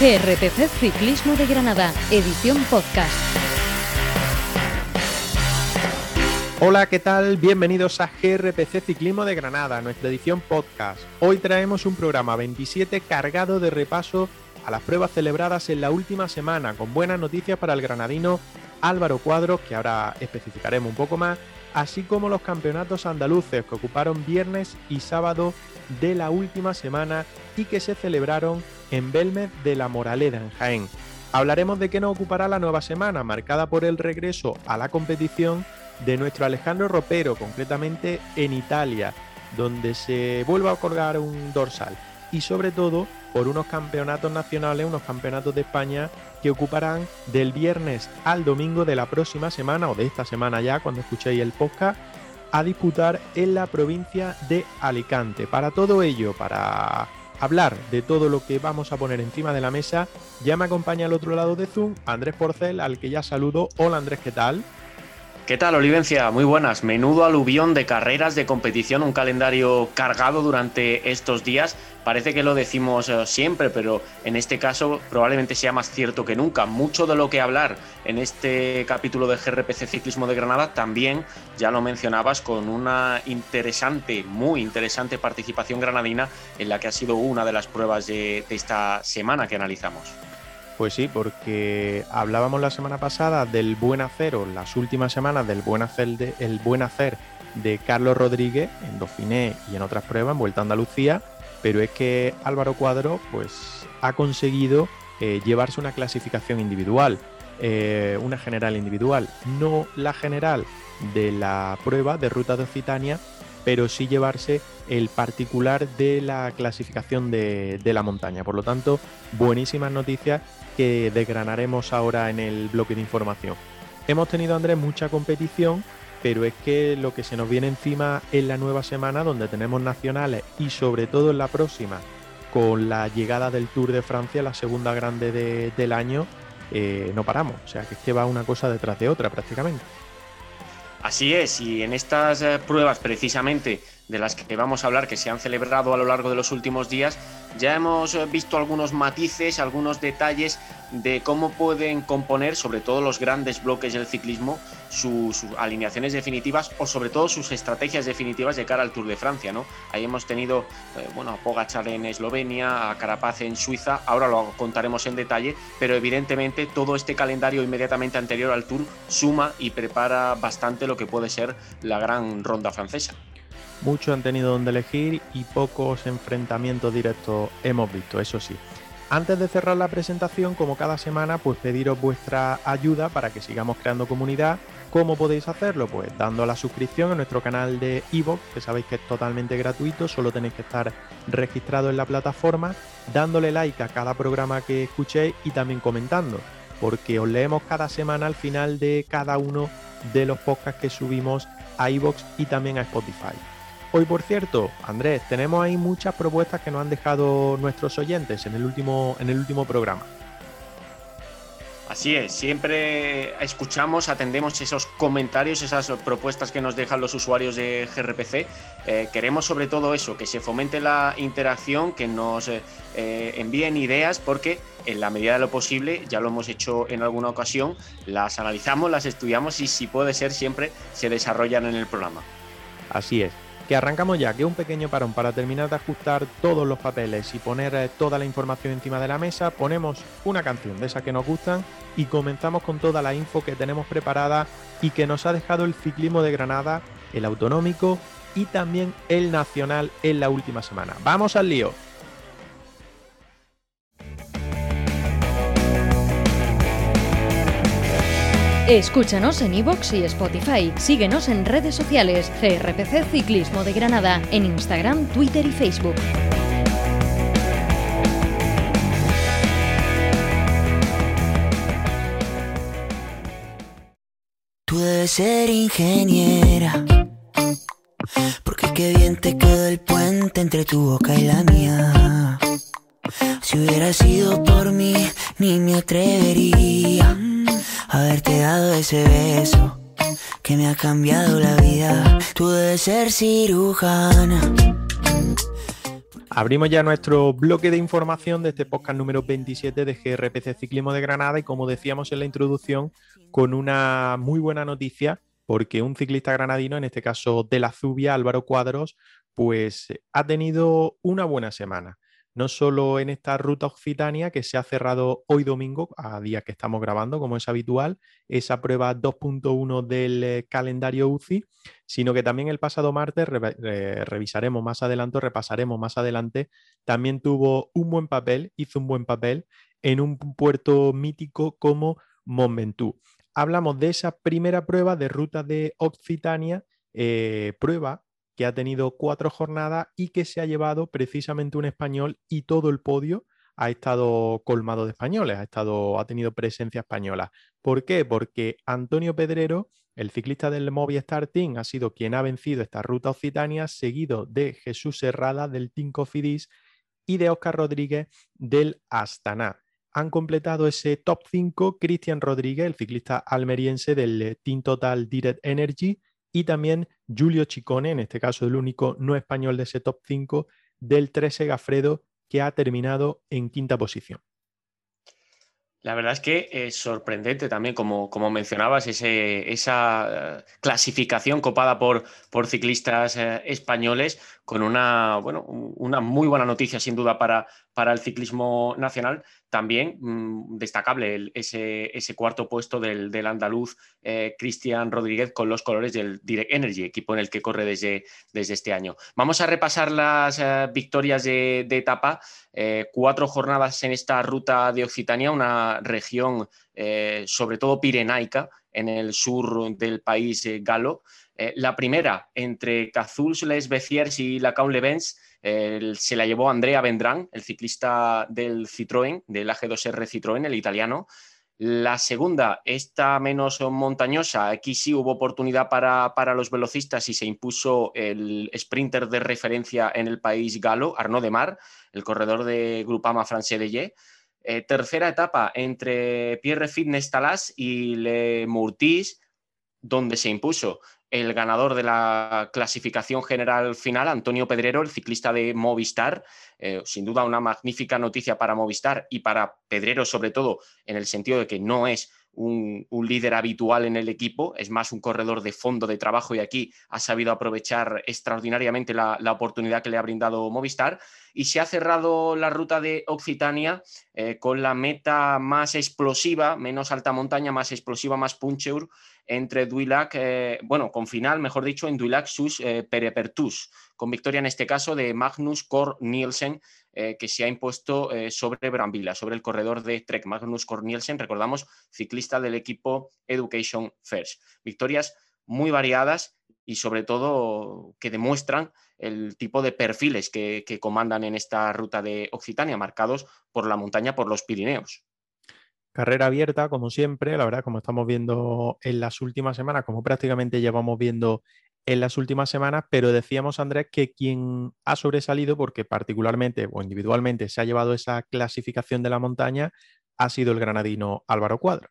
GRPC Ciclismo de Granada, edición podcast. Hola, ¿qué tal? Bienvenidos a GRPC Ciclismo de Granada, nuestra edición podcast. Hoy traemos un programa 27 cargado de repaso a las pruebas celebradas en la última semana, con buenas noticias para el granadino Álvaro Cuadros, que ahora especificaremos un poco más, así como los campeonatos andaluces que ocuparon viernes y sábado de la última semana y que se celebraron en Belmez de la Moraleda, en Jaén. Hablaremos de qué nos ocupará la nueva semana, marcada por el regreso a la competición de nuestro Alejandro Ropero, concretamente en Italia, donde se vuelve a colgar un dorsal. Y sobre todo por unos campeonatos nacionales, unos campeonatos de España que ocuparán del viernes al domingo de la próxima semana o de esta semana ya, cuando escuchéis el podcast, a disputar en la provincia de Alicante. Para todo ello, para hablar de todo lo que vamos a poner encima de la mesa, ya me acompaña al otro lado de Zoom Andrés Porcel, al que ya saludo. Hola Andrés, ¿qué tal? ¿Qué tal, Olivencia? Muy buenas. Menudo aluvión de carreras de competición, un calendario cargado durante estos días. Parece que lo decimos eh, siempre, pero en este caso probablemente sea más cierto que nunca. Mucho de lo que hablar en este capítulo de GRPC Ciclismo de Granada también, ya lo mencionabas, con una interesante, muy interesante participación granadina en la que ha sido una de las pruebas de, de esta semana que analizamos. Pues sí, porque hablábamos la semana pasada del buen hacer, o las últimas semanas del buen hacer de, el buen hacer de Carlos Rodríguez en Dauphiné y en otras pruebas en Vuelta a Andalucía, pero es que Álvaro Cuadro pues, ha conseguido eh, llevarse una clasificación individual, eh, una general individual, no la general de la prueba de ruta de Occitania, pero sí llevarse el particular de la clasificación de, la montaña. Por lo tanto, buenísimas noticias que desgranaremos ahora en el bloque de información. Hemos tenido, Andrés, mucha competición, pero es que lo que se nos viene encima en la nueva semana, donde tenemos nacionales y sobre todo en la próxima, con la llegada del Tour de Francia, la segunda grande del año, eh, no paramos. O sea, que es que va una cosa detrás de otra prácticamente. Así es, y en estas eh, pruebas precisamente de las que vamos a hablar, que se han celebrado a lo largo de los últimos días, ya hemos eh, visto algunos matices, algunos detalles de cómo pueden componer, sobre todo los grandes bloques del ciclismo, sus, alineaciones definitivas o sobre todo sus estrategias definitivas de cara al Tour de Francia. ¿no? Ahí hemos tenido eh, bueno, a Pogachar en Eslovenia, a Carapaz en Suiza, ahora lo contaremos en detalle, pero evidentemente todo este calendario inmediatamente anterior al Tour suma y prepara bastante lo que puede ser la gran ronda francesa. Muchos han tenido donde elegir y pocos enfrentamientos directos hemos visto, eso sí. Antes de cerrar la presentación, como cada semana, pues pediros vuestra ayuda para que sigamos creando comunidad. ¿Cómo podéis hacerlo? Pues dando la suscripción a nuestro canal de Evox, que sabéis que es totalmente gratuito, solo tenéis que estar registrado en la plataforma, dándole like a cada programa que escuchéis y también comentando, porque os leemos cada semana al final de cada uno de los podcasts que subimos a Evox y también a Spotify. Hoy, por cierto, Andrés, tenemos ahí muchas propuestas que nos han dejado nuestros oyentes en el último, en el último programa. Así es, siempre escuchamos, atendemos esos comentarios, esas propuestas que nos dejan los usuarios de GRPC. Eh, queremos sobre todo eso, que se fomente la interacción, que nos eh, envíen ideas, porque en la medida de lo posible, ya lo hemos hecho en alguna ocasión, las analizamos, las estudiamos y si puede ser siempre se desarrollan en el programa. Así es que arrancamos ya, que un pequeño parón para terminar de ajustar todos los papeles y poner eh, toda la información encima de la mesa, ponemos una canción de esas que nos gustan y comenzamos con toda la info que tenemos preparada y que nos ha dejado el ciclismo de Granada, el autonómico y también el nacional en la última semana. ¡Vamos al lío! Escúchanos en iVoox y Spotify. Síguenos en redes sociales. GRPC Ciclismo de Granada. En Instagram, Twitter y Facebook. Tú debes ser ingeniera. Porque qué bien te quedó el puente entre tu boca y la mía. Si hubiera sido por mí, ni me atrevería haberte dado ese beso que me ha cambiado la vida. Tú debes ser cirujana. Abrimos ya nuestro bloque de información de este podcast número 27 de GRPC Ciclismo de Granada y como decíamos en la introducción, con una muy buena noticia porque un ciclista granadino, en este caso de la Zubia, Álvaro Cuadros, pues ha tenido una buena semana no solo en esta ruta occitania que se ha cerrado hoy domingo, a día que estamos grabando, como es habitual, esa prueba 2.1 del eh, calendario UCI, sino que también el pasado martes, revisaremos más adelante, repasaremos más adelante, también tuvo un buen papel, hizo un buen papel en un puerto mítico como Montventoux. Hablamos de esa primera prueba de ruta de Occitania, eh, prueba que ha tenido cuatro jornadas y que se ha llevado precisamente un español y todo el podio ha estado colmado de españoles, ha, estado, ha tenido presencia española. ¿Por qué? Porque Antonio Pedrero, el ciclista del Movistar Team, ha sido quien ha vencido esta ruta occitania, seguido de Jesús Serrada del Team Cofidis y de Oscar Rodríguez del Astana. Han completado ese top 5 Cristian Rodríguez, el ciclista almeriense del Team Total Direct Energy, y también Julio Chicone, en este caso el único no español de ese top 5 del 13 Gafredo, que ha terminado en quinta posición. La verdad es que es sorprendente también, como, como mencionabas, ese, esa clasificación copada por, por ciclistas eh, españoles con una, bueno, una muy buena noticia sin duda para, para el ciclismo nacional. También mm, destacable ese, ese, cuarto puesto del, andaluz eh, Cristian Rodríguez con los colores del Direct Energy, equipo en el que corre desde, desde este año. Vamos a repasar las eh, victorias de, etapa. Eh, cuatro jornadas en esta ruta de Occitania, una región sobre todo pirenaica en el sur del país galo. la primera entre Cazuls, Les Beciers y la Levens se la llevó Andrea Vendrán, el ciclista del Citroën, del AG2R Citroën, el italiano. La segunda, esta menos montañosa, aquí sí hubo oportunidad para, los velocistas y se impuso el sprinter de referencia en el país galo, Arnaud Demar, el corredor de Grupama France de eh, tercera etapa entre Pierre Fitness Talas y Le Mourtis, donde se impuso el ganador de la clasificación general final, Antonio Pedrero, el ciclista de Movistar. Eh, sin duda una magnífica noticia para Movistar y para Pedrero sobre todo en el sentido de que no es un, líder habitual en el equipo, es más un corredor de fondo de trabajo y aquí ha sabido aprovechar extraordinariamente la, oportunidad que le ha brindado Movistar y se ha cerrado la ruta de Occitania eh, con la meta más explosiva, menos alta montaña, más explosiva, más puncheur entre Duilac, eh, bueno, con final, mejor dicho, en Duilac sus eh, Perepertus, con victoria en este caso de Magnus Kor Nielsen, que se ha impuesto sobre Brambila, sobre el corredor de Trek. Magnus Kor Nielsen, recordamos, ciclista del equipo Education First. Victorias muy variadas y sobre todo que demuestran el tipo de perfiles que comandan en esta ruta de Occitania, marcados por la montaña, por los Pirineos. Carrera abierta, como siempre, la verdad, como estamos viendo en las últimas semanas, como prácticamente llevamos viendo en las últimas semanas, pero decíamos, Andrés, que quien ha sobresalido, porque particularmente o individualmente se ha llevado esa clasificación de la montaña, ha sido el granadino Álvaro Cuadro.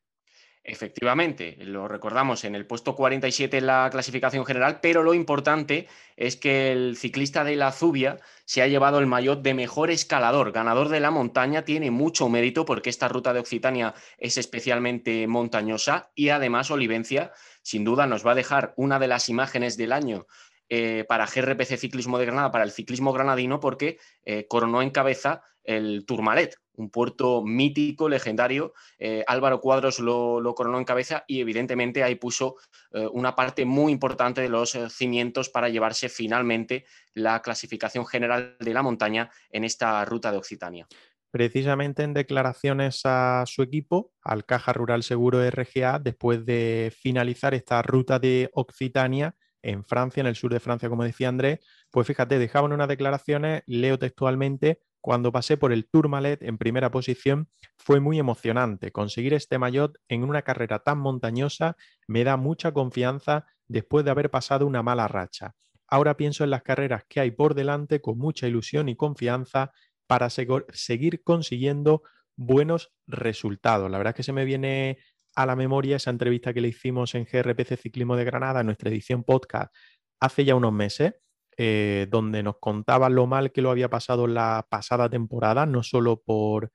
Efectivamente, lo recordamos en el puesto 47 en la clasificación general, pero lo importante es que el ciclista de la Zubia se ha llevado el maillot de mejor escalador, ganador de la montaña, tiene mucho mérito porque esta ruta de Occitania es especialmente montañosa y además Olivencia sin duda nos va a dejar una de las imágenes del año eh, para GRPC Ciclismo de Granada, para el ciclismo granadino, porque eh, coronó en cabeza el Tourmalet, un puerto mítico, legendario. Eh, Álvaro Cuadros lo, coronó en cabeza y evidentemente ahí puso eh, una parte muy importante de los eh, cimientos para llevarse finalmente la clasificación general de la montaña en esta ruta de Occitania. Precisamente en declaraciones a su equipo, al Caja Rural Seguro RGA, después de finalizar esta ruta de Occitania, en Francia, en el sur de Francia, como decía Andrés, pues fíjate, dejaban unas declaraciones, leo textualmente, cuando pasé por el Tourmalet en primera posición, fue muy emocionante. Conseguir este maillot en una carrera tan montañosa me da mucha confianza después de haber pasado una mala racha. Ahora pienso en las carreras que hay por delante con mucha ilusión y confianza para seguir consiguiendo buenos resultados. La verdad es que se me viene a la memoria esa entrevista que le hicimos en GRPC Ciclismo de Granada, en nuestra edición podcast, hace ya unos meses, eh, donde nos contaba lo mal que lo había pasado la pasada temporada, no solo por,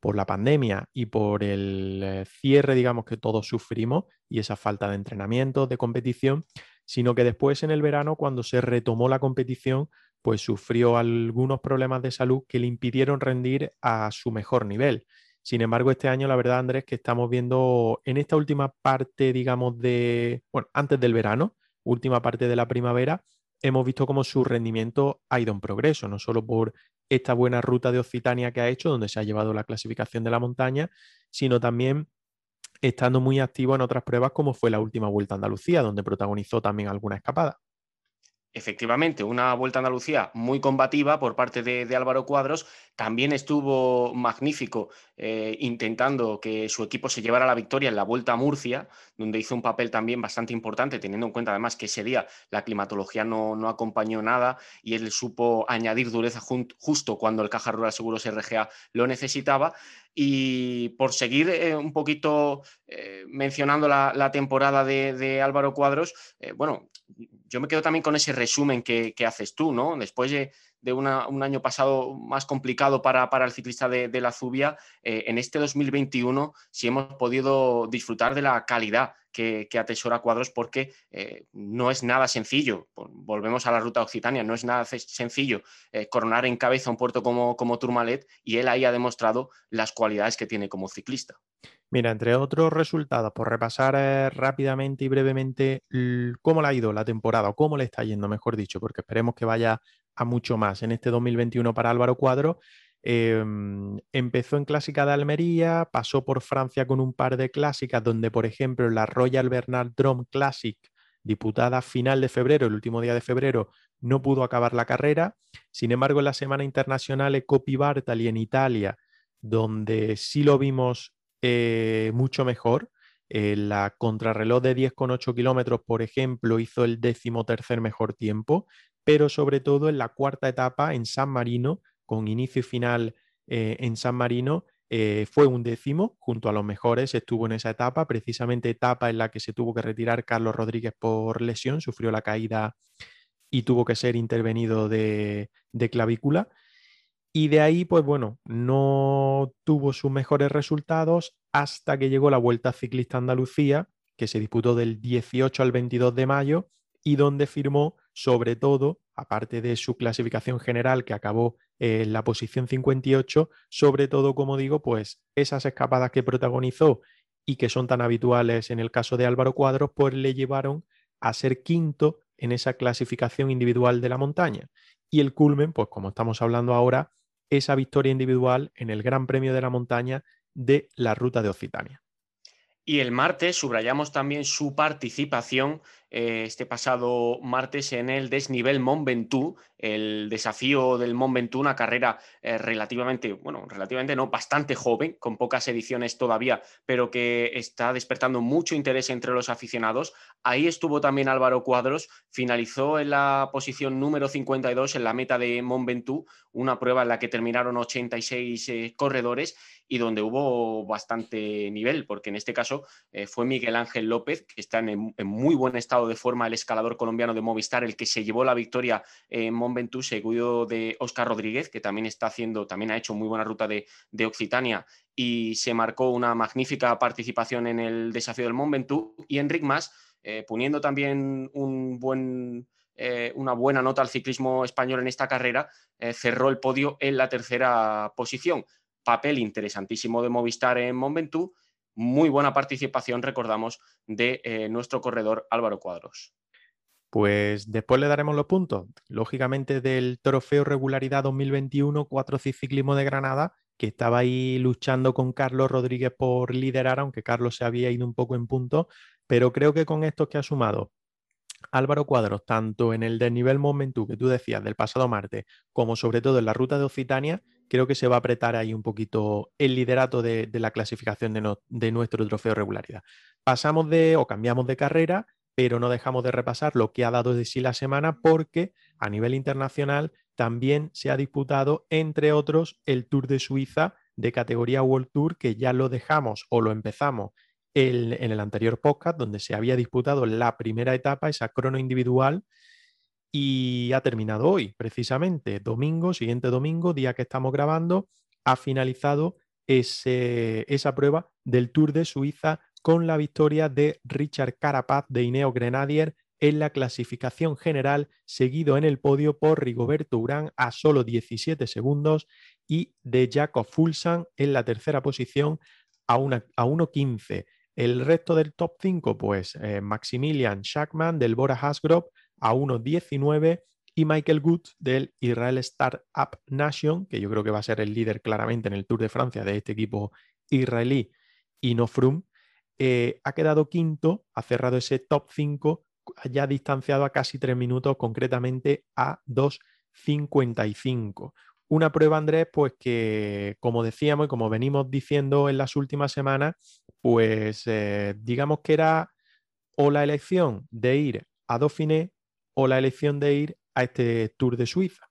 por la pandemia y por el eh, cierre, digamos, que todos sufrimos y esa falta de entrenamiento, de competición, sino que después en el verano, cuando se retomó la competición, pues sufrió algunos problemas de salud que le impidieron rendir a su mejor nivel. Sin embargo, este año, la verdad, Andrés, que estamos viendo en esta última parte, digamos, de, bueno, antes del verano, última parte de la primavera, hemos visto cómo su rendimiento ha ido en progreso, no solo por esta buena ruta de Occitania que ha hecho, donde se ha llevado la clasificación de la montaña, sino también estando muy activo en otras pruebas como fue la última Vuelta a Andalucía, donde protagonizó también alguna escapada efectivamente, una Vuelta a Andalucía muy combativa por parte de, Álvaro Cuadros. También estuvo magnífico eh, intentando que su equipo se llevara la victoria en la Vuelta a Murcia, donde hizo un papel también bastante importante, teniendo en cuenta además que ese día la climatología no, no acompañó nada y él supo añadir dureza justo cuando el Caja Rural Seguros RGA lo necesitaba. Y por seguir eh, un poquito eh, mencionando la, temporada de, Álvaro Cuadros, bueno, yo me quedo también con ese resumen que, haces tú, ¿no? Después de, un año pasado más complicado para, el ciclista de, la Zubia, eh, en este 2021 sí hemos podido disfrutar de la calidad que, atesora Cuadros porque eh, no es nada sencillo. Volvemos a la ruta occitania, no es nada sencillo eh, coronar en cabeza un puerto como, como Tourmalet y él ahí ha demostrado las cualidades que tiene como ciclista. Mira, entre otros resultados, por repasar eh, rápidamente y brevemente cómo le ha ido la temporada o cómo le está yendo, mejor dicho, porque esperemos que vaya a mucho más en este 2021 para Álvaro Cuadro. Em, empezó en Clásica de Almería, pasó por Francia con un par de clásicas, donde, por ejemplo, la Royal Bernard Drum Classic, diputada final de febrero, el último día de febrero, no pudo acabar la carrera. Sin embargo, en la Semana Internacional Ecopi Bartali en Italia, donde sí lo vimos eh, mucho mejor. Eh, la contrarreloj de 10,8 kilómetros, por ejemplo, hizo el décimo tercer mejor tiempo, pero sobre todo en la cuarta etapa en San Marino, con inicio y final eh, en San Marino, fue un décimo junto a los mejores, estuvo en esa etapa, precisamente etapa en la que se tuvo que retirar Carlos Rodríguez por lesión, sufrió la caída y tuvo que ser intervenido de clavícula. Y de ahí, pues bueno, no tuvo sus mejores resultados hasta que llegó la Vuelta Ciclista Andalucía, que se disputó del 18 al 22 de mayo y donde firmó, sobre todo, aparte de su clasificación general que acabó en la posición 58, sobre todo, como digo, pues esas escapadas que protagonizó y que son tan habituales en el caso de Álvaro Cuadros, pues le llevaron a ser quinto en esa clasificación individual de la montaña. Y el culmen, pues como estamos hablando ahora, esa victoria individual en el Gran Premio de la Montaña de la Ruta de Occitania. Y el martes subrayamos también su participación este pasado martes en el desnivel Mont Ventoux, el desafío del Mont Ventoux, una carrera eh, relativamente, bueno, relativamente no, bastante joven, con pocas ediciones todavía, pero que está despertando mucho interés entre los aficionados. Ahí estuvo también Álvaro Cuadros, finalizó en la posición número 52 en la meta de Mont Ventoux, una prueba en la que terminaron 86 eh, corredores y donde hubo bastante nivel, porque en este caso fue Miguel Ángel López, que está en muy buen estado de forma el escalador colombiano de Movistar, el que se llevó la victoria en Mont Ventoux, seguido de Oscar Rodríguez, que también está haciendo, también ha hecho muy buena ruta de, Occitania y se marcó una magnífica participación en el desafío del Mont Ventoux. Y Enric Mas, eh, poniendo también un buen, eh, una buena nota al ciclismo español en esta carrera, eh, cerró el podio en la tercera posición. Papel interesantísimo de Movistar en Mont Ventoux muy buena participación, recordamos, de eh, nuestro corredor Álvaro Cuadros. Pues después le daremos los puntos, lógicamente del Trofeo Regularidad 2021 Cuatro Ciclismo de Granada, que estaba ahí luchando con Carlos Rodríguez por liderar, aunque Carlos se había ido un poco en punto, pero creo que con estos que ha sumado Álvaro Cuadros, tanto en el desnivel Momentum que tú decías del pasado martes, como sobre todo en la ruta de Occitania, creo que se va a apretar ahí un poquito el liderato de, la clasificación de, nuestro trofeo regularidad. Pasamos de o cambiamos de carrera, pero no dejamos de repasar lo que ha dado de sí la semana porque a nivel internacional también se ha disputado, entre otros, el Tour de Suiza de categoría World Tour, que ya lo dejamos o lo empezamos en el anterior podcast, donde se había disputado la primera etapa, esa crono individual, y ha terminado hoy, precisamente, domingo, siguiente domingo, día que estamos grabando, ha finalizado esa prueba del Tour de Suiza con la victoria de Richard Carapaz de Ineo Grenadier en la clasificación general, seguido en el podio por Rigoberto Urán a solo 17 segundos y de Jacob Fulsan en la tercera posición a, a 1.15. El resto del top 5, pues eh, Maximilian Schachmann del Bora Hasgrove a 1.19 y Michael Good del Israel Startup Nation, que yo creo que va a ser el líder claramente en el Tour de Francia de este equipo israelí, y no Froome, eh, ha quedado quinto, ha cerrado ese top 5, ya distanciado a casi 3 minutos, concretamente a 2.55. Una prueba, Andrés, pues que, como decíamos y como venimos diciendo en las últimas semanas, pues eh, digamos que era o la elección de ir a Dauphiné o la elección de ir a este Tour de Suiza.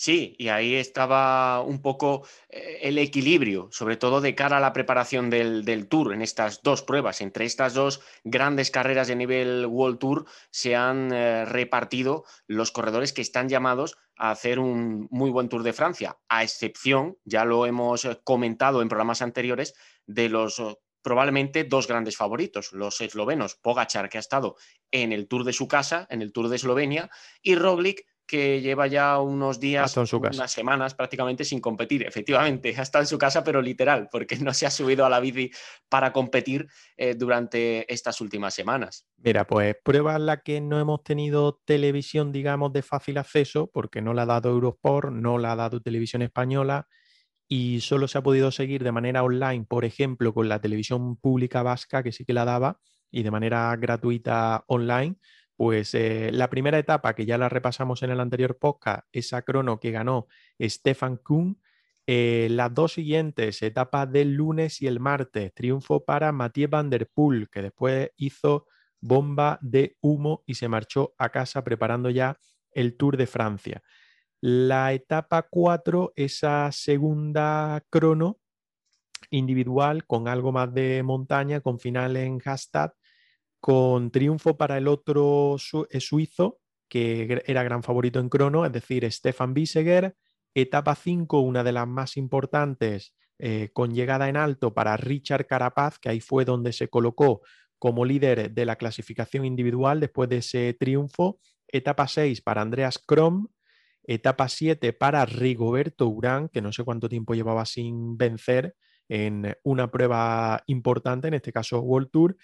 Sí, y ahí estaba un poco eh, el equilibrio, sobre todo de cara a la preparación del, Tour en estas dos pruebas. Entre estas dos grandes carreras de nivel World Tour se han eh, repartido los corredores que están llamados a hacer un muy buen Tour de Francia, a excepción, ya lo hemos eh, comentado en programas anteriores, de los probablemente dos grandes favoritos, los eslovenos, Pogachar, que ha estado en el Tour de su casa, en el Tour de Eslovenia, y Roglic, que lleva ya unos días, unas semanas prácticamente sin competir. Efectivamente, ha estado en su casa, pero literal, porque no se ha subido a la bici para competir eh, durante estas últimas semanas. Mira, pues prueba en la que no hemos tenido televisión, digamos, de fácil acceso, porque no la ha dado Eurosport, no la ha dado Televisión Española, y solo se ha podido seguir de manera online, por ejemplo, con la televisión pública vasca, que sí que la daba, y de manera gratuita online pues eh, la primera etapa, que ya la repasamos en el anterior podcast, esa crono que ganó Stefan Kuhn. Eh, las dos siguientes, etapa del lunes y el martes, triunfo para Mathieu Van Der Poel, que después hizo bomba de humo y se marchó a casa preparando ya el Tour de Francia. La etapa 4, esa segunda crono individual con algo más de montaña, con final en Hashtag, con triunfo para el otro eh, suizo, que era gran favorito en crono, es decir, Stefan Biseger. Etapa 5, una de las más importantes, eh, con llegada en alto para Richard Carapaz, que ahí fue donde se colocó como líder de la clasificación individual después de ese triunfo. Etapa 6 para Andreas Krom. Etapa 7 para Rigoberto Urán, que no sé cuánto tiempo llevaba sin vencer en una prueba importante, en este caso World Tour.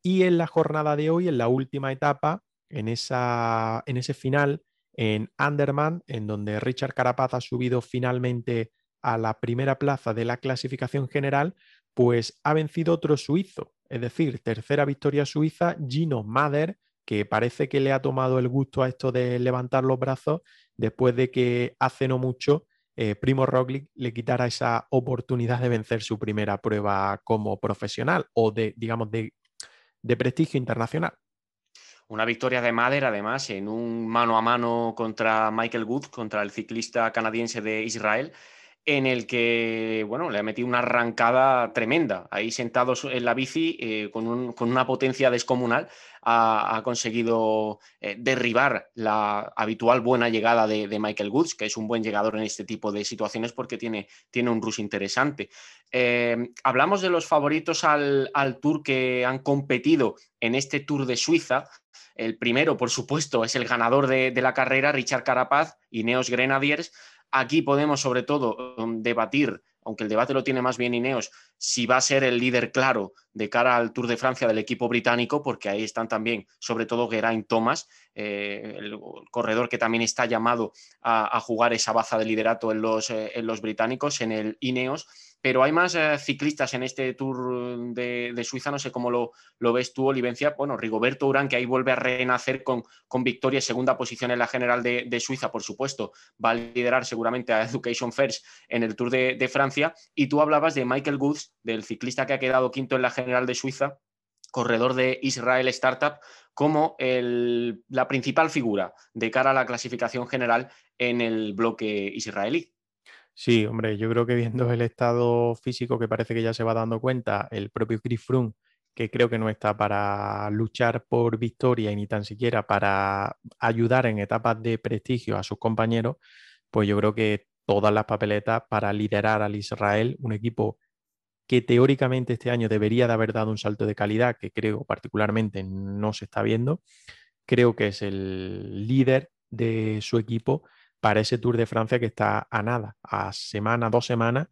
Y en la jornada de hoy, en la última etapa, en, esa, en ese final, en Anderman, en donde Richard Carapaz ha subido finalmente a la primera plaza de la clasificación general, pues ha vencido otro suizo, es decir, tercera victoria suiza, Gino Mader, que parece que le ha tomado el gusto a esto de levantar los brazos después de que hace no mucho eh, Primo Roglic le quitara esa oportunidad de vencer su primera prueba como profesional o de, digamos, de de prestigio internacional. Una victoria de Mader, además, en un mano a mano contra Michael Wood, contra el ciclista canadiense de Israel, en el que, bueno, le ha metido una arrancada tremenda. Ahí sentado en la bici, eh, con, una potencia descomunal, ha, conseguido eh, derribar la habitual buena llegada de, Michael Woods, que es un buen llegador en este tipo de situaciones porque tiene, tiene un rush interesante. Eh, hablamos de los favoritos al, Tour que han competido en este Tour de Suiza. El primero, por supuesto, es el ganador de la carrera, Richard Carapaz, y Neos Grenadiers Aquí podemos sobre todo um, debatir, aunque el debate lo tiene más bien Ineos, si va a ser el líder claro de cara al Tour de Francia del equipo británico, porque ahí están también sobre todo Geraint Thomas, eh, el corredor que también está llamado a, jugar esa baza de liderato en los, eh, en los británicos, en el Ineos pero hay más eh, ciclistas en este Tour de, Suiza, no sé cómo lo, ves tú, Olivencia. Bueno, Rigoberto Urán, que ahí vuelve a renacer con, con victoria, segunda posición en la general de, Suiza, por supuesto, va a liderar seguramente a Education First en el Tour de, Francia. Y tú hablabas de Michael Goods, del ciclista que ha quedado quinto en la general de Suiza, corredor de Israel Startup, como la principal figura de cara a la clasificación general en el bloque israelí. Sí, hombre, yo creo que viendo el estado físico que parece que ya se va dando cuenta, el propio Chris Froome, que creo que no está para luchar por victoria y ni tan siquiera para ayudar en etapas de prestigio a sus compañeros, pues yo creo que todas las papeletas para liderar al Israel, un equipo que teóricamente este año debería de haber dado un salto de calidad, que creo particularmente no se está viendo, creo que es el líder de su equipo para ese Tour de Francia que está a nada, a semana, dos semanas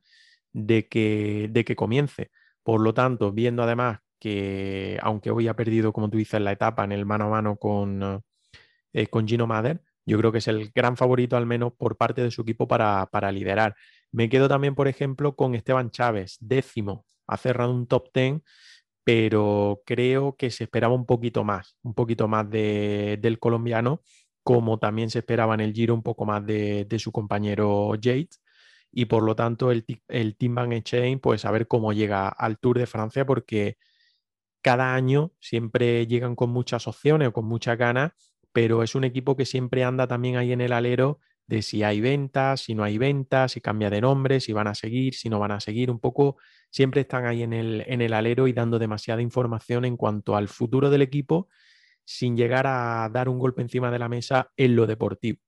de que, de que comience. Por lo tanto, viendo además que, aunque hoy ha perdido, como tú dices, la etapa en el mano a mano con, eh, con Gino Mader, yo creo que es el gran favorito, al menos por parte de su equipo, para, para liderar. Me quedo también, por ejemplo, con Esteban Chávez, décimo. Ha cerrado un top ten, pero creo que se esperaba un poquito más, un poquito más del colombiano, como también se esperaba en el Giro un poco más de, su compañero Yates. Y por lo tanto, el, el Team Van Chain, pues a ver cómo llega al Tour de Francia, porque cada año siempre llegan con muchas opciones o con muchas ganas, pero es un equipo que siempre anda también ahí en el alero de si hay ventas, si no hay ventas, si cambia de nombre, si van a seguir, si no van a seguir, un poco siempre están ahí en el, en el alero y dando demasiada información en cuanto al futuro del equipo sin llegar a dar un golpe encima de la mesa en lo deportivo.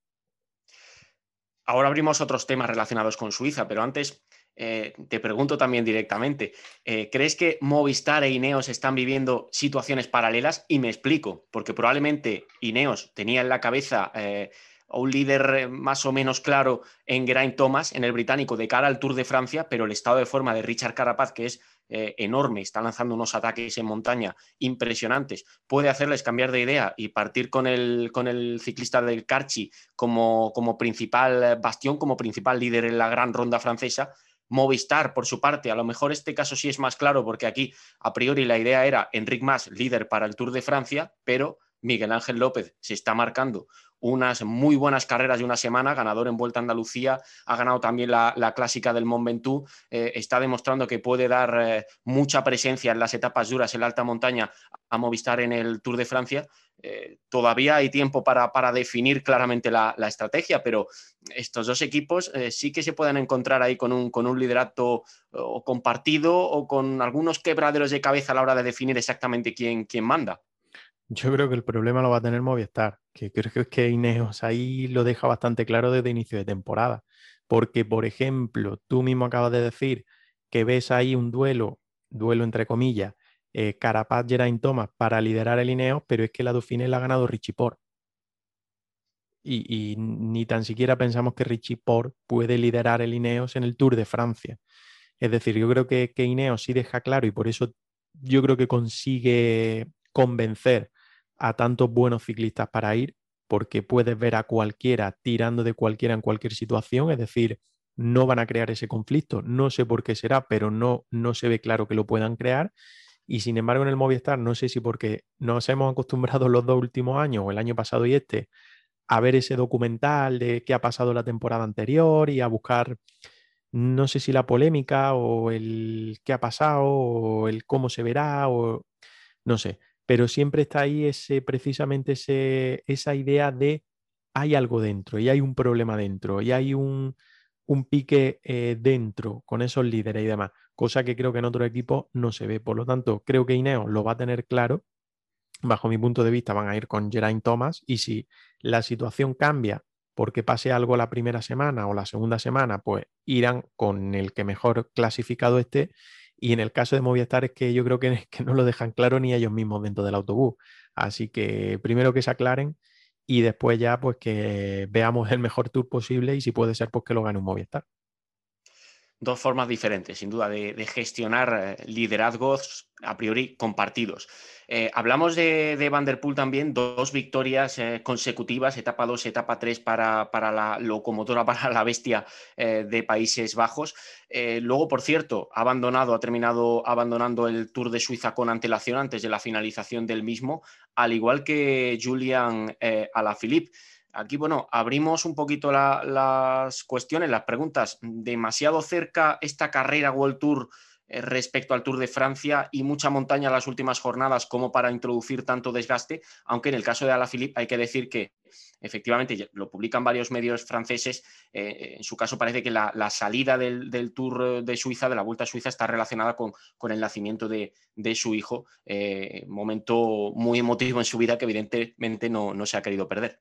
Ahora abrimos otros temas relacionados con Suiza, pero antes eh, te pregunto también directamente, eh, ¿crees que Movistar e Ineos están viviendo situaciones paralelas? Y me explico, porque probablemente Ineos tenía en la cabeza eh, un líder más o menos claro en Geraint Thomas, en el británico, de cara al Tour de Francia, pero el estado de forma de Richard Carapaz, que es eh, enorme, está lanzando unos ataques en montaña impresionantes, puede hacerles cambiar de idea y partir con el, con el ciclista del Carchi como, como principal bastión, como principal líder en la gran ronda francesa. Movistar, por su parte, a lo mejor este caso sí es más claro porque aquí a priori la idea era Enric Mas, líder para el Tour de Francia, pero Miguel Ángel López se está marcando unas muy buenas carreras de una semana, ganador en Vuelta a Andalucía, ha ganado también la, clásica del Mont Ventoux, eh, está demostrando que puede dar eh, mucha presencia en las etapas duras en la alta montaña a Movistar en el Tour de Francia. Eh, todavía hay tiempo para, definir claramente la, estrategia, pero estos dos equipos sí que se pueden encontrar ahí con un, con un liderato o compartido o con algunos quebraderos de cabeza a la hora de definir exactamente quién, quién manda. Yo creo que el problema lo va a tener Movistar, que creo que es que Ineos ahí lo deja bastante claro desde inicio de temporada. Porque, por ejemplo, tú mismo acabas de decir que ves ahí un duelo, duelo entre comillas, eh, Carapaz Geraint Thomas para liderar el Ineos, pero es que la Dauphiné la ha ganado Richie Port. Y, ni tan siquiera pensamos que Richie Port puede liderar el Ineos en el Tour de Francia. Es decir, yo creo que, que Ineos sí deja claro y por eso yo creo que consigue convencer a tantos buenos ciclistas para ir, porque puedes ver a cualquiera tirando de cualquiera en cualquier situación, es decir, no van a crear ese conflicto, no sé por qué será, pero no, no se ve claro que lo puedan crear. Y sin embargo, en el Movistar, no sé si porque nos hemos acostumbrado los dos últimos años, o el año pasado y este, a ver ese documental de qué ha pasado la temporada anterior y a buscar, no sé si la polémica o el qué ha pasado o el cómo se verá o no sé pero siempre está ahí ese, precisamente ese, esa idea de hay algo dentro y hay un problema dentro y hay un, pique eh, dentro con esos líderes y demás, cosa que creo que en otro equipo no se ve. Por lo tanto, creo que Ineo lo va a tener claro. Bajo mi punto de vista, van a ir con Geraint Thomas y si la situación cambia porque pase algo la primera semana o la segunda semana, pues irán con el que mejor clasificado esté y en el caso de Movistar es que yo creo que, que no lo dejan claro ni ellos mismos dentro del autobús. Así que primero que se aclaren y después ya pues que veamos el mejor tour posible y si puede ser pues que lo gane un Movistar dos formas diferentes, sin duda, de, gestionar eh, liderazgos a priori compartidos. Eh, hablamos de, de Van Der Poel también, dos victorias eh, consecutivas, etapa 2, etapa 3 para, para, la locomotora, para la bestia de Países Bajos. luego, por cierto, ha abandonado, ha terminado abandonando el Tour de Suiza con antelación antes de la finalización del mismo, al igual que Julian Alaphilippe. Aquí, bueno, abrimos un poquito las cuestiones, las preguntas. ¿Demasiado cerca esta carrera World Tour eh, respecto al Tour de Francia y mucha montaña en las últimas jornadas como para introducir tanto desgaste, aunque en el caso de Alaphilippe hay que decir que efectivamente lo publican varios medios franceses, eh, en su caso parece que la, salida del, Tour de Suiza, de la Vuelta a Suiza, está relacionada con, el nacimiento de, su hijo, eh, momento muy emotivo en su vida que evidentemente no, no se ha querido perder.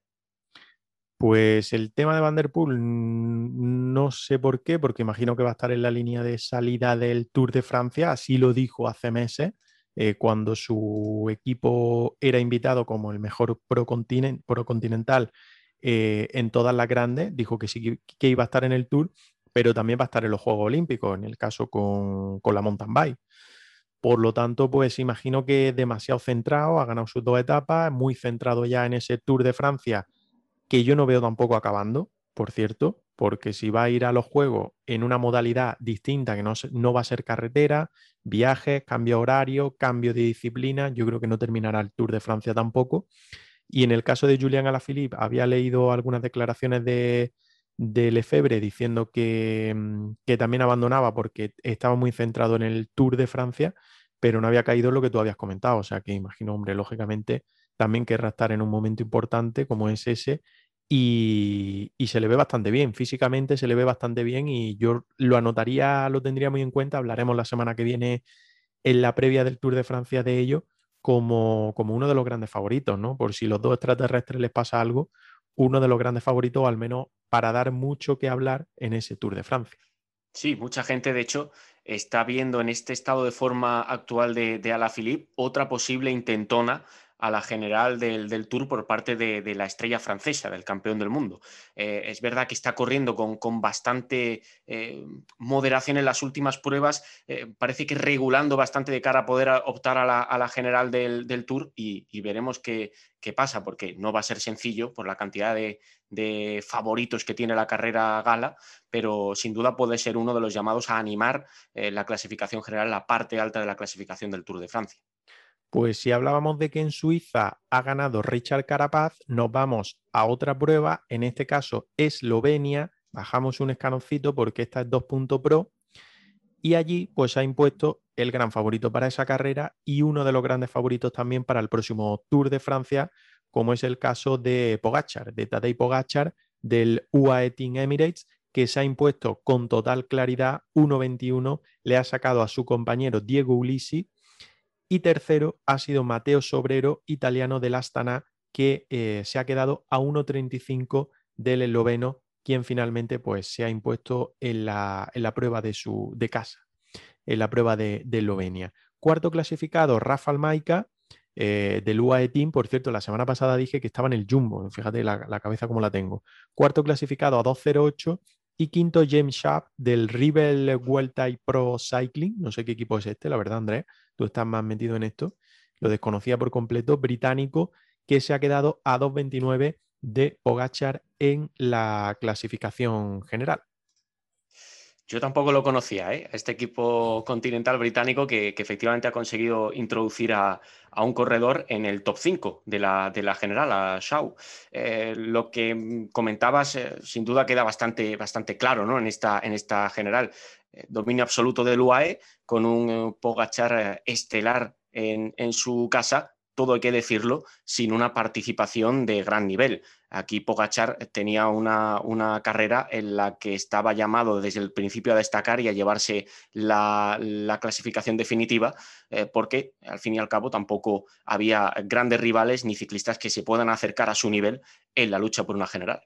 Pues el tema de Vanderpool, no sé por qué, porque imagino que va a estar en la línea de salida del Tour de Francia, así lo dijo hace meses, eh, cuando su equipo era invitado como el mejor pro, eh, en todas las grandes, dijo que sí que iba a estar en el Tour, pero también va a estar en los Juegos Olímpicos, en el caso con, con la mountain bike. Por lo tanto, pues imagino que demasiado centrado, ha ganado sus dos etapas, muy centrado ya en ese Tour de Francia que yo no veo tampoco acabando, por cierto, porque si va a ir a los juegos en una modalidad distinta, que no, no va a ser carretera, viajes, cambio horario, cambio de disciplina, yo creo que no terminará el Tour de Francia tampoco. Y en el caso de Julian Alaphilippe, había leído algunas declaraciones de, de Lefebvre diciendo que, mm, que, también abandonaba porque estaba muy centrado en el Tour de Francia, pero no había caído en lo que tú habías comentado. O sea que imagino, hombre, lógicamente también querrá estar en un momento importante como es ese y, se le ve bastante bien, físicamente se le ve bastante bien y yo lo anotaría, lo tendría muy en cuenta, hablaremos la semana que viene en la previa del Tour de Francia de ello como, como uno de los grandes favoritos, ¿no? Por si los dos extraterrestres les pasa algo, uno de los grandes favoritos, al menos para dar mucho que hablar en ese Tour de Francia. Sí, mucha gente, de hecho, está viendo en este estado de forma actual de, de Alaphilippe otra posible intentona a la general del, Tour por parte de, la estrella francesa, del campeón del mundo. Eh, es verdad que está corriendo con, bastante eh, moderación en las últimas pruebas, eh, parece que regulando bastante de cara a poder optar a la, general del, Tour y, veremos qué, pasa, porque no va a ser sencillo por la cantidad de, de favoritos que tiene la carrera gala, pero sin duda puede ser uno de los llamados a animar la clasificación general, la parte alta de la clasificación del Tour de Francia. Pues si hablábamos de que en Suiza ha ganado Richard Carapaz, nos vamos a otra prueba, en este caso Eslovenia, bajamos un escaloncito porque esta es 2.0 Pro. Y allí pues ha impuesto el gran favorito para esa carrera y uno de los grandes favoritos también para el próximo Tour de Francia, como es el caso de Pogachar, de Tadej Pogachar del UAE Team Emirates, que se ha impuesto con total claridad 1.21, le ha sacado a su compañero Diego Ulisi y tercero ha sido Mateo Sobrero, italiano del Astana, que eh, se ha quedado a 1.35 del esloveno, quien finalmente pues, se ha impuesto en la, prueba de, su, de casa, en la prueba de, Eslovenia. Cuarto clasificado, Rafa Maica, eh, del UAE Team. Por cierto, la semana pasada dije que estaba en el Jumbo, fíjate la, la cabeza como la tengo. Cuarto clasificado a 2.08 y quinto, James Sharp del Rebel Vuelta Pro Cycling. No sé qué equipo es este, la verdad, Andrés. Tú estás más metido en esto. Lo desconocía por completo. Británico que se ha quedado a 2.29 de Pogachar en la clasificación general. Yo tampoco lo conocía, ¿eh? este equipo continental británico que, efectivamente ha conseguido introducir a, un corredor en el top 5 de la, general, a Shaw. Eh, lo que comentabas, eh, sin duda, queda bastante, bastante claro ¿no? en, esta, en esta general. Dominio absoluto del UAE, con un Pogachar estelar en, en su casa, todo hay que decirlo, sin una participación de gran nivel. Aquí Pogachar tenía una, una, carrera en la que estaba llamado desde el principio a destacar y a llevarse la, clasificación definitiva, eh, porque al fin y al cabo tampoco había grandes rivales ni ciclistas que se puedan acercar a su nivel en la lucha por una general.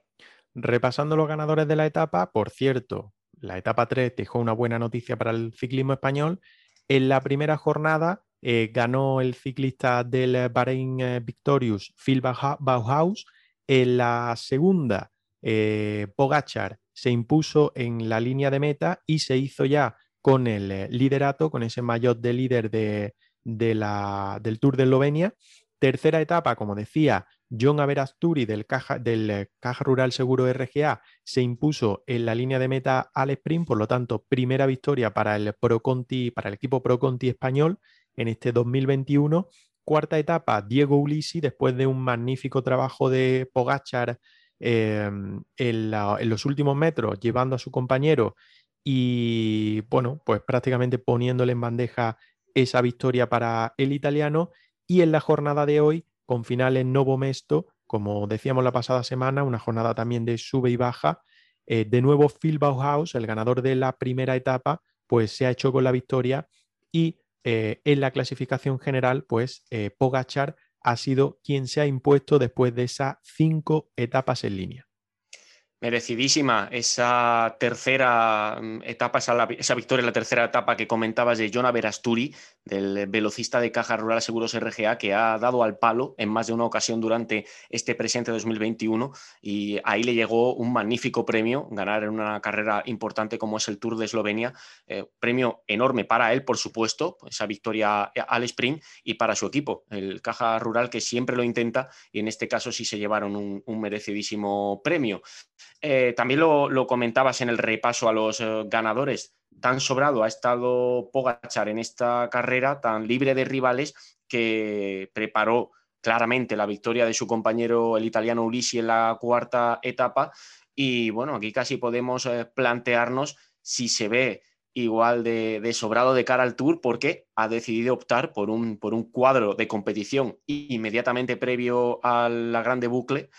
Repasando los ganadores de la etapa, por cierto, la etapa 3 dejó una buena noticia para el ciclismo español. En la primera jornada eh, ganó el ciclista del Bahrein eh, Victorious, Phil Bauhaus. En la segunda, eh, Pogachar se impuso en la línea de meta y se hizo ya con el liderato, con ese maillot de líder de, del Tour de Eslovenia. Tercera etapa, como decía, John Averasturi del Caja, del Caja Rural Seguro RGA se impuso en la línea de meta al sprint, por lo tanto, primera victoria para el Pro Conti, para el equipo Pro Conti español en este 2021. Cuarta etapa, Diego Ulisi, después de un magnífico trabajo de Pogachar em, en, los últimos metros, llevando a su compañero y bueno, pues prácticamente poniéndole en bandeja esa victoria para el italiano y en la jornada de hoy con final en Novo Mesto, como decíamos la pasada semana, una jornada también de sube y baja. Eh, de nuevo Phil Bauhaus, el ganador de la primera etapa, pues se ha hecho con la victoria y eh, en la clasificación general, pues eh, Pogachar ha sido quien se ha impuesto después de esas cinco etapas en línea. Merecidísima esa tercera mm, etapa, esa, victoria en la tercera etapa que comentabas de Jonah Verasturi, del velocista de Caja Rural Seguros RGA, que ha dado al palo en más de una ocasión durante este presente 2021 y ahí le llegó un magnífico premio, ganar en una carrera importante como es el Tour de Eslovenia, eh, premio enorme para él, por supuesto, esa victoria al sprint y para su equipo, el Caja Rural que siempre lo intenta y en este caso sí se llevaron un merecidísimo premio. Eh, también lo, comentabas en el repaso a los eh, ganadores. Tan sobrado ha estado Pogachar en esta carrera, tan libre de rivales, que preparó claramente la victoria de su compañero el italiano Ulisi en la cuarta etapa. Y bueno, aquí casi podemos eh, plantearnos si se ve igual de, sobrado de cara al Tour porque ha decidido optar por un, por un cuadro de competición inmediatamente previo a la grande bucle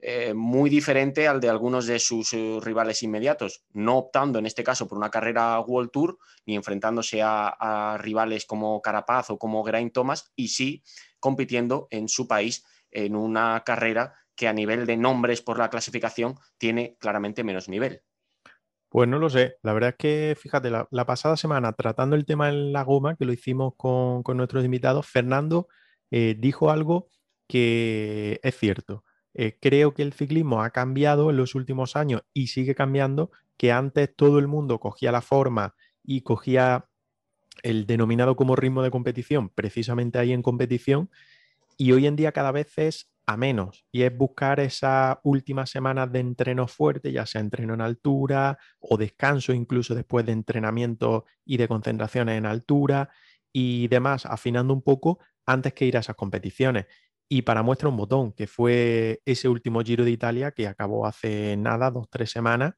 eh, muy diferente al de algunos de sus eh, rivales inmediatos, no optando en este caso por una carrera World Tour ni enfrentándose a, rivales como Carapaz o como Geraint Thomas, y sí compitiendo en su país en una carrera que a nivel de nombres por la clasificación tiene claramente menos nivel. Pues no lo sé. La verdad es que, fíjate, la, pasada semana, tratando el tema en la goma, que lo hicimos con, nuestros invitados, Fernando eh, dijo algo que es cierto. Eh, creo que el ciclismo ha cambiado en los últimos años y sigue cambiando, que antes todo el mundo cogía la forma y cogía el denominado como ritmo de competición, precisamente ahí en competición, y hoy en día cada vez es a menos, y es buscar esas últimas semanas de entreno fuerte, ya sea entreno en altura o descanso incluso después de entrenamiento y de concentraciones en altura y demás, afinando un poco antes que ir a esas competiciones. Y para muestra un botón, que fue ese último Giro de Italia que acabó hace nada, dos, tres semanas,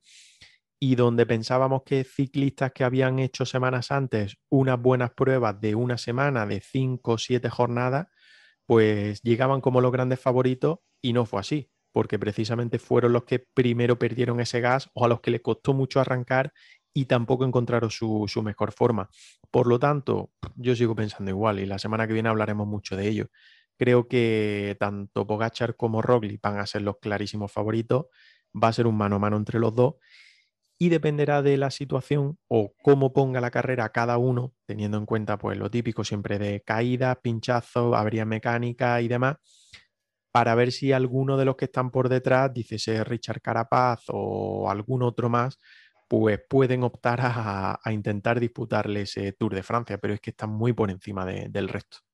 y donde pensábamos que ciclistas que habían hecho semanas antes unas buenas pruebas de una semana, de cinco o siete jornadas, pues llegaban como los grandes favoritos y no fue así, porque precisamente fueron los que primero perdieron ese gas o a los que les costó mucho arrancar y tampoco encontraron su, su mejor forma. Por lo tanto, yo sigo pensando igual y la semana que viene hablaremos mucho de ello. Creo que tanto Pogachar como Roglic van a ser los clarísimos favoritos. Va a ser un mano a mano entre los dos y dependerá de la situación o cómo ponga la carrera cada uno, teniendo en cuenta pues lo típico siempre de caídas, pinchazos, avería mecánica y demás, para ver si alguno de los que están por detrás, dice ser Richard Carapaz o algún otro más, pues pueden optar a, intentar disputarle ese Tour de Francia, pero es que están muy por encima del resto.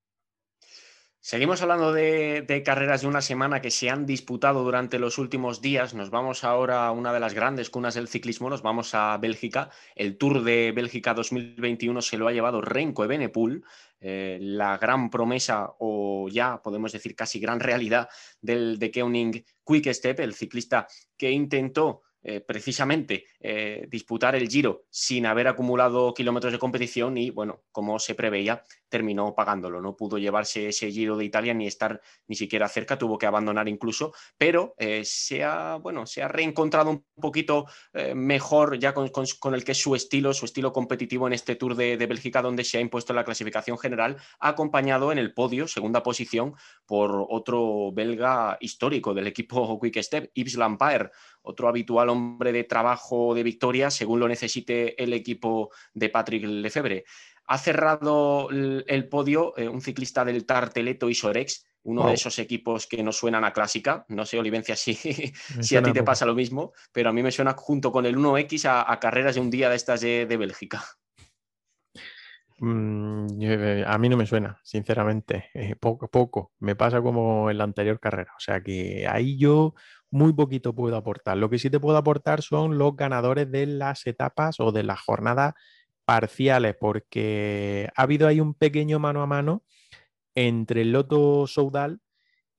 Seguimos hablando de, carreras de una semana que se han disputado durante los últimos días. Nos vamos ahora a una de las grandes cunas del ciclismo, nos vamos a Bélgica. El Tour de Bélgica 2021 se lo ha llevado Renko Evenepoel, eh, la gran promesa o ya podemos decir casi gran realidad del de Keuning Quick Step, el ciclista que intentó eh, precisamente eh, disputar el Giro sin haber acumulado kilómetros de competición y, bueno, como se preveía, terminó pagándolo. No pudo llevarse ese Giro de Italia ni estar ni siquiera cerca, tuvo que abandonar incluso, pero eh, se, ha, bueno, se ha reencontrado un poquito mejor ya con, el que es su estilo, su estilo competitivo en este Tour de, de Bélgica, donde se ha impuesto la clasificación general, acompañado en el podio, segunda posición, por otro belga histórico del equipo Quick Step, Yves Lampaert otro habitual hombre de trabajo de victoria, según lo necesite el equipo de Patrick Lefebvre. Ha cerrado el, podio eh, un ciclista del Tarteleto y Sorex, uno de esos equipos que nos suenan a clásica. No sé, Olivencia, si, si a ti te pasa lo mismo, pero a mí me suena junto con el 1X a, carreras de un día de estas de, Bélgica. Mm, eh, a mí no me suena, sinceramente, eh, poco, poco. Me pasa como en la anterior carrera. O sea que ahí yo muy poquito puedo aportar. Lo que sí te puedo aportar son los ganadores de las etapas o de las jornadas parciales, porque ha habido ahí un pequeño mano a mano entre el Loto Soudal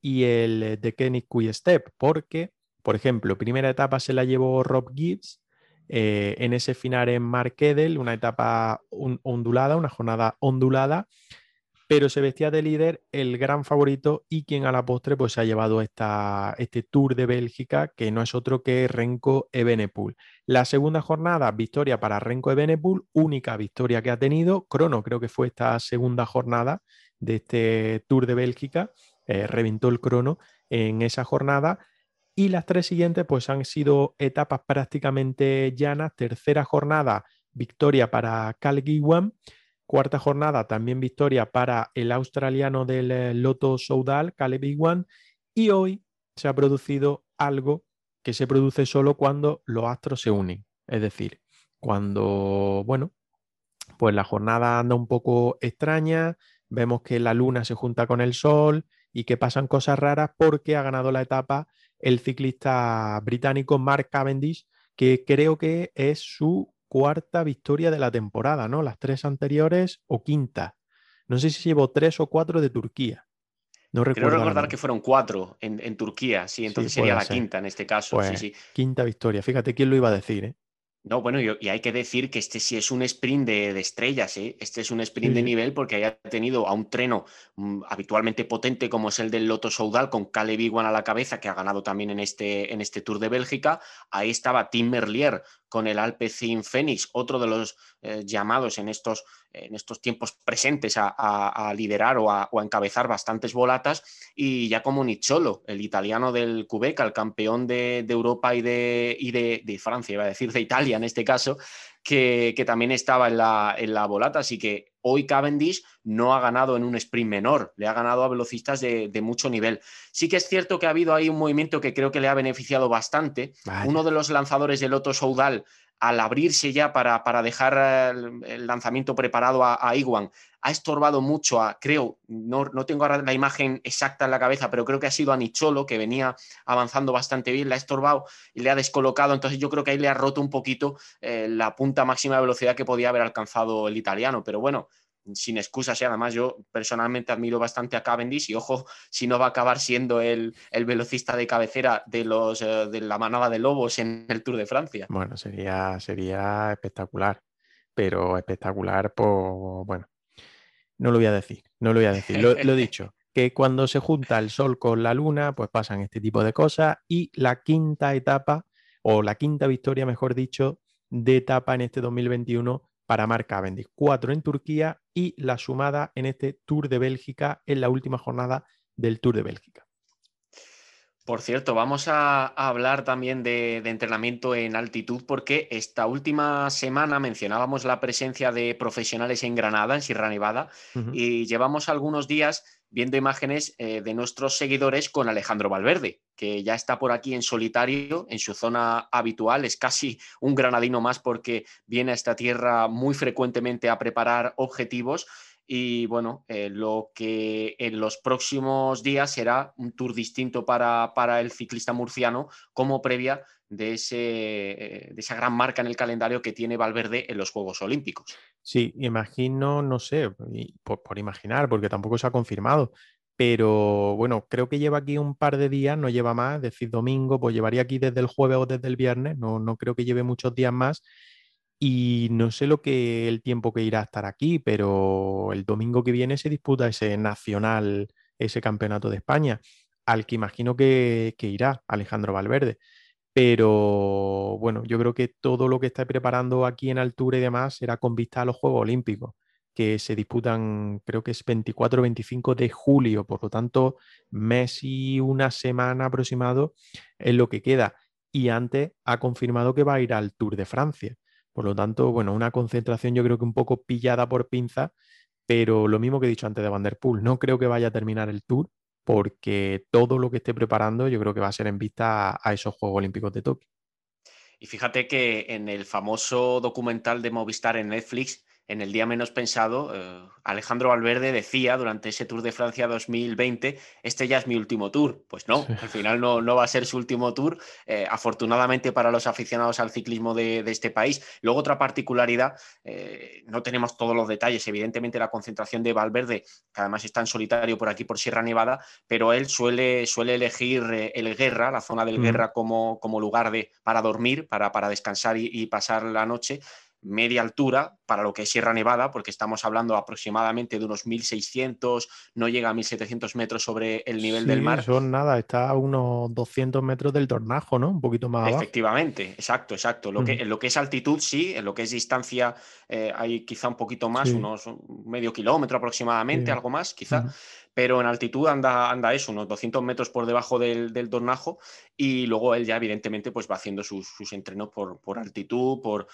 y el de Kenny Step, porque, por ejemplo, primera etapa se la llevó Rob Gibbs eh, en ese final en Markedel, una etapa ondulada, una jornada ondulada, pero se vestía de líder el gran favorito y quien a la postre pues se ha llevado esta, este Tour de Bélgica que no es otro que Renko Evenepoel. La segunda jornada, victoria para Renko Evenepoel, única victoria que ha tenido. Crono creo que fue esta segunda jornada de este Tour de Bélgica, eh, reventó el crono en esa jornada y las tres siguientes pues han sido etapas prácticamente llanas. Tercera jornada, victoria para Cal Cuarta jornada, también victoria para el australiano del eh, Loto Soudal, Caleb Iwan. Y hoy se ha producido algo que se produce solo cuando los astros se unen. Es decir, cuando, bueno, pues la jornada anda un poco extraña, vemos que la luna se junta con el sol y que pasan cosas raras porque ha ganado la etapa el ciclista británico Mark Cavendish, que creo que es su cuarta victoria de la temporada, ¿no? Las tres anteriores o quinta. No sé si llevó tres o cuatro de Turquía. No recuerdo. Creo recordar que fueron cuatro en, Turquía, sí, entonces sería la quinta en este caso. sí, pues, sí. Quinta victoria, fíjate quién lo iba a decir, ¿eh? No, bueno, y, hay que decir que este sí es un sprint de, estrellas, ¿eh? este es un sprint de nivel porque haya tenido a un treno mm, habitualmente potente como es el del Loto Soudal con Caleb Iwan a la cabeza, que ha ganado también en este, en este Tour de Bélgica. Ahí estaba Tim Merlier con el Alpecin Phoenix, otro de los eh, llamados en estos, en estos tiempos presentes a, liderar o a, encabezar bastantes volatas, y Giacomo Nicciolo, el italiano del Cubeca, el campeón de, Europa y, de, y de, Francia, iba a decir de Italia en este caso, que, también estaba en la, en la volata, así que hoy Cavendish no ha ganado en un sprint menor, le ha ganado a velocistas de, mucho nivel. Sí que es cierto que ha habido ahí un movimiento que creo que le ha beneficiado bastante. Uno de los lanzadores del Loto Soudal al abrirse ya para, para dejar el, lanzamiento preparado a, Iguan, ha estorbado mucho a, creo, no, no, tengo ahora la imagen exacta en la cabeza, pero creo que ha sido a Nicholo, que venía avanzando bastante bien, le ha estorbado y le ha descolocado, entonces yo creo que ahí le ha roto un poquito eh, la punta máxima de velocidad que podía haber alcanzado el italiano, pero bueno, sin excusas y además yo personalmente admiro bastante a Cavendish y ojo si no va a acabar siendo el, velocista de cabecera de, los, eh, de la manada de lobos en el Tour de Francia. Bueno, sería, sería espectacular, pero espectacular por, bueno, no lo voy a decir, no lo voy a decir, lo, lo he dicho, que cuando se junta el sol con la luna, pues pasan este tipo de cosas y la quinta etapa, o la quinta victoria, mejor dicho, de etapa en este 2021 para Cavendish. Cuatro en Turquía y la sumada en este Tour de Bélgica en la última jornada del Tour de Bélgica. Por cierto, vamos a, hablar también de, entrenamiento en altitud porque esta última semana mencionábamos la presencia de profesionales en Granada, en Sierra Nevada, y llevamos algunos días viendo imágenes eh, de nuestros seguidores con Alejandro Valverde, que ya está por aquí en solitario, en su zona habitual, es casi un granadino más porque viene a esta tierra muy frecuentemente a preparar objetivos y bueno, eh, lo que en los próximos días será un tour distinto para, el ciclista murciano como previa de, ese, de esa gran marca en el calendario que tiene Valverde en los Juegos Olímpicos. Sí, imagino, no sé, por, imaginar, porque tampoco se ha confirmado, pero bueno, creo que lleva aquí un par de días, no lleva más, decir, domingo, pues llevaría aquí desde el jueves o desde el viernes, no, no creo que lleve muchos días más y no sé lo que el tiempo que irá a estar aquí, pero el domingo que viene se disputa ese nacional, ese campeonato de España, al que imagino que, irá Alejandro Valverde. Pero bueno, yo creo que todo lo que está preparando aquí en altura y demás será con vista a los Juegos Olímpicos, que se disputan, creo que es 24-25 de julio, por lo tanto, mes y una semana aproximado es lo que queda. Y antes ha confirmado que va a ir al Tour de Francia. Por lo tanto, bueno, una concentración yo creo que un poco pillada por pinza, pero lo mismo que he dicho antes de Vanderpool, no creo que vaya a terminar el tour porque todo lo que esté preparando yo creo que va a ser en vista a, esos Juegos Olímpicos de Tokio. Y fíjate que en el famoso documental de Movistar en Netflix, en el día menos pensado, eh, Alejandro Valverde decía durante ese Tour de Francia 2020, este ya es mi último tour. Pues no, al final no, no, va a ser su último tour, eh, afortunadamente para los aficionados al ciclismo de, este país. Luego otra particularidad, eh, no tenemos todos los detalles, evidentemente la concentración de Valverde, que además está en solitario por aquí por Sierra Nevada, pero él suele, suele elegir el Guerra, la zona del Guerra como, como lugar de, para dormir, para, para descansar y pasar la noche media altura para lo que es Sierra Nevada, porque estamos hablando aproximadamente de unos 1.600, no llega a 1.700 metros sobre el nivel del mar. Son nada, está a unos 200 metros del tornajo, ¿no? Un poquito más abajo. Efectivamente, exacto, exacto. Lo que, en lo que es altitud, sí, en lo que es distancia eh, hay quizá un poquito más, unos medio kilómetro aproximadamente, algo más, quizá pero en altitud anda, eso, unos 200 metros por debajo del, del tornajo y luego él ya evidentemente pues va haciendo sus, entrenos por, altitud, por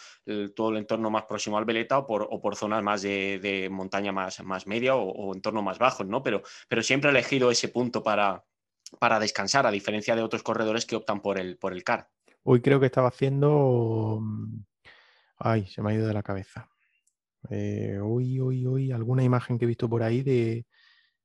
todo el entorno más próximo al Veleta o por, o zonas más de, montaña más, media o, entorno más bajos, ¿no? Pero, siempre ha elegido ese punto para, descansar, a diferencia de otros corredores que optan por el, por el CAR. Hoy creo que estaba haciendo... Ay, se me ha ido de la cabeza. Eh, hoy, hoy, hoy, alguna imagen que he visto por ahí de,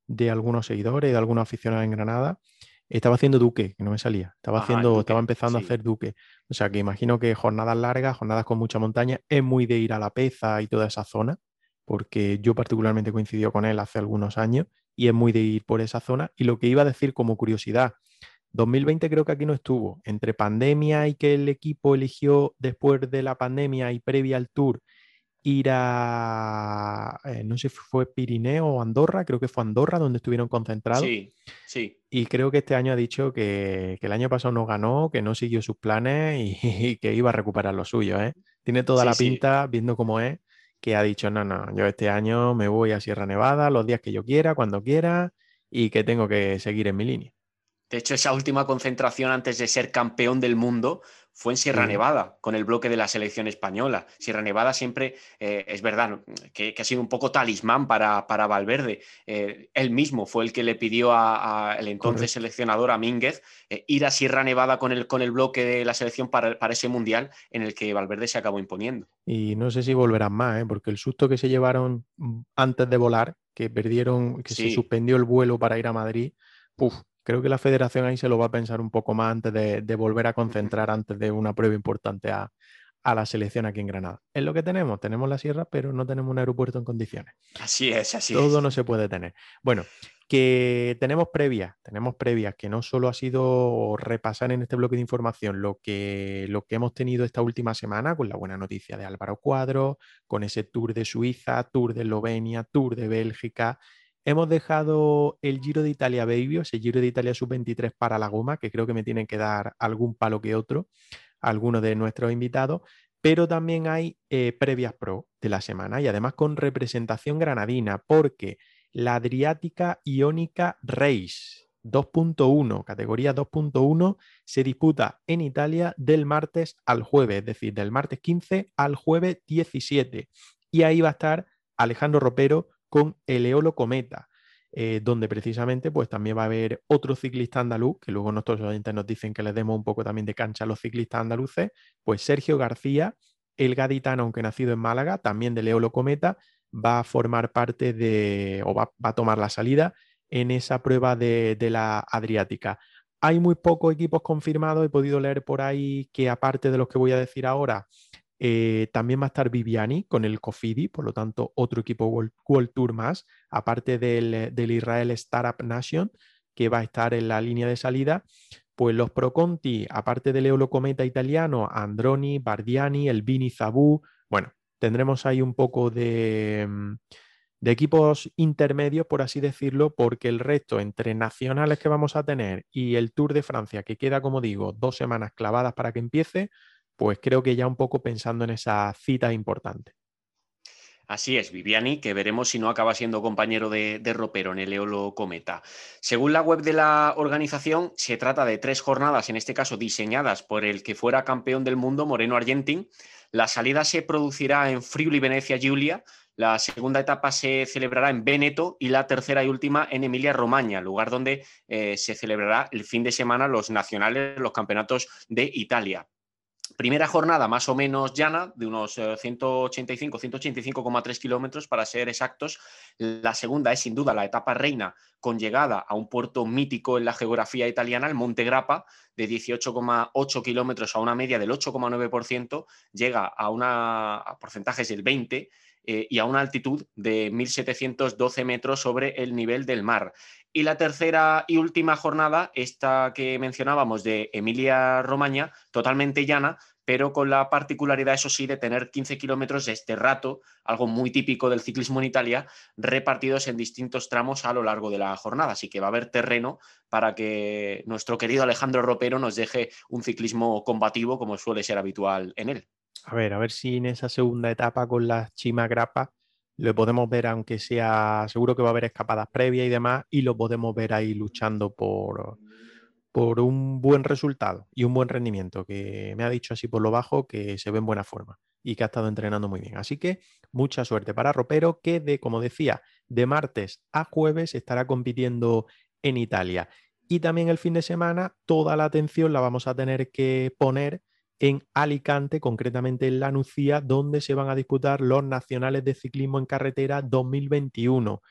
de algunos seguidores, de algunos aficionados en Granada, estaba haciendo Duque, que no me salía. Estaba haciendo, estaba empezando a hacer Duque. O sea que imagino que jornadas largas, jornadas con mucha montaña, es muy de ir a la peza y toda esa zona, porque yo particularmente coincidió con él hace algunos años y es muy de ir por esa zona. Y lo que iba a decir como curiosidad, 2020 creo que aquí no estuvo. Entre pandemia y que el equipo eligió después de la pandemia y previa al tour ir a, eh, no sé si fue Pirineo o Andorra, creo que fue Andorra donde estuvieron concentrados. Sí, sí. Y creo que este año ha dicho que, el año pasado no ganó, que no siguió sus planes y, que iba a recuperar lo suyo. ¿eh? Tiene toda la pinta, viendo cómo es, que ha dicho, no, no, yo este año me voy a Sierra Nevada los días que yo quiera, cuando quiera, y que tengo que seguir en mi línea. De hecho, esa última concentración antes de ser campeón del mundo fue en Sierra Nevada, con el bloque de la selección española. Sierra Nevada siempre, eh, es verdad, que, ha sido un poco talismán para, para Valverde. Eh, él mismo fue el que le pidió al entonces seleccionador, a Mínguez, eh, ir a Sierra Nevada con el, con el bloque de la selección para, para, ese mundial en el que Valverde se acabó imponiendo. Y no sé si volverán más, porque el susto que se llevaron antes de volar, que perdieron, que se suspendió el vuelo para ir a Madrid, puf, creo que la federación ahí se lo va a pensar un poco más antes de, volver a concentrar antes de una prueba importante a, la selección aquí en Granada. Es lo que tenemos, tenemos la sierra, pero no tenemos un aeropuerto en condiciones. Así es, así es. Todo no se puede tener. Bueno, que tenemos previas, tenemos previas, que no solo ha sido repasar en este bloque de información lo que, lo que hemos tenido esta última semana con la buena noticia de Álvaro Cuadro, con ese tour de Suiza, tour de Eslovenia, tour de Bélgica, Hemos dejado el Giro de Italia Baby, ese Giro de Italia sub-23 para la goma, que creo que me tienen que dar algún palo que otro, algunos de nuestros invitados, pero también hay eh, previas pro de la semana y además con representación granadina, porque la Adriática Iónica Race 2.1, categoría 2.1, se disputa en Italia del martes al jueves, es decir, del martes 15 al jueves 17. Y ahí va a estar Alejandro Ropero con el Eolo Cometa, eh, donde precisamente pues también va a haber otro ciclista andaluz, que luego nuestros oyentes nos dicen que les demos un poco también de cancha a los ciclistas andaluces, pues Sergio García, el gaditano, aunque nacido en Málaga, también del Eolo Cometa, va a formar parte de, o va, a tomar la salida en esa prueba de, de la Adriática. Hay muy pocos equipos confirmados, he podido leer por ahí que aparte de los que voy a decir ahora, eh, también va a estar Viviani con el Cofidi, por lo tanto, otro equipo World, Tour más, aparte del, Israel Startup Nation, que va a estar en la línea de salida. Pues los Pro Conti, aparte del Eulocometa italiano, Androni, Bardiani, el Vini Zabú, bueno, tendremos ahí un poco de, mm, de equipos intermedios, por así decirlo, porque el resto, entre nacionales que vamos a tener y el Tour de Francia, que queda, como digo, dos semanas clavadas para que empiece, pues creo que ya un poco pensando en esa cita importante. Así es, Viviani, que veremos si no acaba siendo compañero de, Ropero en el Eolo Cometa. Según la web de la organización, se trata de tres jornadas, en este caso diseñadas por el que fuera campeón del mundo, Moreno Argentín. La salida se producirá en Friuli, Venecia, Giulia. La segunda etapa se celebrará en Veneto y la tercera y última en Emilia-Romagna, lugar donde eh, se celebrará el fin de semana los nacionales, los campeonatos de Italia. Primera jornada más o menos llana, de unos 185, eh, 185,3 kilómetros para ser exactos. La segunda es sin duda la etapa reina con llegada a un puerto mítico en la geografía italiana, el Monte Grappa, de 18,8 kilómetros a una media del 8,9%, llega a, una, a porcentajes del 20% eh, y a una altitud de 1.712 metros sobre el nivel del mar. Y la tercera y última jornada, esta que mencionábamos de Emilia Romagna, totalmente llana, pero con la particularidad, eso sí, de tener 15 kilómetros de este rato, algo muy típico del ciclismo en Italia, repartidos en distintos tramos a lo largo de la jornada. Así que va a haber terreno para que nuestro querido Alejandro Ropero nos deje un ciclismo combativo como suele ser habitual en él. A ver, a ver si en esa segunda etapa con las chimagrapas lo podemos ver, aunque sea, seguro que va a haber escapadas previas y demás, y lo podemos ver ahí luchando por, por un buen resultado y un buen rendimiento, que me ha dicho así por lo bajo que se ve en buena forma y que ha estado entrenando muy bien. Así que mucha suerte para Ropero, que de, como decía, de martes a jueves estará compitiendo en Italia. Y también el fin de semana, toda la atención la vamos a tener que poner en Alicante, concretamente en La Nucía, donde se van a disputar los nacionales de ciclismo en carretera 2021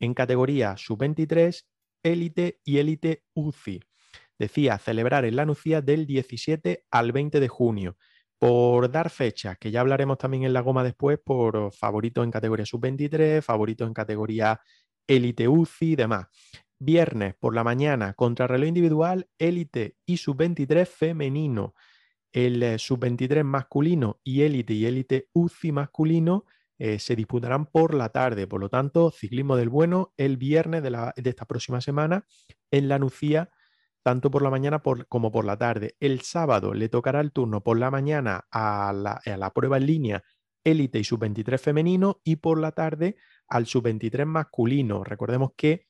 en categoría sub-23, élite y élite UCI. Decía celebrar en La Nucía del 17 al 20 de junio. Por dar fechas, que ya hablaremos también en la goma después, por favoritos en categoría sub-23, favoritos en categoría élite UCI y demás. Viernes por la mañana, contrarreloj individual, élite y sub-23 femenino el eh, sub-23 masculino y élite y élite UCI masculino eh, se disputarán por la tarde. Por lo tanto, ciclismo del bueno el viernes de, esta próxima semana en la Nucía, tanto por la mañana como por la tarde. El sábado le tocará el turno por la mañana a la, a la prueba en línea élite y sub-23 femenino y por la tarde al sub-23 masculino. Recordemos que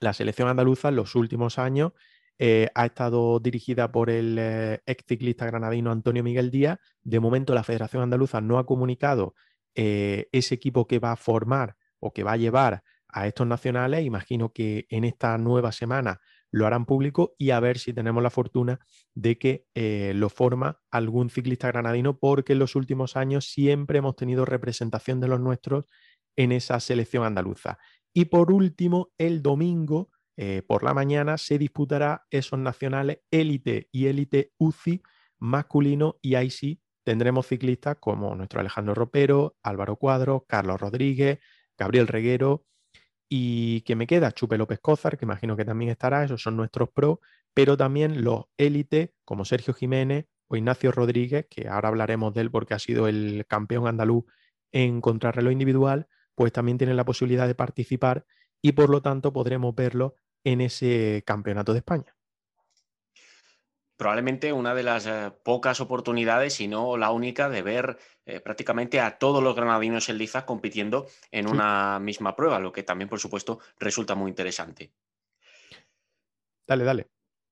la selección andaluza en los últimos años eh, ha estado dirigida por el eh, ex ciclista granadino Antonio Miguel Díaz. De momento la Federación Andaluza no ha comunicado eh, ese equipo que va a formar o que va a llevar a estos nacionales. Imagino que en esta nueva semana lo harán público y a ver si tenemos la fortuna de que lo forma algún ciclista granadino, porque en los últimos años siempre hemos tenido representación de los nuestros en esa selección andaluza. Y por último, el domingo eh, por la mañana se disputará esos nacionales élite y élite UCI masculino y ahí sí tendremos ciclistas como nuestro Alejandro Ropero, Álvaro Cuadro, Carlos Rodríguez, Gabriel Reguero y que me queda Chupe López Cózar, que imagino que también estará, esos son nuestros pros, pero también los élite como Sergio Jiménez o Ignacio Rodríguez, que ahora hablaremos de él porque ha sido el campeón andaluz en contrarreloj individual, pues también tienen la posibilidad de participar y por lo tanto podremos verlo en ese campeonato de España. Probablemente una de las eh, pocas oportunidades, si no la única, de ver eh, prácticamente a todos los granadinos en liza compitiendo en una misma prueba, lo que también, por supuesto, resulta muy interesante. Dale, dale.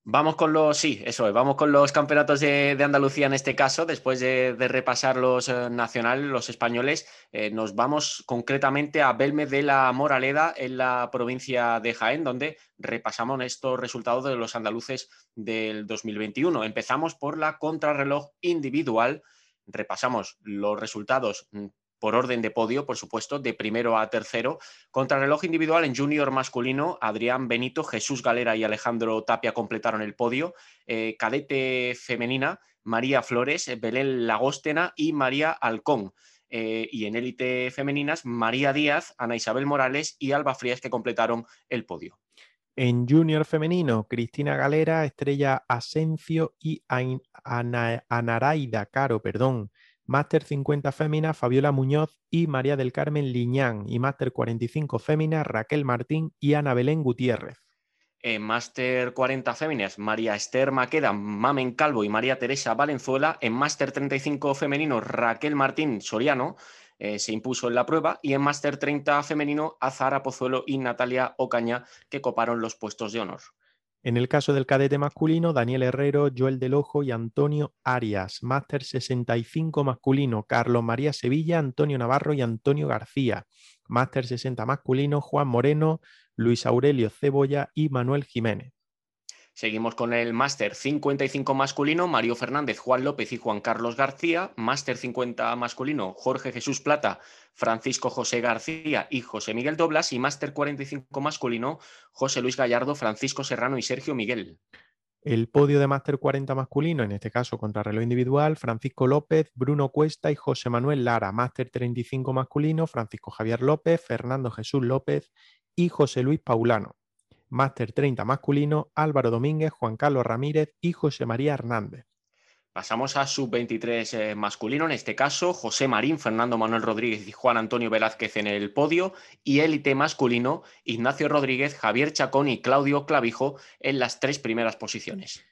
Vamos con los, sí, eso es, vamos con los campeonatos de, Andalucía en este caso, después de, repasar los eh, nacionales, los españoles, eh, nos vamos concretamente a Belme de la Moraleda en la provincia de Jaén, donde repasamos estos resultados de los andaluces del 2021. Empezamos por la contrarreloj individual, repasamos los resultados mm, por orden de podio, por supuesto, de primero a tercero. Contrarreloj individual en junior masculino, Adrián Benito, Jesús Galera y Alejandro Tapia completaron el podio. Eh, cadete femenina, María Flores, Belén Lagóstena y María Alcón. Eh, y en élite femeninas, María Díaz, Ana Isabel Morales y Alba Frías que completaron el podio. En junior femenino, Cristina Galera, Estrella Asencio y Anaraida Caro, perdón, Máster 50 Fémina, Fabiola Muñoz y María del Carmen Liñán. Y Máster 45 Fémina, Raquel Martín y Ana Belén Gutiérrez. En Máster 40 Féminas, María Esther Maqueda, Mamen Calvo y María Teresa Valenzuela. En Máster 35 Femenino, Raquel Martín Soriano. Eh, se impuso en la prueba y en Máster 30 femenino Azara Pozuelo y Natalia Ocaña que coparon los puestos de honor. En el caso del cadete masculino, Daniel Herrero, Joel Del Ojo y Antonio Arias. Máster 65 masculino, Carlos María Sevilla, Antonio Navarro y Antonio García. Máster 60 masculino, Juan Moreno, Luis Aurelio Cebolla y Manuel Jiménez. Seguimos con el Máster 55 masculino, Mario Fernández, Juan López y Juan Carlos García. Máster 50 masculino, Jorge Jesús Plata, Francisco José García y José Miguel Doblas. Y Máster 45 masculino, José Luis Gallardo, Francisco Serrano y Sergio Miguel. El podio de Máster 40 masculino, en este caso contra reloj individual, Francisco López, Bruno Cuesta y José Manuel Lara. Máster 35 masculino, Francisco Javier López, Fernando Jesús López y José Luis Paulano. Máster 30 masculino, Álvaro Domínguez, Juan Carlos Ramírez y José María Hernández. Pasamos a sub-23 eh, masculino, en este caso José Marín, Fernando Manuel Rodríguez y Juan Antonio Velázquez en el podio y élite masculino Ignacio Rodríguez, Javier Chacón y Claudio Clavijo en las tres primeras posiciones.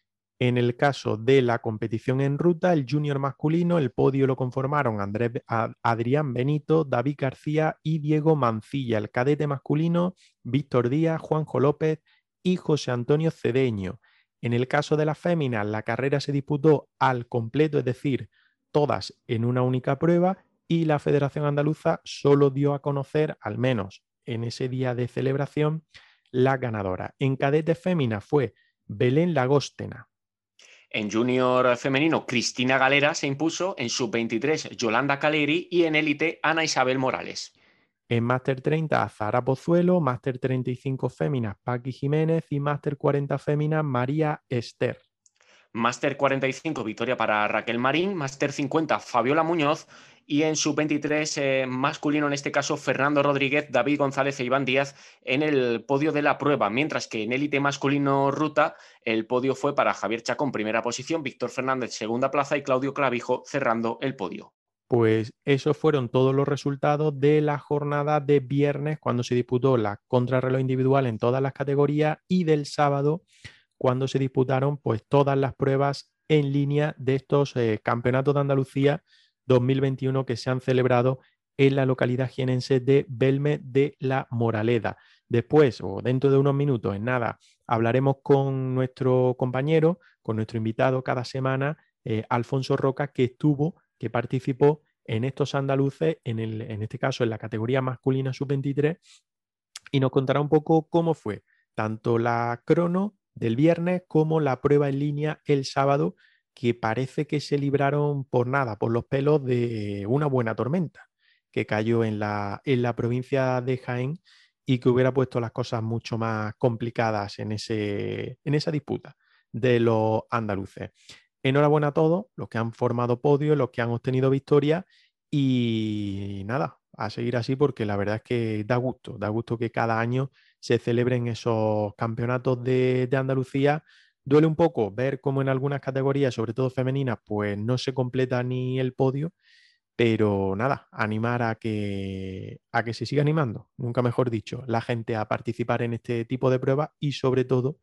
En el caso de la competición en ruta, el junior masculino, el podio lo conformaron Adrián Benito, David García y Diego Mancilla. El cadete masculino, Víctor Díaz, Juanjo López y José Antonio Cedeño. En el caso de la fémina, la carrera se disputó al completo, es decir, todas en una única prueba y la Federación Andaluza solo dio a conocer, al menos en ese día de celebración, la ganadora. En cadete fémina fue Belén Lagóstena, en junior femenino, Cristina Galera se impuso, en sub-23, Yolanda Caleri y en élite, Ana Isabel Morales. En Máster 30, Zara Pozuelo, Máster 35 Féminas, Paqui Jiménez y Máster 40 Féminas, María Esther. Máster 45, victoria para Raquel Marín. Máster 50, Fabiola Muñoz. Y en sub-23 eh, masculino, en este caso, Fernando Rodríguez, David González e Iván Díaz en el podio de la prueba. Mientras que en élite masculino ruta, el podio fue para Javier Chacón, primera posición, Víctor Fernández, segunda plaza y Claudio Clavijo cerrando el podio. Pues esos fueron todos los resultados de la jornada de viernes cuando se disputó la contrarreloj individual en todas las categorías y del sábado cuando se disputaron pues todas las pruebas en línea de estos eh, campeonatos de Andalucía 2021 que se han celebrado en la localidad jienense de Belme de la Moraleda. Después, o dentro de unos minutos, en nada, hablaremos con nuestro compañero, con nuestro invitado cada semana, eh, Alfonso Roca, que estuvo, que participó en estos andaluces, en, el, en este caso en la categoría masculina sub-23, y nos contará un poco cómo fue tanto la crono del viernes como la prueba en línea el sábado, que parece que se libraron por nada, por los pelos de una buena tormenta que cayó en la, en la provincia de Jaén y que hubiera puesto las cosas mucho más complicadas en, ese, en esa disputa de los andaluces. Enhorabuena a todos los que han formado podio, los que han obtenido victoria y nada, a seguir así porque la verdad es que da gusto, da gusto que cada año se celebren esos campeonatos de, Andalucía. Duele un poco ver cómo en algunas categorías, sobre todo femeninas, pues no se completa ni el podio, pero nada, animar a que, a que se siga animando, nunca mejor dicho, la gente a participar en este tipo de pruebas y sobre todo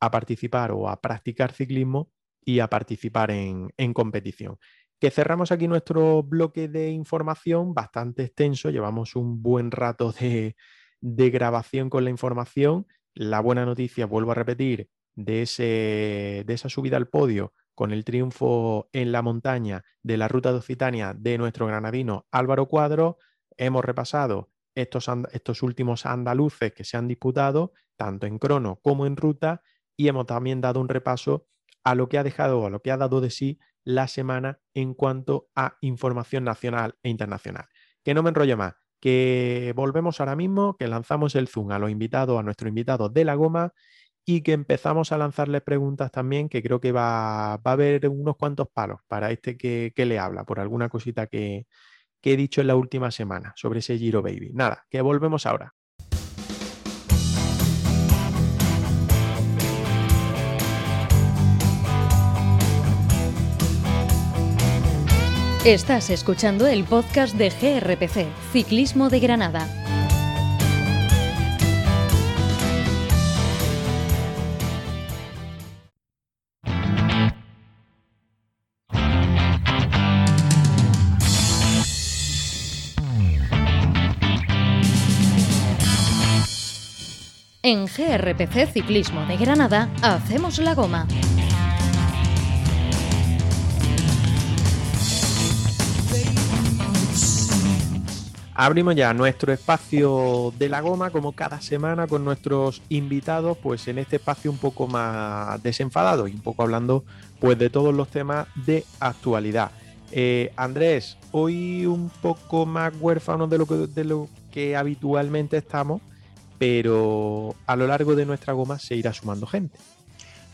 a participar o a practicar ciclismo y a participar en, en competición que cerramos aquí nuestro bloque de información bastante extenso, llevamos un buen rato de, grabación con la información. La buena noticia, vuelvo a repetir, de, ese, de esa subida al podio con el triunfo en la montaña de la ruta de Occitania de nuestro granadino Álvaro Cuadro. Hemos repasado estos, estos últimos andaluces que se han disputado, tanto en crono como en ruta, y hemos también dado un repaso a lo que ha dejado, a lo que ha dado de sí la semana en cuanto a información nacional e internacional. Que no me enrollo más, que volvemos ahora mismo, que lanzamos el Zoom a los invitados, a nuestro invitado de la goma y que empezamos a lanzarle preguntas también, que creo que va, a haber unos cuantos palos para este que, le habla, por alguna cosita que, que he dicho en la última semana sobre ese Giro Baby. Nada, que volvemos ahora. Estás escuchando el podcast de GRPC, Ciclismo de Granada. En GRPC Ciclismo de Granada hacemos la goma. Abrimos ya nuestro espacio de la goma, como cada semana, con nuestros invitados, pues en este espacio un poco más desenfadado y un poco hablando pues de todos los temas de actualidad. Eh, Andrés, hoy un poco más huérfanos de lo, que, de lo que habitualmente estamos, pero a lo largo de nuestra goma se irá sumando gente.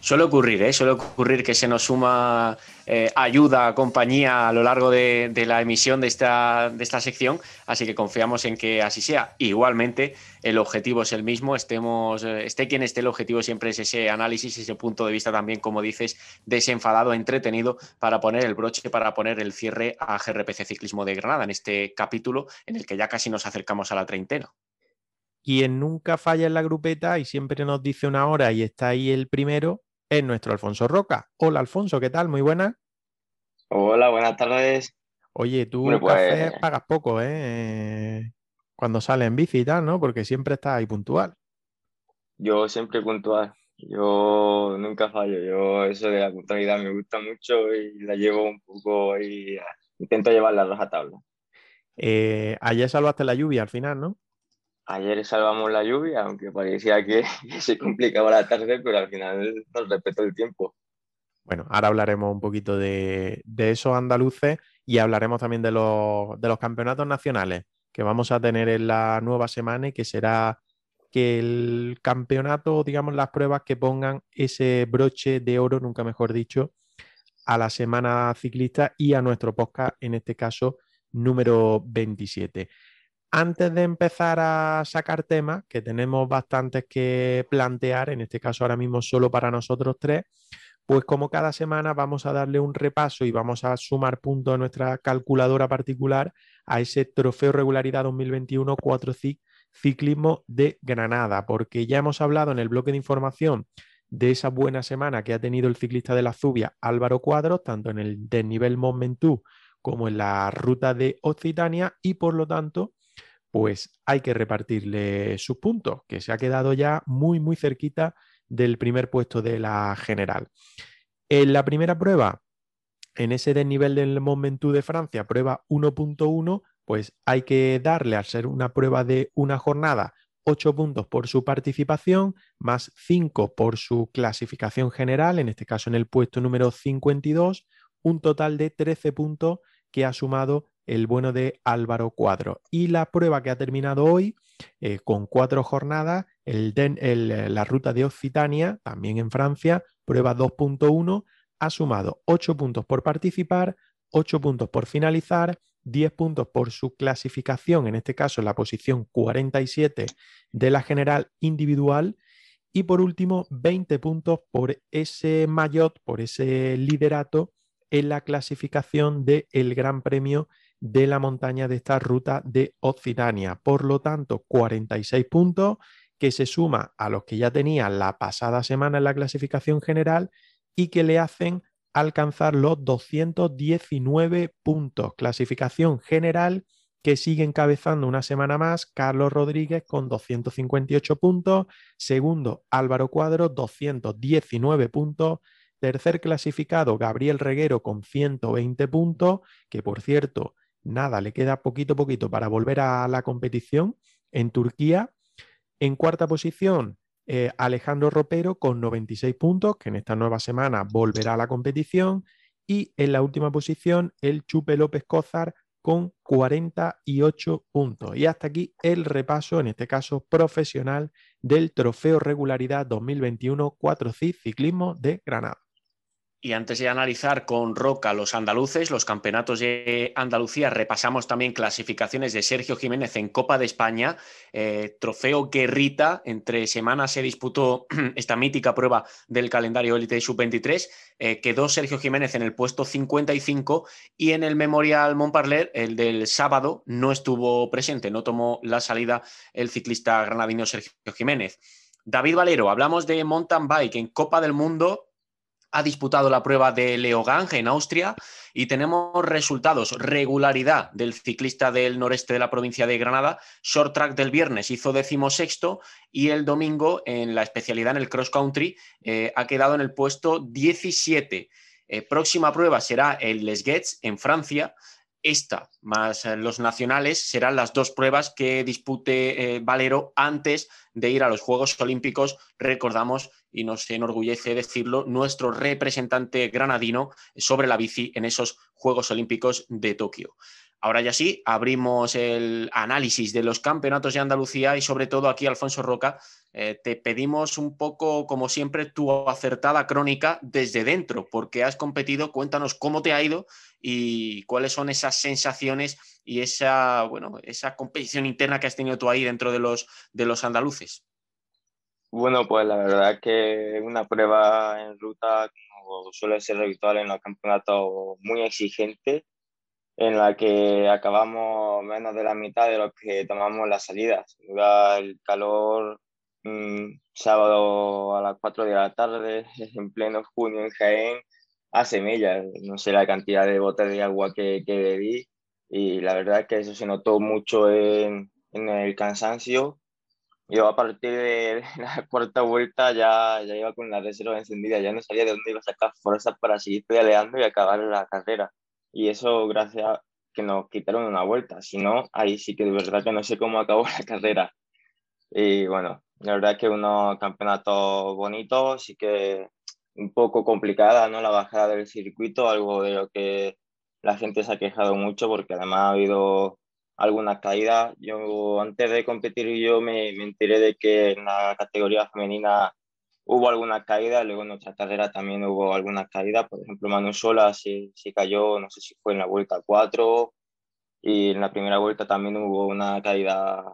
Suele ocurrir, ¿eh? suele ocurrir que se nos suma eh, ayuda, compañía a lo largo de, la emisión de esta, de esta, sección, así que confiamos en que así sea. Igualmente, el objetivo es el mismo, estemos, eh, esté quien esté, el objetivo siempre es ese análisis, ese punto de vista también, como dices, desenfadado, entretenido, para poner el broche, para poner el cierre a GRPC Ciclismo de Granada en este capítulo en el que ya casi nos acercamos a la treintena quien nunca falla en la grupeta y siempre nos dice una hora y está ahí el primero, es nuestro Alfonso Roca. Hola Alfonso, ¿qué tal? Muy buena. Hola, buenas tardes. Oye, tú café pues pagas poco, ¿eh? Cuando sales en bici y tal, ¿no? Porque siempre estás ahí puntual. Yo siempre puntual. Yo nunca fallo. Yo eso de la puntualidad me gusta mucho y la llevo un poco y intento llevar la rajatabla. Eh, ayer salvaste la lluvia al final, ¿no? Ayer salvamos la lluvia, aunque parecía que, se complicaba la tarde, pero al final nos respetó el tiempo. Bueno, ahora hablaremos un poquito de, esos andaluces y hablaremos también de los, de los campeonatos nacionales que vamos a tener en la nueva semana y que será que el campeonato, digamos, las pruebas que pongan ese broche de oro, nunca mejor dicho, a la semana ciclista y a nuestro podcast, en este caso, número 27 antes de empezar a sacar temas, que tenemos bastantes que plantear, en este caso ahora mismo solo para nosotros tres, pues como cada semana vamos a darle un repaso y vamos a sumar puntos a nuestra calculadora particular a ese trofeo regularidad 2021 4 ciclismo de Granada, porque ya hemos hablado en el bloque de información de esa buena semana que ha tenido el ciclista de la Zubia Álvaro Cuadros, tanto en el desnivel Mont Ventoux como en la ruta de Occitania, y por lo tanto pues hay que repartirle sus puntos, que se ha quedado ya muy, muy cerquita del primer puesto de la general. En la primera prueba, en ese desnivel del Mont Ventoux de Francia, prueba 1.1, pues hay que darle, al ser una prueba de una jornada, 8 puntos por su participación, más 5 por su clasificación general, en este caso en el puesto número 52, un total de 13 puntos que ha sumado el bueno de Álvaro Cuadro. Y la prueba que ha terminado hoy, eh, con cuatro jornadas, el, eh, la ruta de Occitania, también en Francia, prueba 2.1, ha sumado 8 puntos por participar, 8 puntos por finalizar, 10 puntos por su clasificación, en este caso la posición 47 de la general individual, y por último 20 puntos por ese maillot, por ese liderato en la clasificación del el Gran Premio de la montaña de esta ruta de Occitania. Por lo tanto, 46 puntos que se suma a los que ya tenía la pasada semana en la clasificación general y que le hacen alcanzar los 219 puntos. Clasificación general que sigue encabezando una semana más Carlos Rodríguez con 258 puntos, segundo Álvaro Cuadro 219 puntos, tercer clasificado Gabriel Reguero con 120 puntos, que por cierto nada, le queda poquito a poquito para volver a la competición en Turquía. En cuarta posición, eh, Alejandro Ropero con 96 puntos, que en esta nueva semana volverá a la competición. Y en la última posición, el Chupe López Cózar con 48 puntos. Y hasta aquí el repaso, en este caso profesional, del Trofeo Regularidad 2021 4C Ciclismo de Granada. Y antes de analizar con Roca los andaluces, los campeonatos de Andalucía, repasamos también clasificaciones de Sergio Jiménez en Copa de España, eh, trofeo Guerrita, entre semanas se disputó esta mítica prueba del calendario élite sub-23, eh, quedó Sergio Jiménez en el puesto 55 y en el Memorial Montparler, el del sábado, no estuvo presente, no tomó la salida el ciclista granadino Sergio Jiménez. David Valero, hablamos de mountain bike en Copa del Mundo ha disputado la prueba de Leogang en Austria y tenemos resultados. Regularidad del ciclista del noreste de la provincia de Granada. Short track del viernes hizo decimosexto y el domingo en la especialidad en el cross country eh, ha quedado en el puesto 17. Eh, próxima prueba será el Les Gets en Francia. esta más eh, los nacionales serán las dos pruebas que dispute Valero antes de ir a los Juegos Olímpicos. Recordamos, y nos enorgullece decirlo, nuestro representante granadino sobre la bici en esos Juegos Olímpicos de Tokio. Ahora ya sí, abrimos el análisis de los campeonatos de Andalucía y sobre todo aquí, Alfonso Roca, eh, te pedimos un poco, como siempre, tu acertada crónica desde dentro, porque has competido, cuéntanos cómo te ha ido y cuáles son esas sensaciones y esa, bueno, esa competición interna que has tenido tú ahí dentro de los, de los andaluces. Bueno, pues la verdad es que una prueba en ruta, como suele ser habitual en los campeonatos, muy exigente en la que acabamos menos de la mitad de lo que tomamos las salidas. el calor mm, sábado a las 4 de la tarde, en pleno junio en Jaén, hace millas. No sé la cantidad de botes de agua que, que bebí y la verdad es que eso se notó mucho en, en el cansancio. Yo a partir de la cuarta vuelta ya, ya iba con la reserva encendida, ya no sabía de dónde iba a sacar fuerzas para seguir pedaleando y acabar la carrera y eso gracias a que nos quitaron una vuelta, si no, ahí sí que de verdad que no sé cómo acabó la carrera. Y bueno, la verdad es que unos campeonatos bonitos, sí que un poco complicada, ¿no? La bajada del circuito, algo de lo que la gente se ha quejado mucho porque además ha habido algunas caídas. Yo antes de competir yo me, me enteré de que en la categoría femenina hubo algunas caídas, luego en nuestra carrera también hubo algunas caídas, por ejemplo Manu Sola se, cayó, no sé si fue en la vuelta 4 y en la primera vuelta también hubo una caída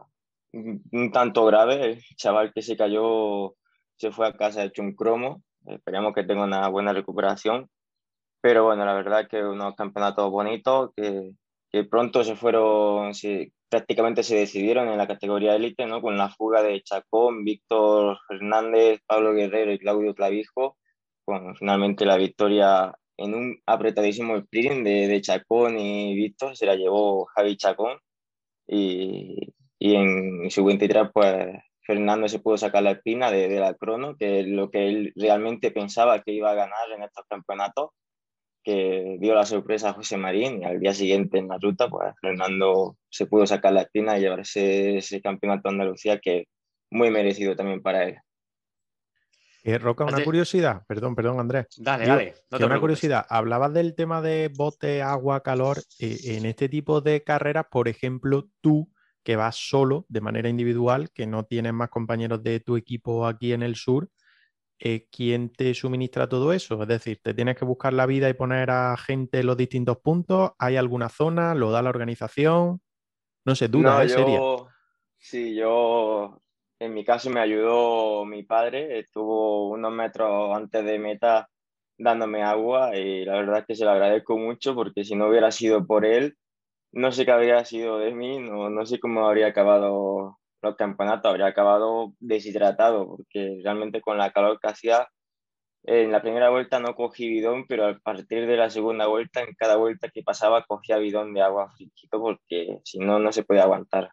un tanto grave, el chaval que se cayó se fue a casa hecho un cromo, esperemos que tenga una buena recuperación, pero bueno, la verdad es que unos campeonatos bonitos que, que pronto se fueron, prácticamente se decidieron en la categoría élite, ¿no? Con la fuga de Chacón, Víctor Fernández, Pablo Guerrero y Claudio Clavijo, con finalmente la victoria en un apretadísimo sprint de, de Chacón y Víctor, se la llevó Javi Chacón y, y en su 23 pues Fernando se pudo sacar la espina de, de la crono, que es lo que él realmente pensaba que iba a ganar en estos campeonatos que dio la sorpresa a José Marín y al día siguiente en la ruta, pues Fernando se pudo sacar la espina y llevarse ese campeonato de Andalucía que muy merecido también para él. Eh, Roca, una curiosidad, perdón, perdón, Andrés. Dale, dale. una curiosidad, hablabas del tema de bote, agua, calor. Eh, en este tipo de carreras, por ejemplo, tú que vas solo de manera individual, que no tienes más compañeros de tu equipo aquí en el sur, eh, quién te suministra todo eso. Es decir, te tienes que buscar la vida y poner a gente en los distintos puntos. ¿Hay alguna zona? ¿Lo da la organización? No sé, duda, ¿eh? Yo, sí, yo en mi caso me ayudó mi padre. Estuvo unos metros antes de meta dándome agua y la verdad es que se lo agradezco mucho porque si no hubiera sido por él, no sé qué habría sido de mí, no, no sé cómo habría acabado los campeonatos habría acabado deshidratado, porque realmente con la calor que hacía, en la primera vuelta no cogí bidón, pero a partir de la segunda vuelta, en cada vuelta que pasaba, cogía bidón de agua fresquito, porque si no, no se puede aguantar.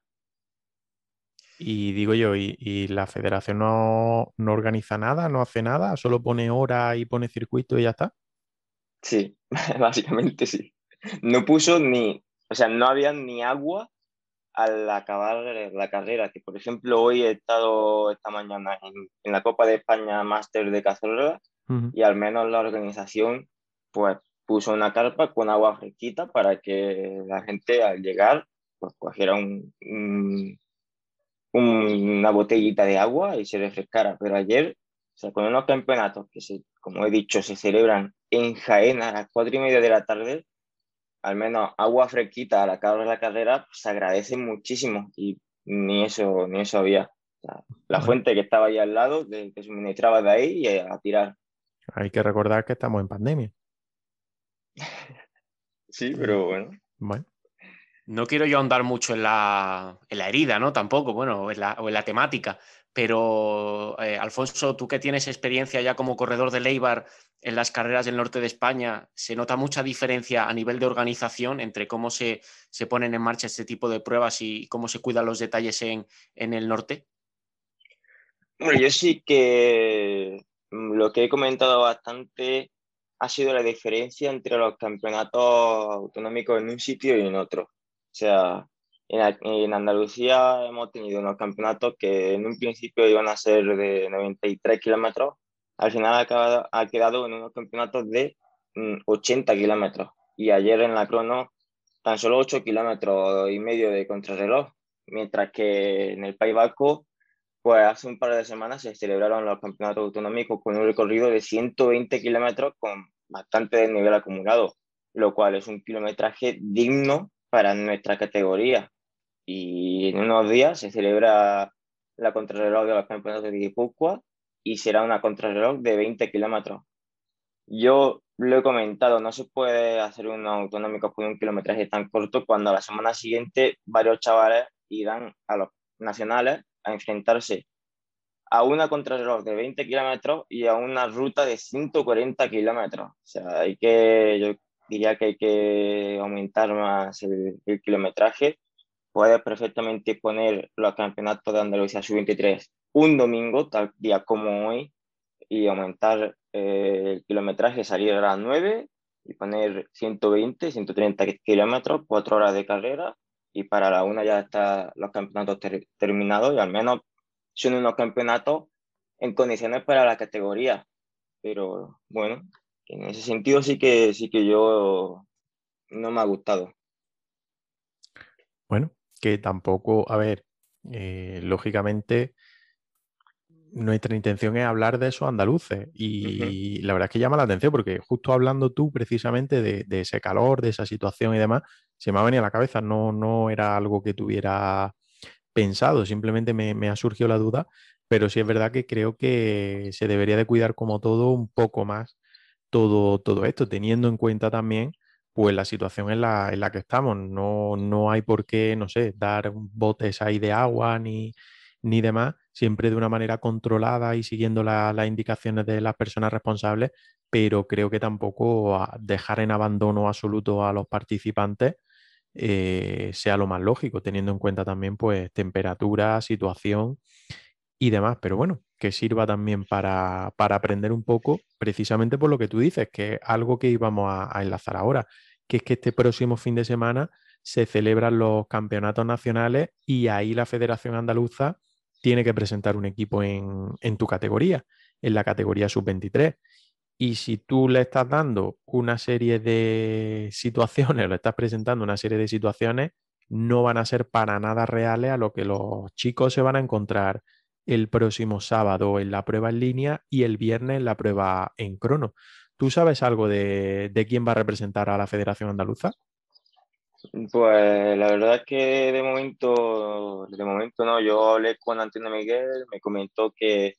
Y digo yo, ¿y, la federación no, no, organiza nada, no hace nada? ¿Solo pone hora y pone circuito y ya está? Sí, básicamente sí. No puso ni, o sea, no había ni agua al acabar la carrera, que por ejemplo hoy he estado esta mañana en, la Copa de España Máster de Cazorla y al menos la organización pues puso una carpa con agua fresquita para que la gente al llegar pues cogiera un, una botellita de agua y se refrescara. Pero ayer, o sea, con unos campeonatos que, se, como he dicho, se celebran en Jaén a las cuatro y media de la tarde, al menos agua fresquita al acabar la carrera, pues, se agradece muchísimo y ni eso, ni eso había. la fuente que estaba ahí al lado, que suministraba de ahí y a tirar. Hay que recordar que estamos en pandemia. sí, pero bueno. Bueno. No quiero yo ahondar mucho en la, en la herida, ¿no? Tampoco, bueno, o en la, o en la temática, pero eh, Alfonso, tú que tienes experiencia ya como corredor de Leibar en las carreras del norte de España, ¿se nota mucha diferencia a nivel de organización entre cómo se, se ponen en marcha este tipo de pruebas y cómo se cuidan los detalles en, en el norte? Bueno, yo sí que mm, lo que he comentado bastante ha sido la diferencia entre los campeonatos autonómicos en un sitio y en otro. O sea, en, Andalucía hemos tenido unos campeonatos que en un principio iban a ser de 93 kilómetros, al final ha, ha quedado en unos campeonatos de 80 mm, kilómetros. Y ayer en la crono tan solo 8 kilómetros y medio de contrarreloj, mientras que en el País Vasco, pues hace un par de semanas se celebraron los campeonatos autonómicos con un recorrido de 120 kilómetros con bastante nivel acumulado, lo cual es un kilometraje digno para nuestra categoría. Y en unos días se celebra la contrarreloj de los campeonatos de Guipúzcoa y será una contrarreloj de 20 kilómetros. Yo lo he comentado, no se puede hacer un autonómico con un kilometraje tan corto cuando a la semana siguiente varios chavales irán a los nacionales a enfrentarse a una contrarreloj de 20 kilómetros y a una ruta de 140 kilómetros. O sea, hay que, yo diría que hay que aumentar más el, kilometraje. Puedes perfectamente poner los campeonatos de Andalucía sub-23 un domingo, tal día como hoy, y aumentar eh, el kilometraje, salir a las 9 y poner 120, 130 kilómetros, 4 horas de carrera y para la una ya están los campeonatos terminados y al menos son unos campeonatos en condiciones para la categoría. Pero bueno, en ese sentido sí que, sí que yo no me ha gustado. Bueno, que tampoco, a ver, eh, lógicamente nuestra intención es hablar de esos andaluces y la verdad es que llama la atención porque justo hablando tú precisamente de, ese calor, de esa situación y demás, se me ha venido a la cabeza, no, no era algo que tuviera pensado, simplemente me, ha surgido la duda, pero sí es verdad que creo que se debería de cuidar como todo un poco más todo, todo esto, teniendo en cuenta también pues la situación en la, en la que estamos. No, no hay por qué, no sé, dar botes ahí de agua ni, ni demás, siempre de una manera controlada y siguiendo las indicaciones de las personas responsables, pero creo que tampoco dejar en abandono absoluto a los participantes eh, sea lo más lógico, teniendo en cuenta también pues temperatura, situación y demás. Pero bueno, que sirva también para, aprender un poco, precisamente por lo que tú dices, que algo que íbamos a enlazar ahora, que es que este próximo fin de semana se celebran los campeonatos nacionales y ahí la Federación Andaluza tiene que presentar un equipo en, tu categoría, en la categoría sub-23. Y si tú le estás dando una serie de situaciones, le estás presentando una serie de situaciones, no van a ser para nada reales a lo que los chicos se van a encontrar el próximo sábado en la prueba en línea y el viernes en la prueba en crono. ¿Tú sabes algo de quién va a representar a la Federación Andaluza? Pues la verdad es que de momento, de momento no, yo hablé con Antonio Miguel, me comentó que,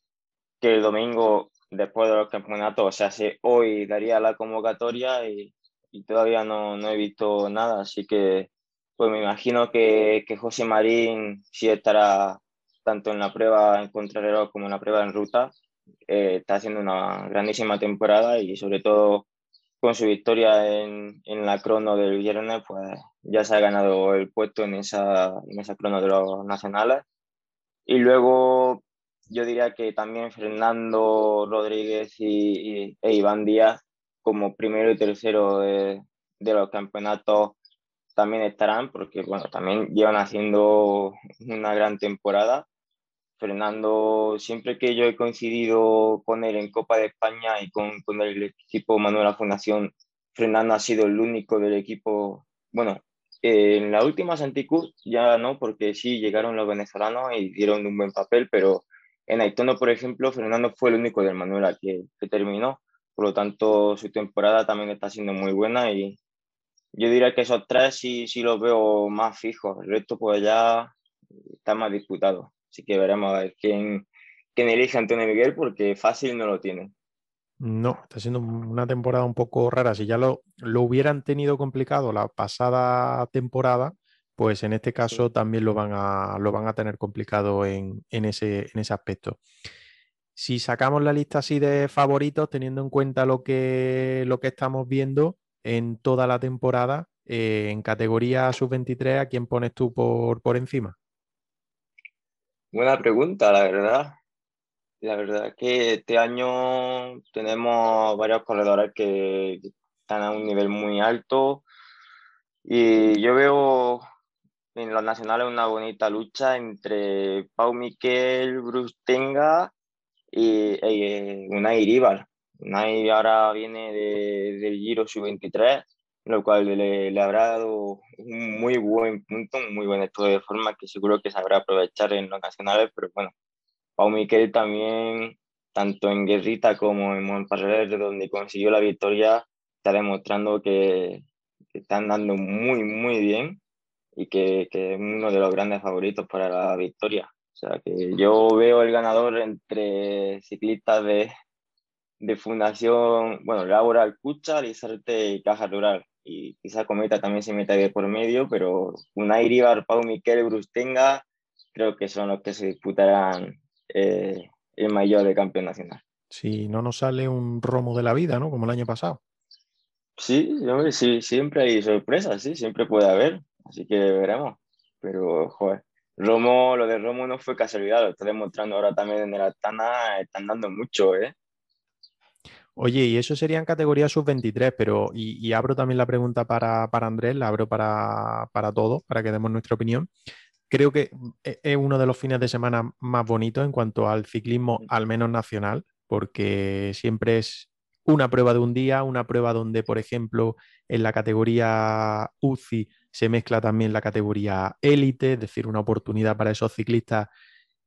que el domingo después de los campeonatos, o sea, si hoy daría la convocatoria y, y todavía no, no, he visto nada, así que pues me imagino que, que José Marín sí estará tanto en la prueba en contrarreloj como en la prueba en ruta, eh, está haciendo una grandísima temporada y sobre todo con su victoria en, en, la crono del viernes, pues ya se ha ganado el puesto en esa, en esa crono de los nacionales. Y luego yo diría que también Fernando Rodríguez y, e Iván Díaz como primero y tercero de, de, los campeonatos también estarán, porque bueno, también llevan haciendo una gran temporada. Fernando, siempre que yo he coincidido con él en Copa de España y con, con el equipo Manuela Fundación, Fernando ha sido el único del equipo, bueno, en la última Santicus ya no, porque sí llegaron los venezolanos y dieron un buen papel, pero en Aitono, por ejemplo, Fernando fue el único del Manuela que, que terminó, por lo tanto su temporada también está siendo muy buena y yo diría que esos tres sí, sí los veo más fijos, el resto pues ya está más disputado. Así que veremos a ver quién, quién elige a Antonio Miguel porque fácil no lo tiene. No, está siendo una temporada un poco rara. Si ya lo, lo hubieran tenido complicado la pasada temporada, pues en este caso también lo van a, lo van a tener complicado en, en, ese, en ese aspecto. Si sacamos la lista así de favoritos, teniendo en cuenta lo que, lo que estamos viendo en toda la temporada, eh, en categoría sub-23, ¿a quién pones tú por, por encima? Buena pregunta, la verdad. la verdad que este año tenemos varios corredores que están a un nivel muy alto y yo veo en los nacionales una bonita lucha entre Pau Miquel, Bruce Tenga y, y Unai Iribar. Unai ahora viene de, del Giro Sub-23, lo cual le, le, habrá dado un muy buen punto, un muy buen estado de forma que seguro que sabrá aprovechar en los nacionales, pero bueno, Pau Miquel también, tanto en Guerrita como en Montparnasse, donde consiguió la victoria, está demostrando que, que está andando muy, muy bien y que, que, es uno de los grandes favoritos para la victoria. O sea que yo veo el ganador entre ciclistas de, de Fundación, bueno, Laura Alcucha, Lizarte y Caja Rural. Y quizá Cometa también se meta de por medio, pero Unai Iribar, Pau Miquel, Brustenga, creo que son los que se disputarán eh, el mayor de campeón nacional. Si no nos sale un romo de la vida, ¿no? Como el año pasado. Sí, hombre, sí, siempre hay sorpresas, sí, siempre puede haber. Así que veremos. Pero, joder, Romo, lo de Romo no fue casualidad, lo está demostrando ahora también en el Astana, están dando mucho, ¿eh? Oye, y eso sería en categoría sub-23, pero, y, y, abro también la pregunta para, para Andrés, la abro para, para todos, para que demos nuestra opinión. Creo que es uno de los fines de semana más bonitos en cuanto al ciclismo, al menos nacional, porque siempre es una prueba de un día, una prueba donde, por ejemplo, en la categoría UCI se mezcla también la categoría élite, es decir, una oportunidad para esos ciclistas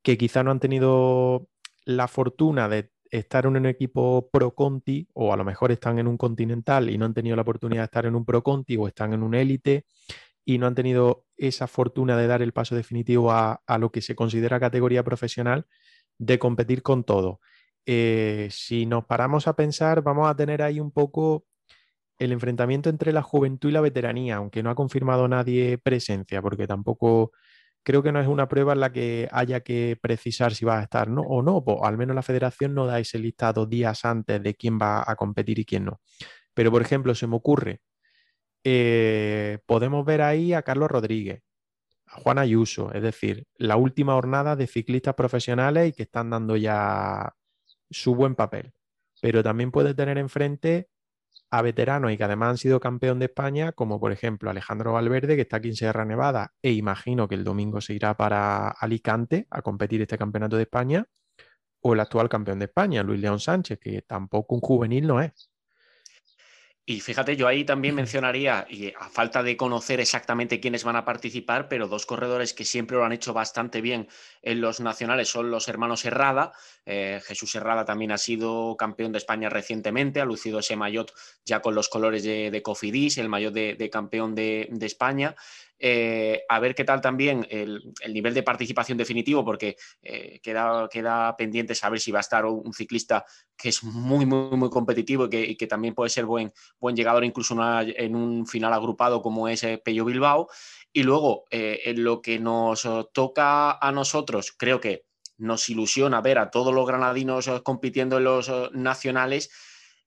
que quizá no han tenido la fortuna de estar en un equipo Pro Conti o a lo mejor están en un continental y no han tenido la oportunidad de estar en un Pro Conti o están en un élite y no han tenido esa fortuna de dar el paso definitivo a, lo que se considera categoría profesional de competir con todo. Eh, si nos paramos a pensar, vamos a tener ahí un poco el enfrentamiento entre la juventud y la veteranía, aunque no ha confirmado nadie presencia, porque tampoco creo que no es una prueba en la que haya que precisar si va a estar ¿no? o no, pues, al menos la federación no da ese listado días antes de quién va a competir y quién no. Pero, por ejemplo, se me ocurre, eh, podemos ver ahí a Carlos Rodríguez, a Juan Ayuso, es decir, la última jornada de ciclistas profesionales y que están dando ya su buen papel. Pero también puede tener enfrente a veteranos y que además han sido campeón de España, como por ejemplo Alejandro Valverde, que está aquí en Sierra Nevada, e imagino que el domingo se irá para Alicante a competir este campeonato de España, o el actual campeón de España, Luis León Sánchez, que tampoco un juvenil no es. Y fíjate, yo ahí también mencionaría, y a falta de conocer exactamente quiénes van a participar, pero dos corredores que siempre lo han hecho bastante bien en los nacionales son los hermanos Herrada. Eh, Jesús Herrada también ha sido campeón de España recientemente, ha lucido ese maillot ya con los colores de, de Cofidis, el maillot de, de campeón de, de España. Eh, a ver qué tal también el, el, nivel de participación definitivo, porque eh, queda, queda, pendiente saber si va a estar un ciclista que es muy, muy, muy competitivo y que, también puede ser buen, buen llegador incluso en un final agrupado como es eh, Pello Bilbao. Y luego, en lo que nos toca a nosotros, creo que nos ilusiona ver a todos los granadinos compitiendo en los nacionales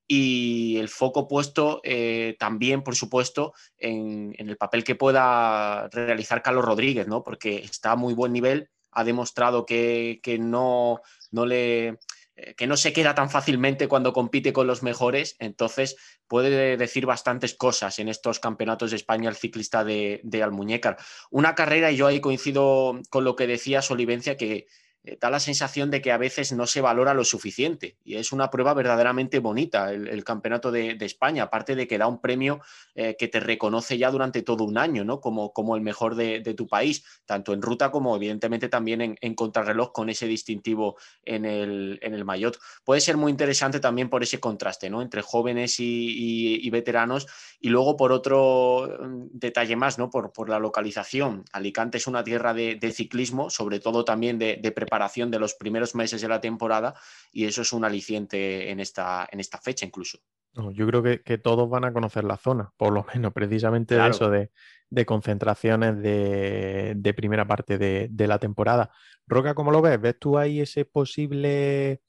y el foco puesto eh, también, por supuesto, en, el papel que pueda realizar Carlos Rodríguez, ¿no? Porque está a muy buen nivel, ha demostrado que, que no, no le eh, que no se queda tan fácilmente cuando compite con los mejores, entonces puede decir bastantes cosas en estos campeonatos de España el ciclista de, de Almuñécar. Una carrera, y yo ahí coincido con lo que decía Solivencia, que eh, da la sensación de que a veces no se valora lo suficiente y es una prueba verdaderamente bonita el, campeonato de, España, aparte de que da un premio eh, que te reconoce ya durante todo un año, ¿no? Como, como el mejor de, tu país, tanto en ruta como evidentemente también en, contrarreloj con ese distintivo en el, en el maillot. Puede ser muy interesante también por ese contraste, ¿no? Entre jóvenes y, veteranos y luego por otro mm, detalle más, ¿no? Por, por la localización. Alicante es una tierra de, ciclismo, sobre todo también de preparación preparación de los primeros meses de la temporada y eso es un aliciente en esta, en esta fecha incluso. Yo creo que, que, todos van a conocer la zona, por lo menos precisamente claro. de eso, de, de concentraciones de, de, primera parte de, de, la temporada. Roca, ¿cómo lo ves? ¿Ves tú ahí ese posible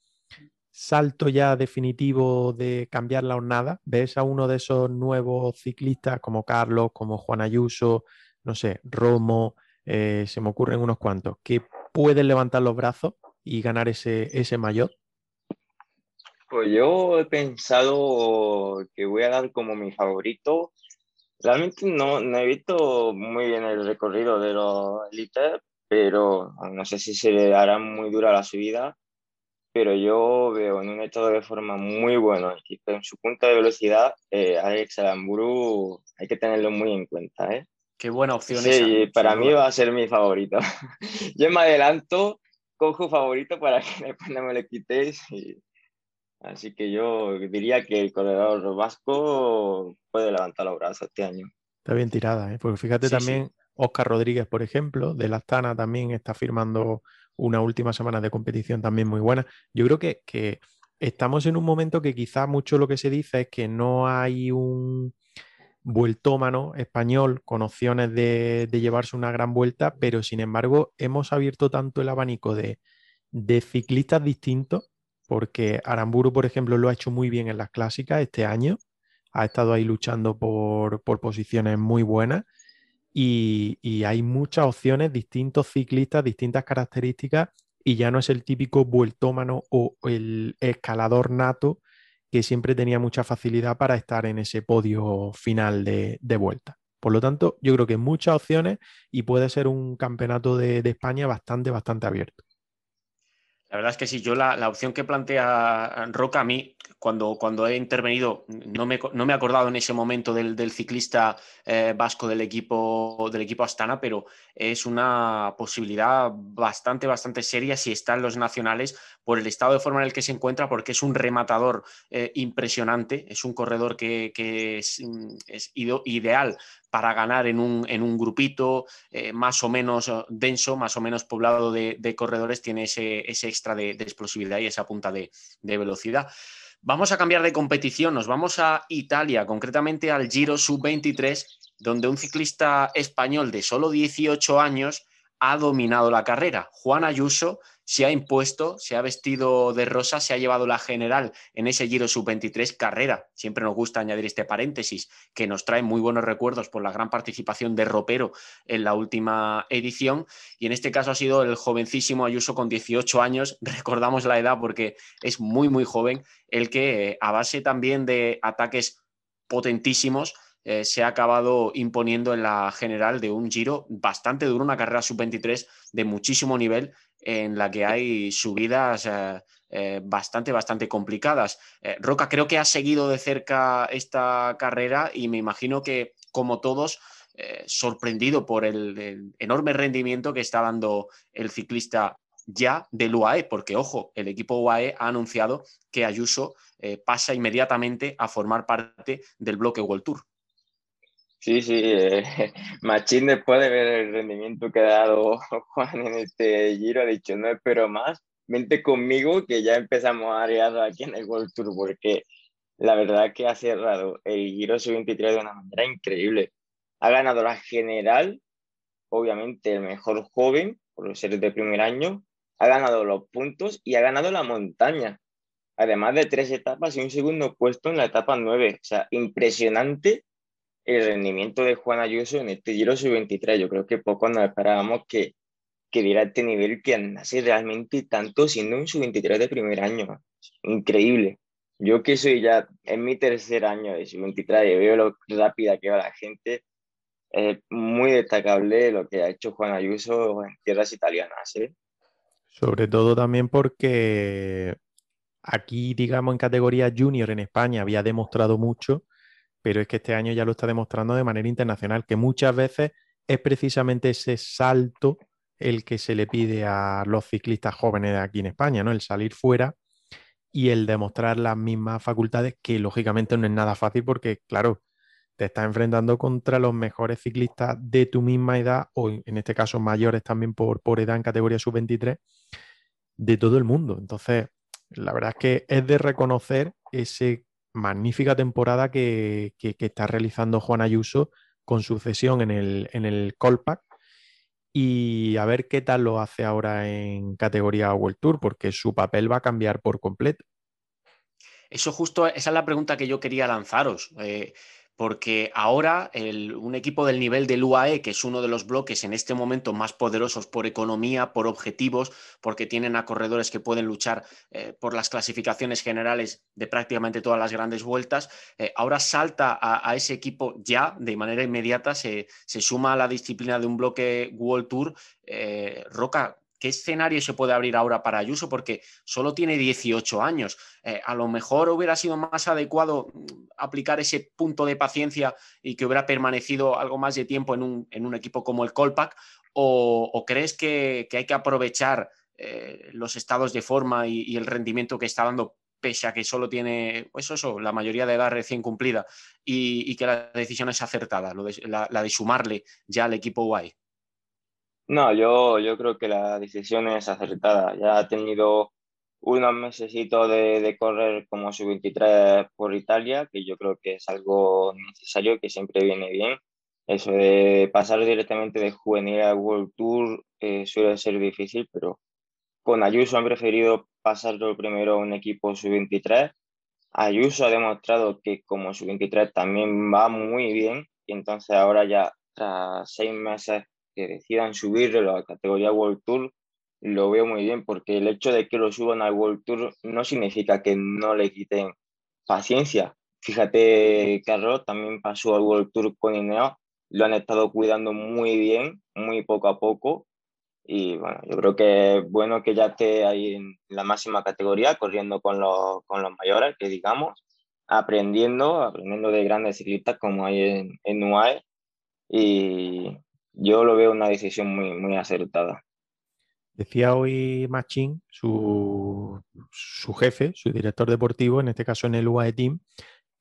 salto ya definitivo de cambiar la jornada? ¿Ves a uno de esos nuevos ciclistas como Carlos, como Juan Ayuso, no sé, Romo, eh, se me ocurren unos cuantos, que pueden levantar los brazos y ganar ese, ese mayor? Pues yo he pensado que voy a dar como mi favorito. Realmente no, no he visto muy bien el recorrido de los élites, pero no sé si se le hará muy dura la subida. Pero yo veo en un estado de forma muy bueno en su punta de velocidad, eh, Alex Alamburu hay que tenerlo muy en cuenta. ¿eh? Qué buena opción Sí, para mí va a ser mi favorito. yo me adelanto, cojo favorito para que después no me lo quitéis. Así que yo diría que el corredor vasco puede levantar los brazos este año. Está bien tirada, ¿eh? porque fíjate también, Oscar Rodríguez, por ejemplo, de la Astana también está firmando una última semana de competición también muy buena. Yo creo que, que estamos en un momento que quizá mucho lo que se dice es que no hay un vueltómano español con opciones de, llevarse una gran vuelta, pero sin embargo hemos abierto tanto el abanico de, ciclistas distintos, porque Aramburu, por ejemplo, lo ha hecho muy bien en las clásicas este año, ha estado ahí luchando por, posiciones muy buenas y, y, hay muchas opciones, distintos ciclistas, distintas características y ya no es el típico vueltómano o el escalador nato que siempre tenía mucha facilidad para estar en ese podio final de, vuelta. Por lo tanto, yo creo que muchas opciones y puede ser un campeonato de, de España bastante, bastante abierto. La verdad es que sí, yo la, opción que plantea Roca a mí, cuando, cuando he intervenido, no me, no me he acordado en ese momento del, ciclista eh, vasco del equipo, del equipo Astana, pero es una posibilidad bastante, bastante seria si está en los nacionales por el estado de forma en el que se encuentra, porque es un rematador eh, impresionante, es un corredor que, es, mm, es ideal para ganar en un, en un grupito eh, más o menos eh, denso, más o menos poblado de, corredores, tiene ese, extra de, explosividad y esa punta de, velocidad. Vamos a cambiar de competición, nos vamos a Italia, concretamente al Giro Sub-23, donde un ciclista español de solo 18 años ha dominado la carrera. Juan Ayuso se ha impuesto, se ha vestido de rosa, se ha llevado la general en ese Giro Sub-23 carrera. Siempre nos gusta añadir este paréntesis, que nos trae muy buenos recuerdos por la gran participación de Ropero en la última edición. Y en este caso ha sido el jovencísimo Ayuso con 18 años, recordamos la edad porque es muy, muy joven, el que a base también de ataques potentísimos, eh, se ha acabado imponiendo en la general de un giro bastante duro, una carrera sub-23 de muchísimo nivel en la que hay subidas eh, eh, bastante, bastante complicadas. Roca, creo que ha seguido de cerca esta carrera y me imagino que, como todos, sorprendido por el, enorme rendimiento que está dando el ciclista ya del UAE, porque ojo, el equipo UAE ha anunciado que Ayuso pasa inmediatamente a formar parte del bloque World Tour. Sí, sí, eh, Machín después de ver el rendimiento que ha dado Juan en este giro ha dicho, no espero más, vente conmigo que ya empezamos a arear aquí en el World Tour, porque la verdad que ha cerrado el giro sub-23 de una manera increíble. Ha ganado la general, obviamente el mejor joven, por ser de primer año, ha ganado los puntos y ha ganado la montaña, además de tres etapas y un segundo puesto en la etapa 9. O sea, impresionante el rendimiento de Juan Ayuso en este Giro Sub-23. Yo creo que poco nos esperábamos que, que diera este nivel que andase realmente tanto siendo un Sub-23 de primer año. Increíble. Yo que soy ya en mi tercer año de Sub-23 y veo lo rápida que va la gente, es muy destacable lo que ha hecho Juan Ayuso en tierras italianas. ¿eh? Sobre todo también porque aquí, digamos, en categoría junior en España había demostrado mucho pero es que este año ya lo está demostrando de manera internacional, que muchas veces es precisamente ese salto el que se le pide a los ciclistas jóvenes de aquí en España, ¿no? El salir fuera y el demostrar las mismas facultades, que lógicamente no es nada fácil porque, claro, te estás enfrentando contra los mejores ciclistas de tu misma edad, o en este caso mayores también por, por edad en categoría sub-23, de todo el mundo. Entonces, la verdad es que es de reconocer ese magnífica temporada que, está realizando Juan Ayuso con sucesión en el, en el Colpack y a ver qué tal lo hace ahora en categoría World Tour, porque su papel va a cambiar por completo. Eso justo, esa es la pregunta que yo quería lanzaros. Eh, porque ahora un equipo del nivel del UAE, que es uno de los bloques en este momento más poderosos por economía, por objetivos, porque tienen a corredores que pueden luchar eh, por las clasificaciones generales de prácticamente todas las grandes vueltas, eh, ahora salta a, ese equipo ya de manera inmediata, se, suma a la disciplina de un bloque World Tour. Eh, Roca, ¿Qué escenario se puede abrir ahora para Ayuso? Porque solo tiene 18 años. Eh, a lo mejor hubiera sido más adecuado mm, aplicar ese punto de paciencia y que hubiera permanecido algo más de tiempo en un, equipo como el Colpac. ¿O, crees que, hay que aprovechar eh, los estados de forma y, el rendimiento que está dando pese a que solo tiene pues la mayoría de edad recién cumplida y, que la decisión es acertada, la, de sumarle ya al equipo Guay? No, yo, yo creo que la decisión es acertada. Ya ha tenido unos meses de, de correr como su 23 por Italia, que yo creo que es algo necesario, que siempre viene bien. Eso de pasar directamente de juvenil a World Tour eh, suele ser difícil, pero con Ayuso han preferido pasarlo primero a un equipo sub-23. Ayuso ha demostrado que como sub-23 también va muy bien y entonces ahora ya tras seis meses que decidan subirlo a la categoría World Tour, lo veo muy bien, porque el hecho de que lo suban al World Tour no significa que no le quiten paciencia. Fíjate, Carlos también pasó al World Tour con Ineos, lo han estado cuidando muy bien, muy poco a poco. Y bueno, yo creo que es bueno que ya esté ahí en la máxima categoría, corriendo con los, con los mayores, que digamos, aprendiendo, aprendiendo de grandes ciclistas como hay en, en UAE. Y, yo lo veo una decisión muy, muy acertada. Decía hoy Machín, su, su, jefe, su director deportivo, en este caso en el UAE Team,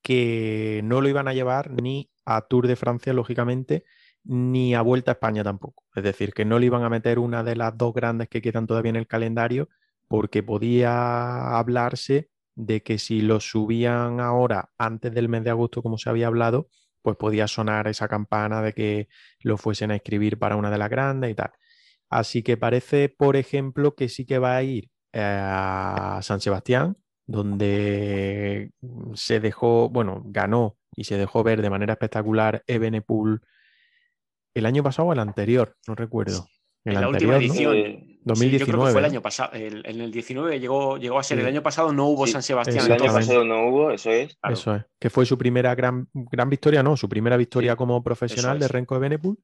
que no lo iban a llevar ni a Tour de Francia, lógicamente, ni a Vuelta a España tampoco. Es decir, que no le iban a meter una de las dos grandes que quedan todavía en el calendario, porque podía hablarse de que si lo subían ahora, antes del mes de agosto, como se había hablado, pues podía sonar esa campana de que lo fuesen a escribir para una de las grandes y tal. Así que parece, por ejemplo, que sí que va a ir eh, a San Sebastián, donde se dejó, bueno, ganó y se dejó ver de manera espectacular Ebenepool el año pasado o el anterior, no recuerdo. En la última edición. 2019. fue el año pasado. en el 19 llegó, llegó a ser. El año pasado no hubo San Sebastián. El año pasado no hubo, eso es. Eso es. Que fue su primera gran, gran victoria, no, su primera victoria como profesional de Renko de Benepul.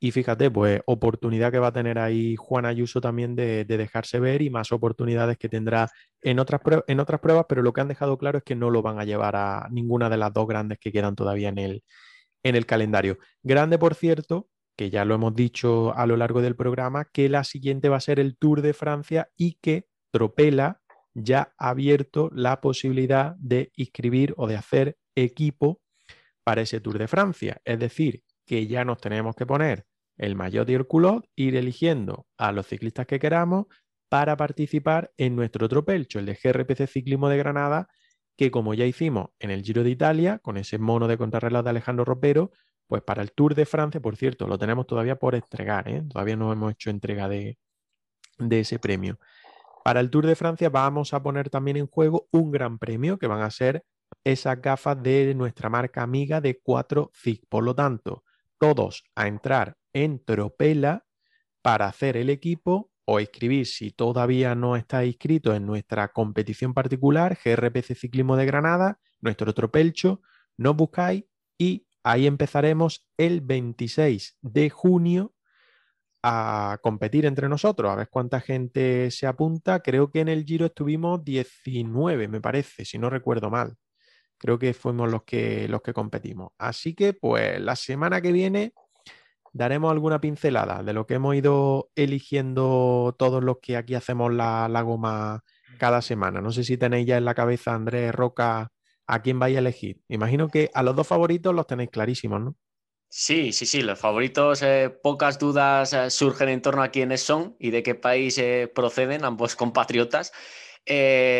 Y fíjate, pues oportunidad que va a tener ahí Juan Ayuso también de, dejarse ver y más oportunidades que tendrá en otras, en otras pruebas, pero lo que han dejado claro es que no lo van a llevar a ninguna de las dos grandes que quedan todavía en el, en el calendario. Grande, por cierto, que ya lo hemos dicho a lo largo del programa, que la siguiente va a ser el Tour de Francia y que Tropela ya ha abierto la posibilidad de inscribir o de hacer equipo para ese Tour de Francia. Es decir, que ya nos tenemos que poner el maillot y el ir eligiendo a los ciclistas que queramos para participar en nuestro tropelcho, el de GRPC Ciclismo de Granada, que como ya hicimos en el Giro de Italia, con ese mono de contrarreloj de Alejandro Ropero, pues para el Tour de Francia, por cierto, lo tenemos todavía por entregar, ¿eh? todavía no hemos hecho entrega de, ese premio. Para el Tour de Francia vamos a poner también en juego un gran premio que van a ser esas gafas de nuestra marca amiga de 4 ZIG. Por lo tanto, todos a entrar en Tropela para hacer el equipo o escribir si todavía no está inscrito en nuestra competición particular, GRPC Ciclismo de Granada, nuestro tropelcho, nos buscáis y Ahí empezaremos el 26 de junio a competir entre nosotros, a ver cuánta gente se apunta. Creo que en el Giro estuvimos 19, me parece, si no recuerdo mal. Creo que fuimos los que, los que competimos. Así que, pues, la semana que viene daremos alguna pincelada de lo que hemos ido eligiendo todos los que aquí hacemos la, la goma cada semana. No sé si tenéis ya en la cabeza, Andrés Roca, a quién vais a elegir. Imagino que a los dos favoritos los tenéis clarísimos, ¿no? Sí, sí, sí, los favoritos, eh, pocas dudas eh, surgen en torno a quiénes son y de qué país eh, proceden ambos compatriotas.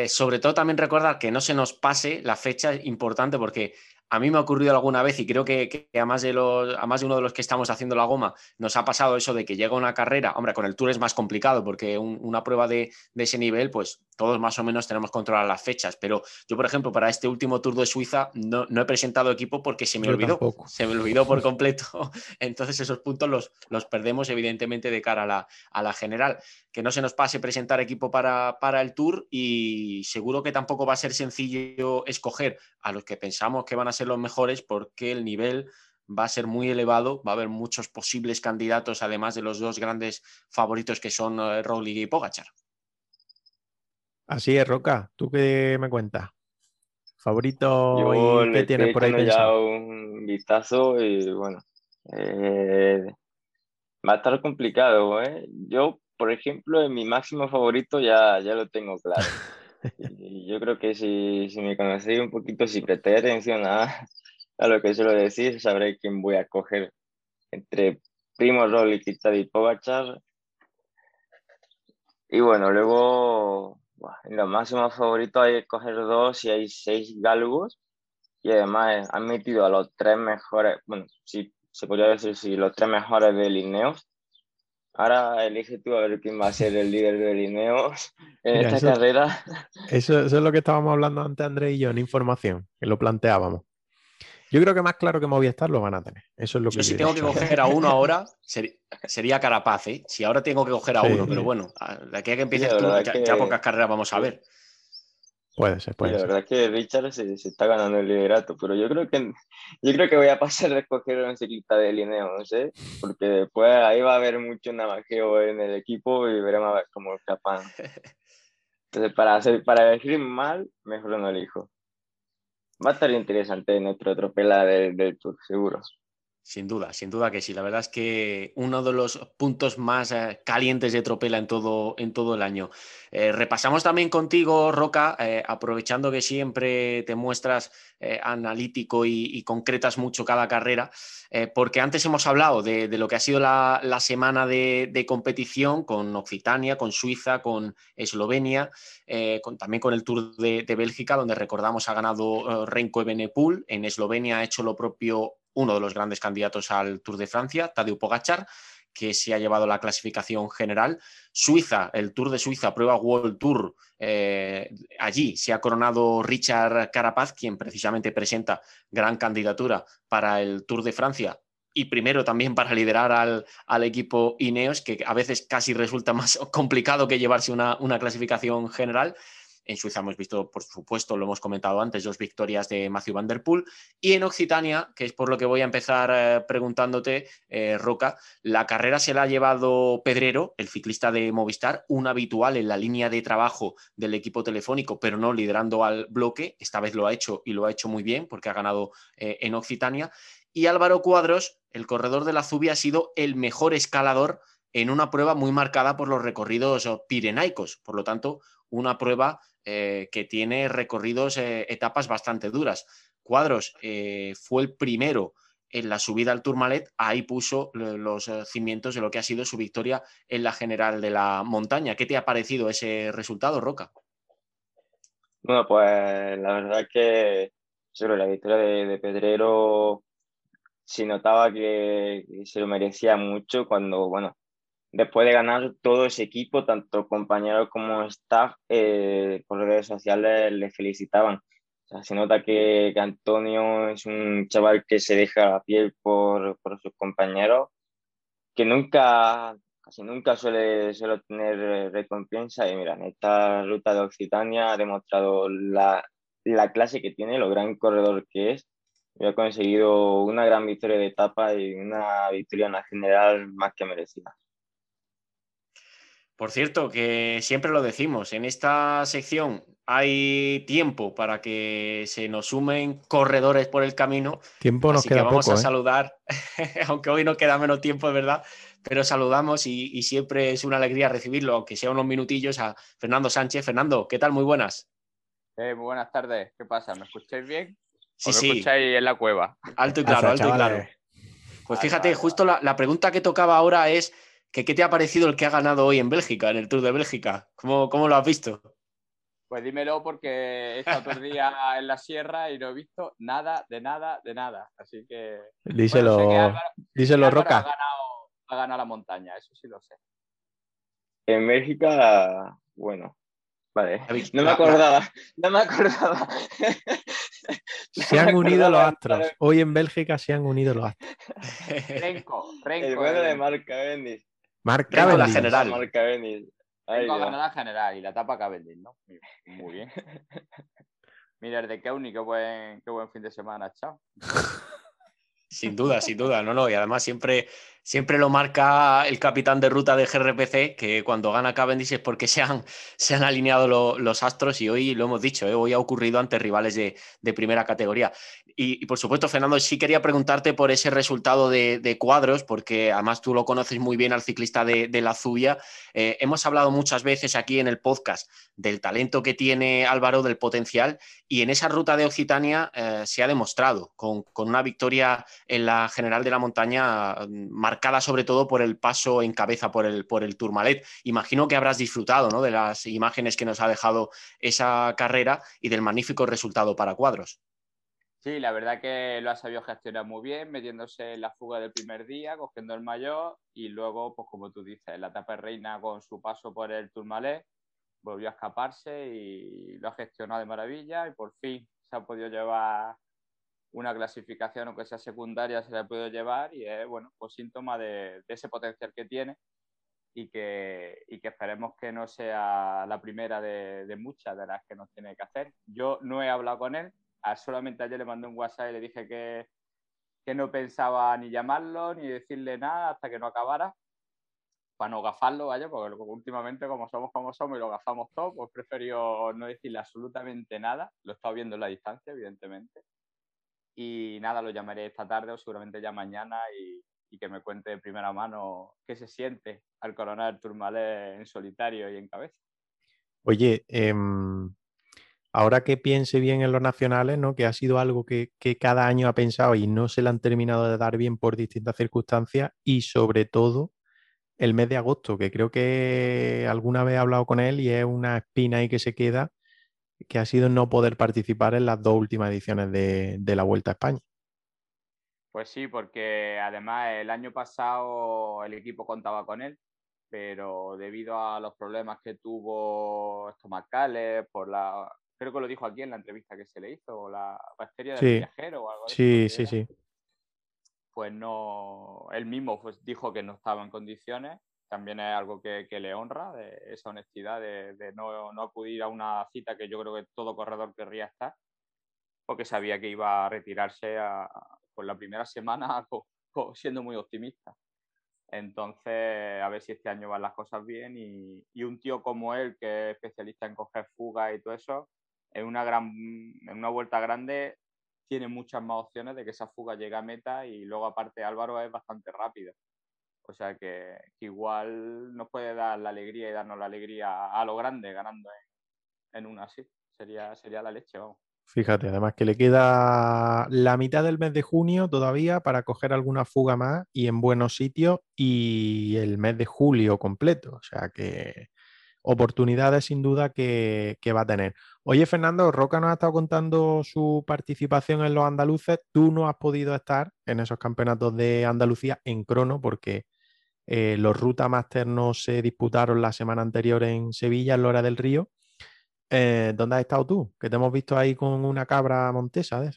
sobre todo también recordar que no se nos pase la fecha importante porque a mí me ha ocurrido alguna vez y creo que, a, más de los, a más de uno de los que estamos haciendo la goma nos ha pasado eso de que llega una carrera, hombre, con el Tour es más complicado porque una prueba de, ese nivel, pues todos más o menos tenemos controladas las fechas, pero yo, por ejemplo, para este último Tour de Suiza no, he presentado equipo porque se me olvidó, se me olvidó por completo, entonces esos puntos los, los perdemos evidentemente de cara a la, a la, general. Que no se nos pase presentar equipo para, para el Tour y seguro que tampoco va a ser sencillo escoger a los que pensamos que van a ser los mejores porque el nivel va a ser muy elevado, va a haber muchos posibles candidatos, además de los dos grandes favoritos que son eh, Roglic y Pogachar. Así es, Roca. ¿Tú qué me cuentas? ¿Favorito y qué tienes por ahí pensado? ya un vistazo y bueno, eh, va a estar complicado. ¿eh? Yo, por ejemplo, en mi máximo favorito ya, ya lo tengo claro. yo creo que si, si me conocéis un poquito, si presté atención a, a lo que suelo decir, sabré quién voy a coger entre Primo Roglic y Tadej Pogacar. Y bueno, luego en los máximos favoritos hay que coger dos y hay seis galgos. Y además han metido a los tres mejores, bueno, sí, se podría decir sí, los tres mejores de Lineos. Ahora elige tú a ver quién va a ser el líder de Lineos en esta carrera. Eso, eso, es lo que estábamos hablando antes, André y yo, en información, que lo planteábamos. Yo creo que más claro que Movistar lo van a tener. Eso es lo que yo si tengo que coger a uno ahora, sería Carapaz, ¿eh? Si ahora tengo que coger a uno, pero bueno, de aquí a que empieces tú, ya, pocas carreras vamos a ver. Puede ser, puede ser. La verdad es que Richard se, está ganando el liderato, pero yo creo que yo creo que voy a pasar de escoger un ciclista de Lineo, no sé, porque después ahí va a haber mucho navajeo en el equipo y veremos a ver cómo escapan. Entonces, para, hacer, para elegir mal, mejor no elijo. Va a estar interesante nuestro tropela del, del Tour, seguro. Sin duda, sin duda que sí. La verdad es que uno de los puntos más eh, calientes de Tropela en todo, en todo el año. Eh, repasamos también contigo, Roca, eh, aprovechando que siempre te muestras analítico y, concretas mucho cada carrera, porque antes hemos hablado de, lo que ha sido la, semana de, competición con Occitania, con Suiza, con Eslovenia, también con el Tour de, Bélgica, donde recordamos ha ganado Renko en Eslovenia ha hecho lo propio uno de los grandes candidatos al Tour de Francia, Tadeu Pogachar, que se ha llevado la clasificación general. Suiza, el Tour de Suiza, prueba World Tour. Eh, allí se ha coronado Richard Carapaz, quien precisamente presenta gran candidatura para el Tour de Francia y primero también para liderar al, al, equipo Ineos, que a veces casi resulta más complicado que llevarse una, una clasificación general. En Suiza hemos visto, por supuesto, lo hemos comentado antes, dos victorias de Matthew Van Der Poel. Y en Occitania, que es por lo que voy a empezar eh, preguntándote, eh, Roca, la carrera se la ha llevado Pedrero, el ciclista de Movistar, un habitual en la línea de trabajo del equipo telefónico, pero no liderando al bloque. Esta vez lo ha hecho y lo ha hecho muy bien porque ha ganado eh, en Occitania. Y Álvaro Cuadros, el corredor de la Zubia, ha sido el mejor escalador en una prueba muy marcada por los recorridos pirenaicos. Por lo tanto, una prueba eh, que tiene recorridos, eh, etapas bastante duras. Cuadros eh, fue el primero en la subida al Tourmalet, ahí puso los cimientos de lo que ha sido su victoria en la general de la montaña. ¿Qué te ha parecido ese resultado, Roca? Bueno, pues la verdad que sobre la victoria de, Pedrero se notaba que, se lo merecía mucho cuando, bueno, después de ganar todo ese equipo, tanto compañeros como staff, eh, por redes sociales le felicitaban. se nota que, Antonio es un chaval que se deja la piel por, por sus compañeros, que nunca, casi nunca suele, suele tener recompensa. Y mira, en esta ruta de Occitania ha demostrado la, la clase que tiene, lo gran corredor que es. Y ha conseguido una gran victoria de etapa y una victoria en la general más que merecida. Por cierto, que siempre lo decimos, en esta sección hay tiempo para que se nos sumen corredores por el camino. Tiempo nos así queda que vamos a ¿eh? saludar, aunque hoy no queda menos tiempo, es verdad, pero saludamos y, siempre es una alegría recibirlo, aunque sea unos minutillos, a Fernando Sánchez. Fernando, ¿qué tal? Muy buenas. Eh, muy buenas tardes. ¿Qué pasa? ¿Me escucháis bien? Sí, ¿O sí. me escucháis en la cueva? Alto y claro, alto y claro. Pues fíjate, justo la pregunta que tocaba ahora es ¿Qué, te ha parecido el que ha ganado hoy en Bélgica, en el Tour de Bélgica? ¿Cómo, cómo lo has visto? Pues dímelo porque he estado todo el día en la sierra y no he visto nada, de nada, de nada. Así que. Díselo, díselo Roca. Ha ganado, ha ganado la montaña, eso sí lo sé. En Bélgica, bueno, Vale, no me acordaba, no me acordaba. Se han unido los astros. Hoy en Bélgica se han unido los astros. Renko, Renko. El bueno de Mark Cavendish. Mark Renko, la Cavendish. general. Mark Cavendish. Va. ganó la general y la tapa Cavendish, ¿no? Muy- Muy bien. Mira, el de Keuni, qué buen, qué buen fin de semana, chao. Sin duda, sin duda, no, no. Y además siempre, siempre lo marca el capitán de ruta de GRPC, que cuando gana Cavendish es porque se han, se han alineado lo- los astros y hoy lo hemos dicho, ¿eh? hoy ha ocurrido ante rivales de, de primera categoría. Y, por supuesto, Fernando, sí quería preguntarte por ese resultado de, cuadros, porque además tú lo conoces muy bien al ciclista de, la Zubia. Eh, hemos hablado muchas veces aquí en el podcast del talento que tiene Álvaro, del potencial, y en esa ruta de Occitania eh, se ha demostrado con, una victoria en la general de la montaña, marcada sobre todo por el paso en cabeza por el, por el Tourmalet. Imagino que habrás disfrutado ¿no? de las imágenes que nos ha dejado esa carrera y del magnífico resultado para cuadros. Sí, la verdad que lo ha sabido gestionar muy bien, metiéndose en la fuga del primer día, cogiendo el mayor y luego, pues como tú dices, la etapa reina con su paso por el Tourmalet, volvió a escaparse y lo ha gestionado de maravilla y por fin se ha podido llevar una clasificación, aunque sea secundaria, se la ha podido llevar y es, bueno, pues síntoma de, de ese potencial que tiene y que, y que esperemos que no sea la primera de, de muchas de las que nos tiene que hacer. Yo no he hablado con él, solamente ayer le mandé un WhatsApp y le dije que, que no pensaba ni llamarlo ni decirle nada hasta que no acabara, para no gafarlo, vaya, porque últimamente como somos como somos y lo gafamos todo, pues prefiero no decirle absolutamente nada, lo he estado viendo en la distancia, evidentemente, y nada, lo llamaré esta tarde o seguramente ya mañana y, que me cuente de primera mano qué se siente al coronar el Tourmalet en solitario y en cabeza. Oye, em, ahora que piense bien en los nacionales, ¿no? Que ha sido algo que, cada año ha pensado y no se le han terminado de dar bien por distintas circunstancias y sobre todo el mes de agosto, que creo que alguna vez he hablado con él y es una espina ahí que se queda, que ha sido no poder participar en las dos últimas ediciones de, de la Vuelta a España. Pues sí, porque además el año pasado el equipo contaba con él, pero debido a los problemas que tuvo estomacales, por la, creo que lo dijo aquí en la entrevista que se le hizo, o la bacteria del Sí. viajero o algo de Sí, sí, sí. pues no, él mismo pues, dijo que no estaba en condiciones. También es algo que, que le honra, de esa honestidad de, de no, no acudir a una cita que yo creo que todo corredor querría estar, porque sabía que iba a retirarse a, por la primera semana siendo muy optimista. Entonces, a ver si este año van las cosas bien y, y un tío como él, que es especialista en coger fugas y todo eso, en una, gran, en una vuelta grande tiene muchas más opciones de que esa fuga llegue a meta y luego aparte Álvaro es bastante rápido. O sea que, que igual nos puede dar la alegría y darnos la alegría a lo grande ganando en, en una así. Sería, sería la leche, vamos. Fíjate, además que le queda la mitad del mes de junio todavía para coger alguna fuga más y en buenos sitios y el mes de julio completo. O sea que oportunidades sin duda que, que va a tener. Oye, Fernando, Roca nos ha estado contando su participación en los andaluces. Tú no has podido estar en esos campeonatos de Andalucía en crono porque eh, los Ruta Master no se disputaron la semana anterior en Sevilla, en Lora del Río. Eh, ¿dónde has estado tú? Que te hemos visto ahí con una cabra montesa de.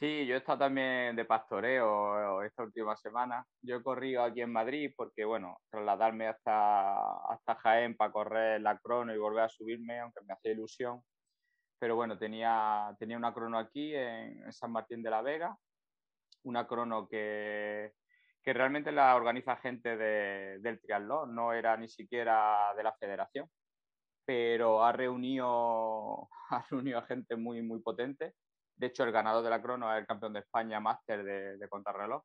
Sí, yo he estado también de pastoreo esta última semana. Yo he corrido aquí en Madrid porque, bueno, trasladarme hasta, hasta Jaén para correr la crono y volver a subirme, aunque me hacía ilusión. Pero bueno, tenía, tenía una crono aquí en, en San Martín de la Vega, una crono que, que realmente la organiza gente de, del triatlón, no era ni siquiera de la federación, pero ha reunido, ha reunido a gente muy, muy potente. De hecho, el ganador de la crono es el campeón de España máster de, de contrarreloj.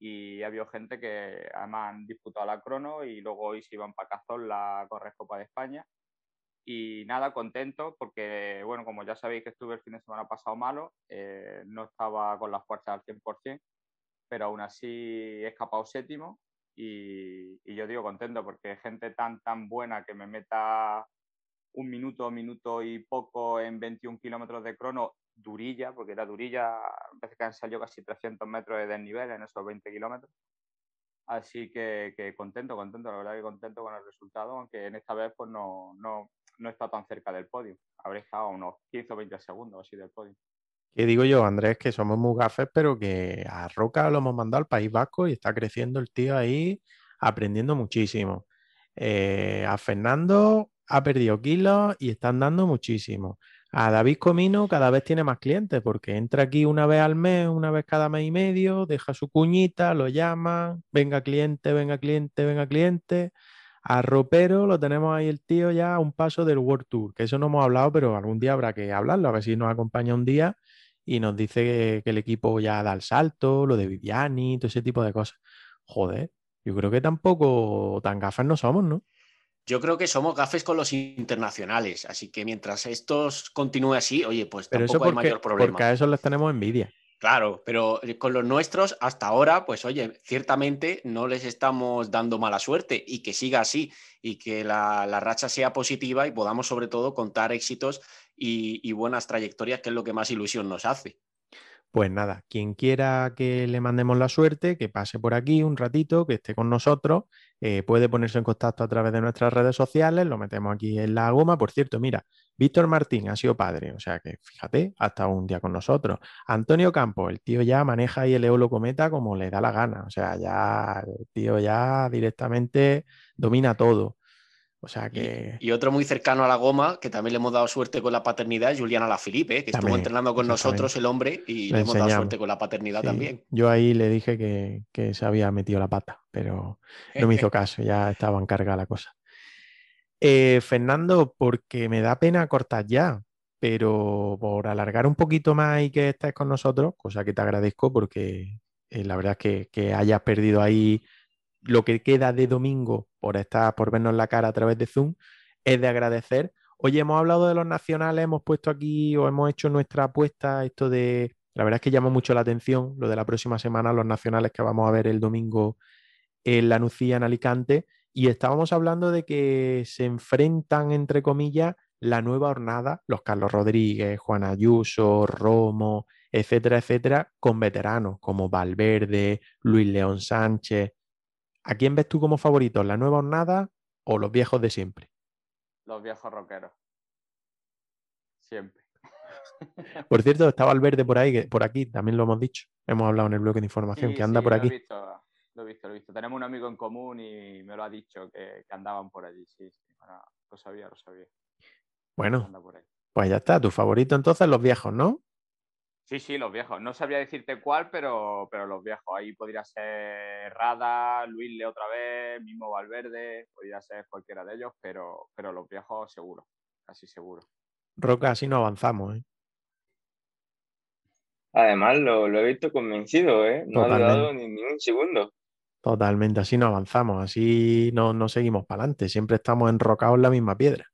Y ha habido gente que además han disputado la crono y luego hoy se iban para Cazón la Corres Copa de España. Y nada, contento porque, bueno, como ya sabéis que estuve el fin de semana pasado malo, eh, no estaba con las fuerzas al 100%, pero aún así he escapado séptimo y, y yo digo contento porque gente tan, tan buena que me meta un minuto, minuto y poco en 21 kilómetros de crono, durilla, porque era durilla, parece que han salido casi 300 metros de desnivel en esos 20 kilómetros. Así que, que, contento, contento, la verdad que contento con el resultado, aunque en esta vez pues no, no, no estado tan cerca del podio. Habré estado unos 15 o 20 segundos así del podio. ¿Qué digo yo, Andrés? Que somos muy gafes, pero que a Roca lo hemos mandado al País Vasco y está creciendo el tío ahí, aprendiendo muchísimo. Eh, a Fernando ha perdido kilos y están dando muchísimo. A David Comino cada vez tiene más clientes porque entra aquí una vez al mes, una vez cada mes y medio, deja su cuñita, lo llama, venga cliente, venga cliente, venga cliente. A Ropero lo tenemos ahí el tío ya a un paso del World Tour, que eso no hemos hablado, pero algún día habrá que hablarlo, a ver si nos acompaña un día y nos dice que, el equipo ya da el salto, lo de Viviani, todo ese tipo de cosas. Joder, yo creo que tampoco tan gafas no somos, ¿no? Yo creo que somos gafes con los internacionales, así que mientras estos continúe así, oye, pues pero tampoco hay mayor problema. Porque a eso les tenemos envidia. Claro, pero eh, con los nuestros hasta ahora, pues oye, ciertamente no les estamos dando mala suerte y que siga así y que la, racha sea positiva y podamos sobre todo contar éxitos y buenas trayectorias, que es lo que más ilusión nos hace. Pues nada, quien quiera que le mandemos la suerte, que pase por aquí un ratito, que esté con nosotros, eh, puede ponerse en contacto a través de nuestras redes sociales, lo metemos aquí en la goma. Por cierto, mira, Víctor Martín ha sido padre, o sea que fíjate, ha estado un día con nosotros. Antonio Campos, el tío ya maneja ahí el Eolo Cometa como le da la gana, o sea, ya el tío ya directamente domina todo. O sea que... Y, otro muy cercano a la goma, que también le hemos dado suerte con la paternidad, es Juliana Lafilipe, que estuvo entrenando con nosotros el hombre y le, hemos dado suerte con la paternidad también. Yo ahí le dije que, se había metido la pata, pero no me hizo caso, ya estaba en carga la cosa. Eh, Fernando, porque me da pena cortar ya, pero por alargar un poquito más y que estés con nosotros, cosa que te agradezco porque eh, la verdad es que, que hayas perdido ahí lo que queda de domingo por estar, por vernos la cara a través de Zoom, es de agradecer. Oye, hemos hablado de los nacionales, hemos puesto aquí o hemos hecho nuestra apuesta, esto de, la verdad es que llama mucho la atención lo de la próxima semana, los nacionales que vamos a ver el domingo en la Nucía, en Alicante, y estábamos hablando de que se enfrentan, entre comillas, la nueva hornada, los Carlos Rodríguez, Juan Ayuso, Romo, etcétera, etcétera, con veteranos como Valverde, Luis León Sánchez, ¿A quién ves tú como favorito? ¿La nueva hornada o los viejos de siempre? Los viejos rockeros. Siempre. Por cierto, estaba el verde por ahí, por aquí, también lo hemos dicho. Hemos hablado en el bloque de información, que anda por aquí. Lo he, visto, lo he visto, lo he visto. Tenemos un amigo en común y me lo ha dicho que, andaban por allí. Sí, sí. lo sabía, lo sabía. Bueno, pues ya está. Tu favorito entonces los viejos, ¿no? Sí, sí, los viejos. No sabría decirte cuál, pero, pero los viejos. Ahí podría ser Rada, Luis Le otra vez, mismo Valverde, podría ser cualquiera de ellos, pero, pero los viejos seguro, casi seguro. Roca, así no avanzamos, ¿eh? Además, lo, he visto convencido, ¿eh? No ha dado ni, un segundo. Totalmente, así no avanzamos, así no, no seguimos para adelante, siempre estamos enrocados en la misma piedra.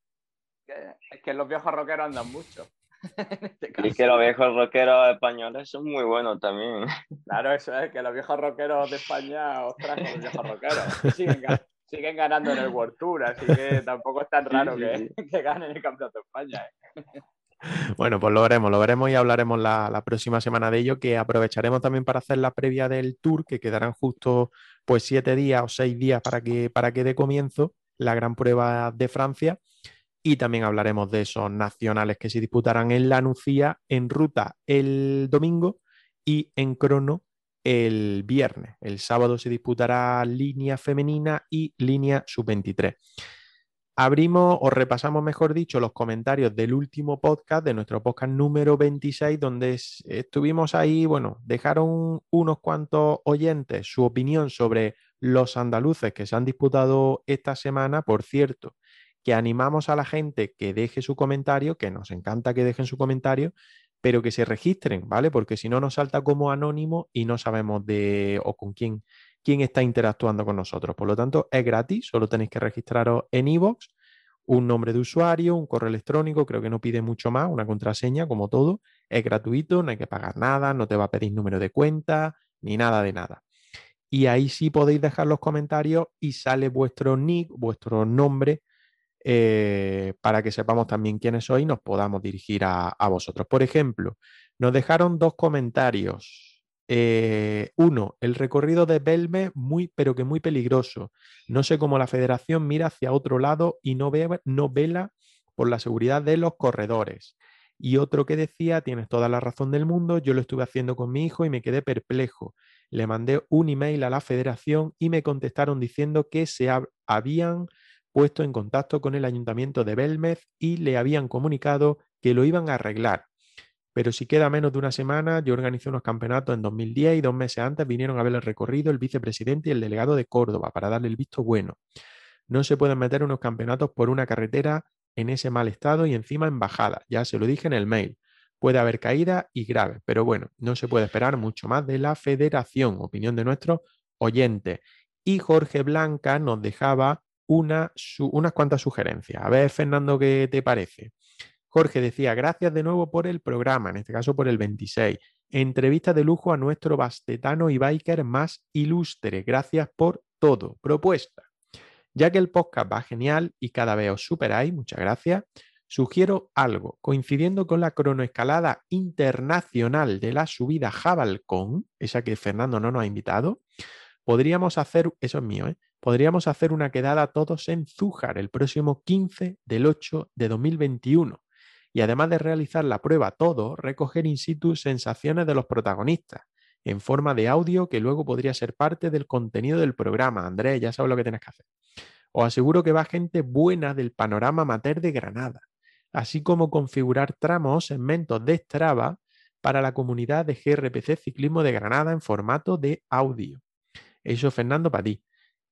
Es que los viejos rockeros andan mucho. Este y que los viejos rockeros españoles son muy buenos también. Claro, eso es, que los viejos rockeros de España, ostras, los viejos rockeros, siguen, ganando en el World Tour, así que tampoco es tan raro que, ganen el Campeonato de España. ¿eh? Bueno, pues lo veremos, lo veremos y hablaremos la, próxima semana de ello, que aprovecharemos también para hacer la previa del tour, que quedarán justo pues siete días o seis días para que, para que dé comienzo la gran prueba de Francia y también hablaremos de esos nacionales que se disputarán en la Nucía en ruta el domingo y en crono el viernes. El sábado se disputará línea femenina y línea sub-23. Abrimos o repasamos, mejor dicho, los comentarios del último podcast, de nuestro podcast número 26, donde estuvimos ahí, bueno, dejaron unos cuantos oyentes su opinión sobre los andaluces que se han disputado esta semana. Por cierto, que animamos a la gente que deje su comentario, que nos encanta que dejen su comentario, pero que se registren, ¿vale? Porque si no nos salta como anónimo y no sabemos de o con quién, quién está interactuando con nosotros. Por lo tanto, es gratis, solo tenéis que registraros en iVoox, un nombre de usuario, un correo electrónico, creo que no pide mucho más, una contraseña, como todo, es gratuito, no hay que pagar nada, no te va a pedir número de cuenta, ni nada de nada. Y ahí sí podéis dejar los comentarios y sale vuestro nick, vuestro nombre eh, para que sepamos también quiénes sois y nos podamos dirigir a, vosotros. Por ejemplo, nos dejaron dos comentarios. Eh, uno, el recorrido de Belme, muy, pero que muy peligroso. No sé cómo la federación mira hacia otro lado y no, ve, no vela por la seguridad de los corredores. Y otro que decía, tienes toda la razón del mundo, yo lo estuve haciendo con mi hijo y me quedé perplejo. Le mandé un email a la federación y me contestaron diciendo que se habían puesto en contacto con el ayuntamiento de Belmez y le habían comunicado que lo iban a arreglar. Pero si queda menos de una semana, yo organizé unos campeonatos en 2010 y dos meses antes vinieron a ver el recorrido el vicepresidente y el delegado de Córdoba para darle el visto bueno. No se pueden meter unos campeonatos por una carretera en ese mal estado y encima en bajada. Ya se lo dije en el mail. Puede haber caída y grave, pero bueno, no se puede esperar mucho más de la federación, opinión de nuestro oyente. Y Jorge Blanca nos dejaba una, unas cuantas sugerencias. A ver, Fernando, ¿qué te parece? Jorge decía, gracias de nuevo por el programa, en este caso por el 26. Entrevista de lujo a nuestro bastetano y biker más ilustre. Gracias por todo. Propuesta. Ya que el podcast va genial y cada vez os superáis, muchas gracias, sugiero algo. Coincidiendo con la cronoescalada internacional de la subida Jabalcón, esa que Fernando no nos ha invitado, podríamos hacer, eso es mío, ¿eh? Podríamos hacer una quedada todos en Zújar el próximo 15 del 8 de 2021 y además de realizar la prueba todo, recoger in situ sensaciones de los protagonistas en forma de audio que luego podría ser parte del contenido del programa. Andrés, ya sabes lo que tienes que hacer. Os aseguro que va gente buena del panorama mater de Granada, así como configurar tramos o segmentos de Strava para la comunidad de GRPC Ciclismo de Granada en formato de audio. Eso, Fernando, para ti,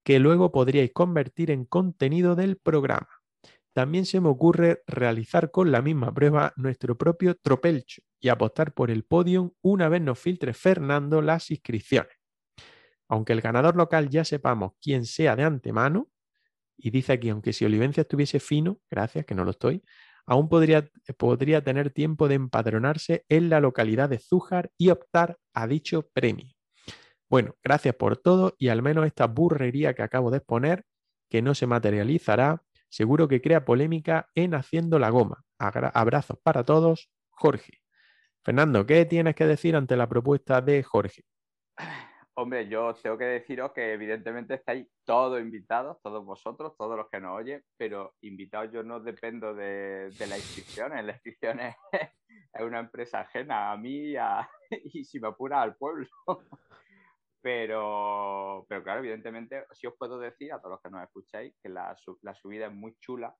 que luego podríais convertir en contenido del programa. También se me ocurre realizar con la misma prueba nuestro propio tropelcho y apostar por el podium una vez nos filtre Fernando las inscripciones. Aunque el ganador local ya sepamos quién sea de antemano, y dice aquí, aunque si Olivencia estuviese fino, gracias, que no lo estoy, aún podría, podría tener tiempo de empadronarse en la localidad de Zújar y optar a dicho premio. Bueno, gracias por todo y al menos esta burrería que acabo de exponer, que no se materializará, seguro que crea polémica en Haciendo la Goma. abrazos para todos, Jorge. Fernando, ¿qué tienes que decir ante la propuesta de Jorge? Hombre, yo tengo que deciros que evidentemente estáis todos invitados, todos vosotros, todos los que nos oyen, pero invitados yo no dependo de, de las inscripciones. La inscripción es, una empresa ajena a mí y si me apura al pueblo. Pero, pero claro, evidentemente, sí os puedo decir a todos los que nos escucháis que la, la subida es muy chula.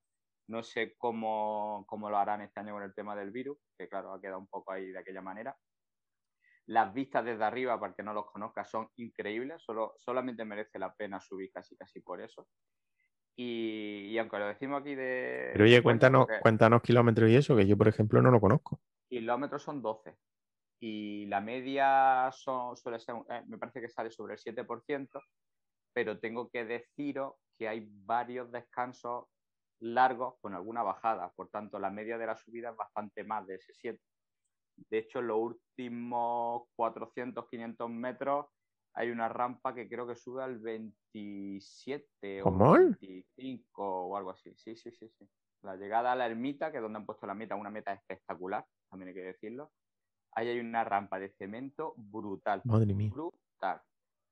No sé cómo, cómo, lo harán este año con el tema del virus, que claro, ha quedado un poco ahí de aquella manera. Las vistas desde arriba, para que no los conozca, son increíbles. Solo, solamente merece la pena subir casi casi por eso. Y, y aunque lo decimos aquí de... Pero oye, cuéntanos, cuéntanos kilómetros y eso, que yo, por ejemplo, no lo conozco. Kilómetros son 12 y la media son, suele ser, eh, me parece que sale sobre el 7%, pero tengo que deciros que hay varios descansos largos con alguna bajada, por tanto la media de la subida es bastante más de ese 7. De hecho, en los últimos 400, 500 metros hay una rampa que creo que sube al 27 o 25 o algo así. Sí, sí, sí, sí. La llegada a la ermita, que es donde han puesto la meta, una meta espectacular, también hay que decirlo ahí hay una rampa de cemento brutal. Madre mía. Brutal.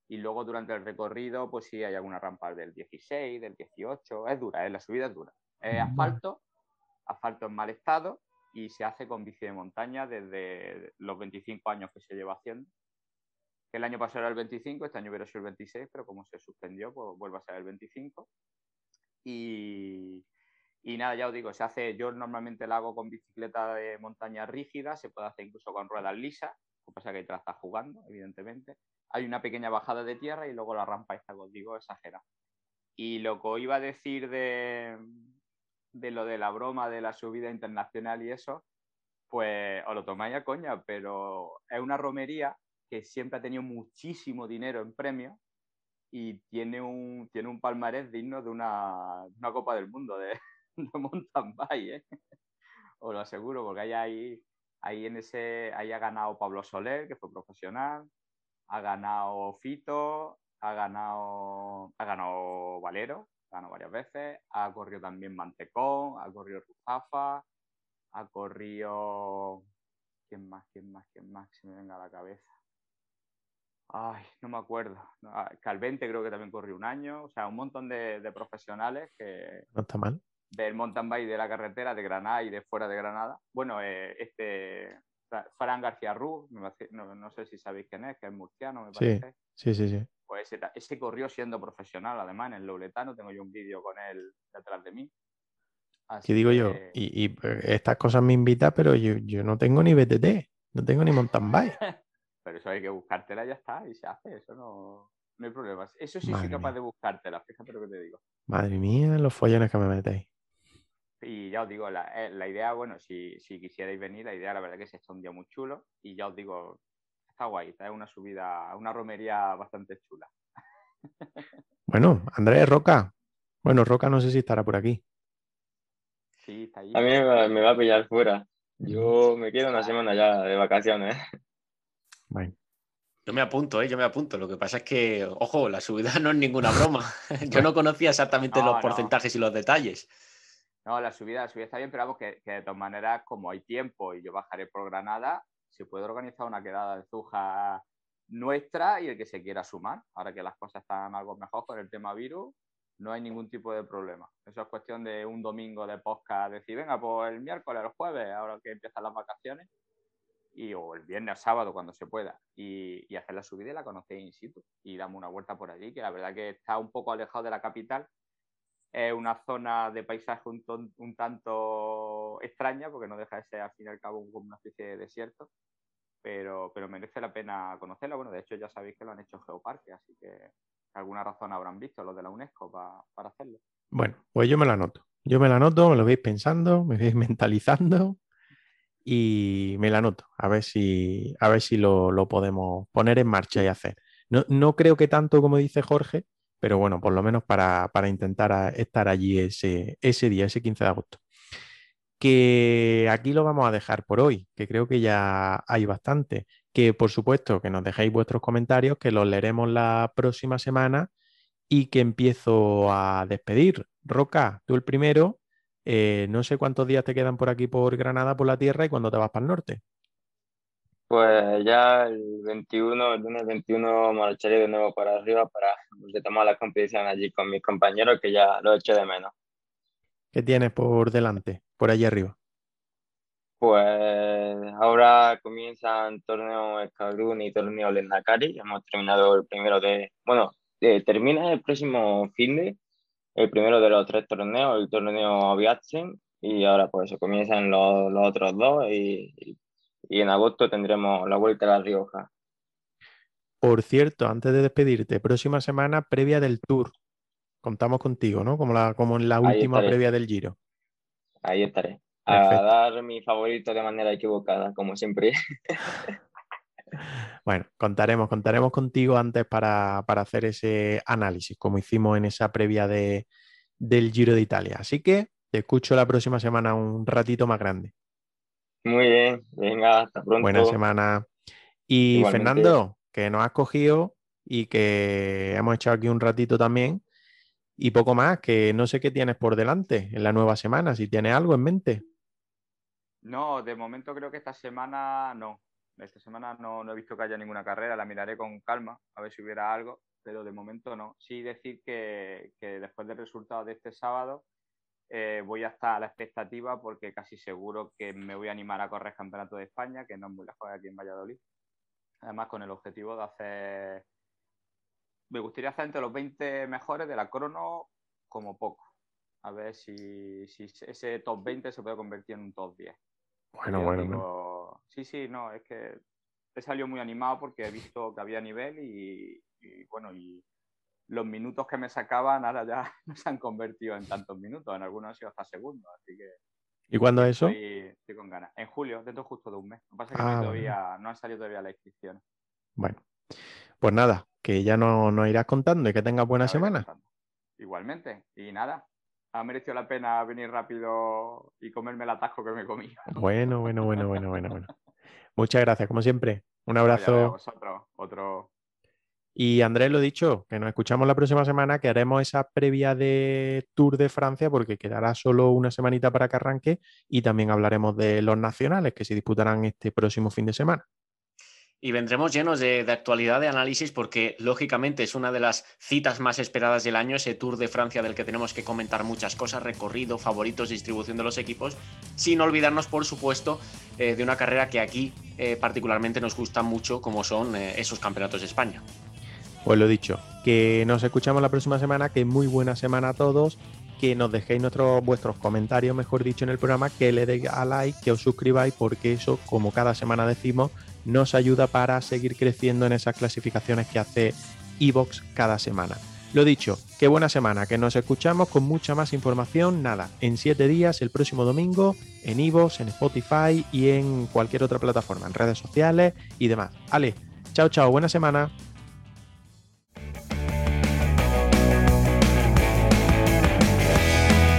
Y luego durante el recorrido, pues sí, hay alguna rampa del 16, del 18. Es dura, ¿eh? la subida es dura. Es asfalto, asfalto en mal estado y se hace con bici de montaña desde los 25 años que se lleva haciendo. El año pasado era el 25, este año hubiera sido el 26, pero como se suspendió, pues vuelve a ser el 25. Y, y nada, ya os digo, se hace, yo normalmente lo hago con bicicleta de montaña rígida, se puede hacer incluso con ruedas lisas, lo que pasa es que te jugando, evidentemente. Hay una pequeña bajada de tierra y luego la rampa esta os digo exagera. Y lo que iba a decir de, de lo de la broma de la subida internacional y eso, pues os lo tomáis a coña, pero es una romería que siempre ha tenido muchísimo dinero en premios y tiene un, tiene un palmarés digno de una, una Copa del Mundo de, de mountain bike, ¿eh? Os lo aseguro, porque hay ahí, en ese, ahí ha ganado Pablo Soler, que fue profesional, ha ganado Fito, ha ganado, ha ganado Valero, ganado varias veces, ha corrido también Mantecón, ha corrido Ruzafa, ha corrido... ¿Quién más? ¿Quién más? ¿Quién más? Se me venga a la cabeza. Ay, no me acuerdo. Ah, Calvente creo que también corrió un año. O sea, un montón de, de profesionales que... No está mal del mountain bike de la carretera de Granada y de fuera de Granada. Bueno, eh, este Fran García Ruz, no, sé si sabéis quién es, que es murciano, me parece. Sí, sí, sí. Pues ese, corrió siendo profesional, además, en el Lobletano. Tengo yo un vídeo con él detrás de mí. ¿Qué digo yo? Y, eh, estas cosas me invitan, pero yo, no tengo ni BTT, no tengo ni mountain bike. pero eso hay que buscártela y ya está, y se hace, eso no, no hay problema. Eso sí soy capaz de buscártela, fíjate lo que te digo. Madre mía, los follones que me metéis. Y ya os digo, la, eh, idea, bueno, si, si, quisierais venir, la idea la verdad que es está un día muy chulo y ya os digo, está guay, está una subida, una romería bastante chula. Bueno, Andrés Roca. Bueno, Roca no sé si estará por aquí. Sí, está ahí. A mí me va, a pillar fuera. Yo me quedo una semana ya de vacaciones. Bueno. Yo me apunto, ¿eh? yo me apunto. Lo que pasa es que, ojo, la subida no es ninguna broma. Yo no conocía exactamente los porcentajes y los detalles. No, la subida, la subida está bien, pero vamos, que, de todas maneras, como hay tiempo y yo bajaré por Granada, se puede organizar una quedada de Zuja nuestra y el que se quiera sumar. Ahora que las cosas están algo mejor con el tema virus, no hay ningún tipo de problema. Eso es cuestión de un domingo de podcast, decir, venga, pues el miércoles, el jueves, ahora que empiezan las vacaciones, y, o el viernes sábado cuando se pueda, y, hacer la subida y la conocéis in situ, y damos una vuelta por allí, que la verdad que está un poco alejado de la capital, es una zona de paisaje un, tanto extraña, porque no deja de ser al fin y al cabo como una especie de desierto, pero, pero merece la pena conocerla. Bueno, de hecho ya sabéis que lo han hecho Geoparque, así que alguna razón habrán visto los de la UNESCO para hacerlo. Bueno, pues yo me la anoto. Yo me la anoto, me lo veis pensando, me veis mentalizando y me la anoto. A ver si, a ver si lo, lo podemos poner en marcha y hacer. No, no creo que tanto como dice Jorge, pero bueno, por lo menos para, intentar estar allí ese, ese día, ese 15 de agosto. Que aquí lo vamos a dejar por hoy, que creo que ya hay bastante. Que por supuesto que nos dejéis vuestros comentarios, que los leeremos la próxima semana y que empiezo a despedir. Roca, tú el primero, eh, no sé cuántos días te quedan por aquí por Granada, por la tierra y cuándo te vas para el norte. Pues ya el 21, el lunes 21 marcharé de nuevo para arriba para retomar la competición allí con mis compañeros que ya lo eché de menos. ¿Qué tienes por delante, por allí arriba? Pues ahora comienzan torneo Escalún y torneo Lendakari. Hemos terminado el primero de. Bueno, eh, termina el próximo fin de el primero de los tres torneos, el torneo Aviatzen, y ahora pues comienzan los, los otros dos y y en agosto tendremos la vuelta a La Rioja. Por cierto, antes de despedirte, próxima semana previa del Tour. Contamos contigo, ¿no? Como, la, como en la última previa del Giro. Ahí estaré. A dar mi favorito de manera equivocada, como siempre. bueno, contaremos, contaremos contigo antes para, hacer ese análisis, como hicimos en esa previa de, del Giro de Italia. Así que te escucho la próxima semana un ratito más grande. Muy bien, venga, hasta pronto. Buena semana. Y Fernando, que nos has cogido y que hemos echado aquí un ratito también. Y poco más, que no sé qué tienes por delante en la nueva semana, si tienes algo en mente. No, de momento creo que esta semana no. Esta semana no, he visto que haya ninguna carrera, la miraré con calma, a ver si hubiera algo, pero de momento no. Sí decir que, que después del resultado de este sábado, eh, voy a estar a la expectativa porque casi seguro que me voy a animar a correr Campeonato de España, que no es muy lejos de aquí en Valladolid. Además, con el objetivo de hacer. Me gustaría hacer entre los 20 mejores de la crono como poco. A ver si, ese top 20 se puede convertir en un top 10. Bueno, bueno. Sí, sí, no, es que he salido muy animado porque he visto que había nivel y, y bueno, y los minutos que me sacaban ahora ya no se han convertido en tantos minutos, en algunos han sido hasta segundos, así que... ¿Y cuándo es eso? Estoy, con ganas. En julio, dentro justo de un mes. Lo que pasa es que ah, todavía, no han salido todavía las inscripciones. Bueno, pues nada, que ya nos no irás contando y que tengas buena semana. Igualmente, y nada, ha merecido la pena venir rápido y comerme el atasco que me comí. Bueno, bueno, bueno, bueno, bueno, bueno. Muchas gracias, como siempre. Un abrazo. otro. Y Andrés, lo dicho, que nos escuchamos la próxima semana, que haremos esa previa de Tour de Francia, porque quedará solo una semanita para que arranque, y también hablaremos de los nacionales que se disputarán este próximo fin de semana. y vendremos llenos de, actualidad, de análisis, porque lógicamente es una de las citas más esperadas del año, ese Tour de Francia del que tenemos que comentar muchas cosas, recorrido, favoritos, distribución de los equipos, sin olvidarnos, por supuesto, eh, de una carrera que aquí eh, particularmente nos gusta mucho, como son eh, esos campeonatos de España. Pues lo dicho, que nos escuchamos la próxima semana, que muy buena semana a todos, que nos dejéis nuestros, vuestros comentarios, mejor dicho, en el programa, que le deis a like, que os suscribáis, porque eso, como cada semana decimos, nos ayuda para seguir creciendo en esas clasificaciones que hace Evox cada semana. Lo dicho, qué buena semana, que nos escuchamos con mucha más información. Nada, en siete días, el próximo domingo, en Evox, en Spotify y en cualquier otra plataforma, en redes sociales y demás. Ale, chao, chao, buena semana.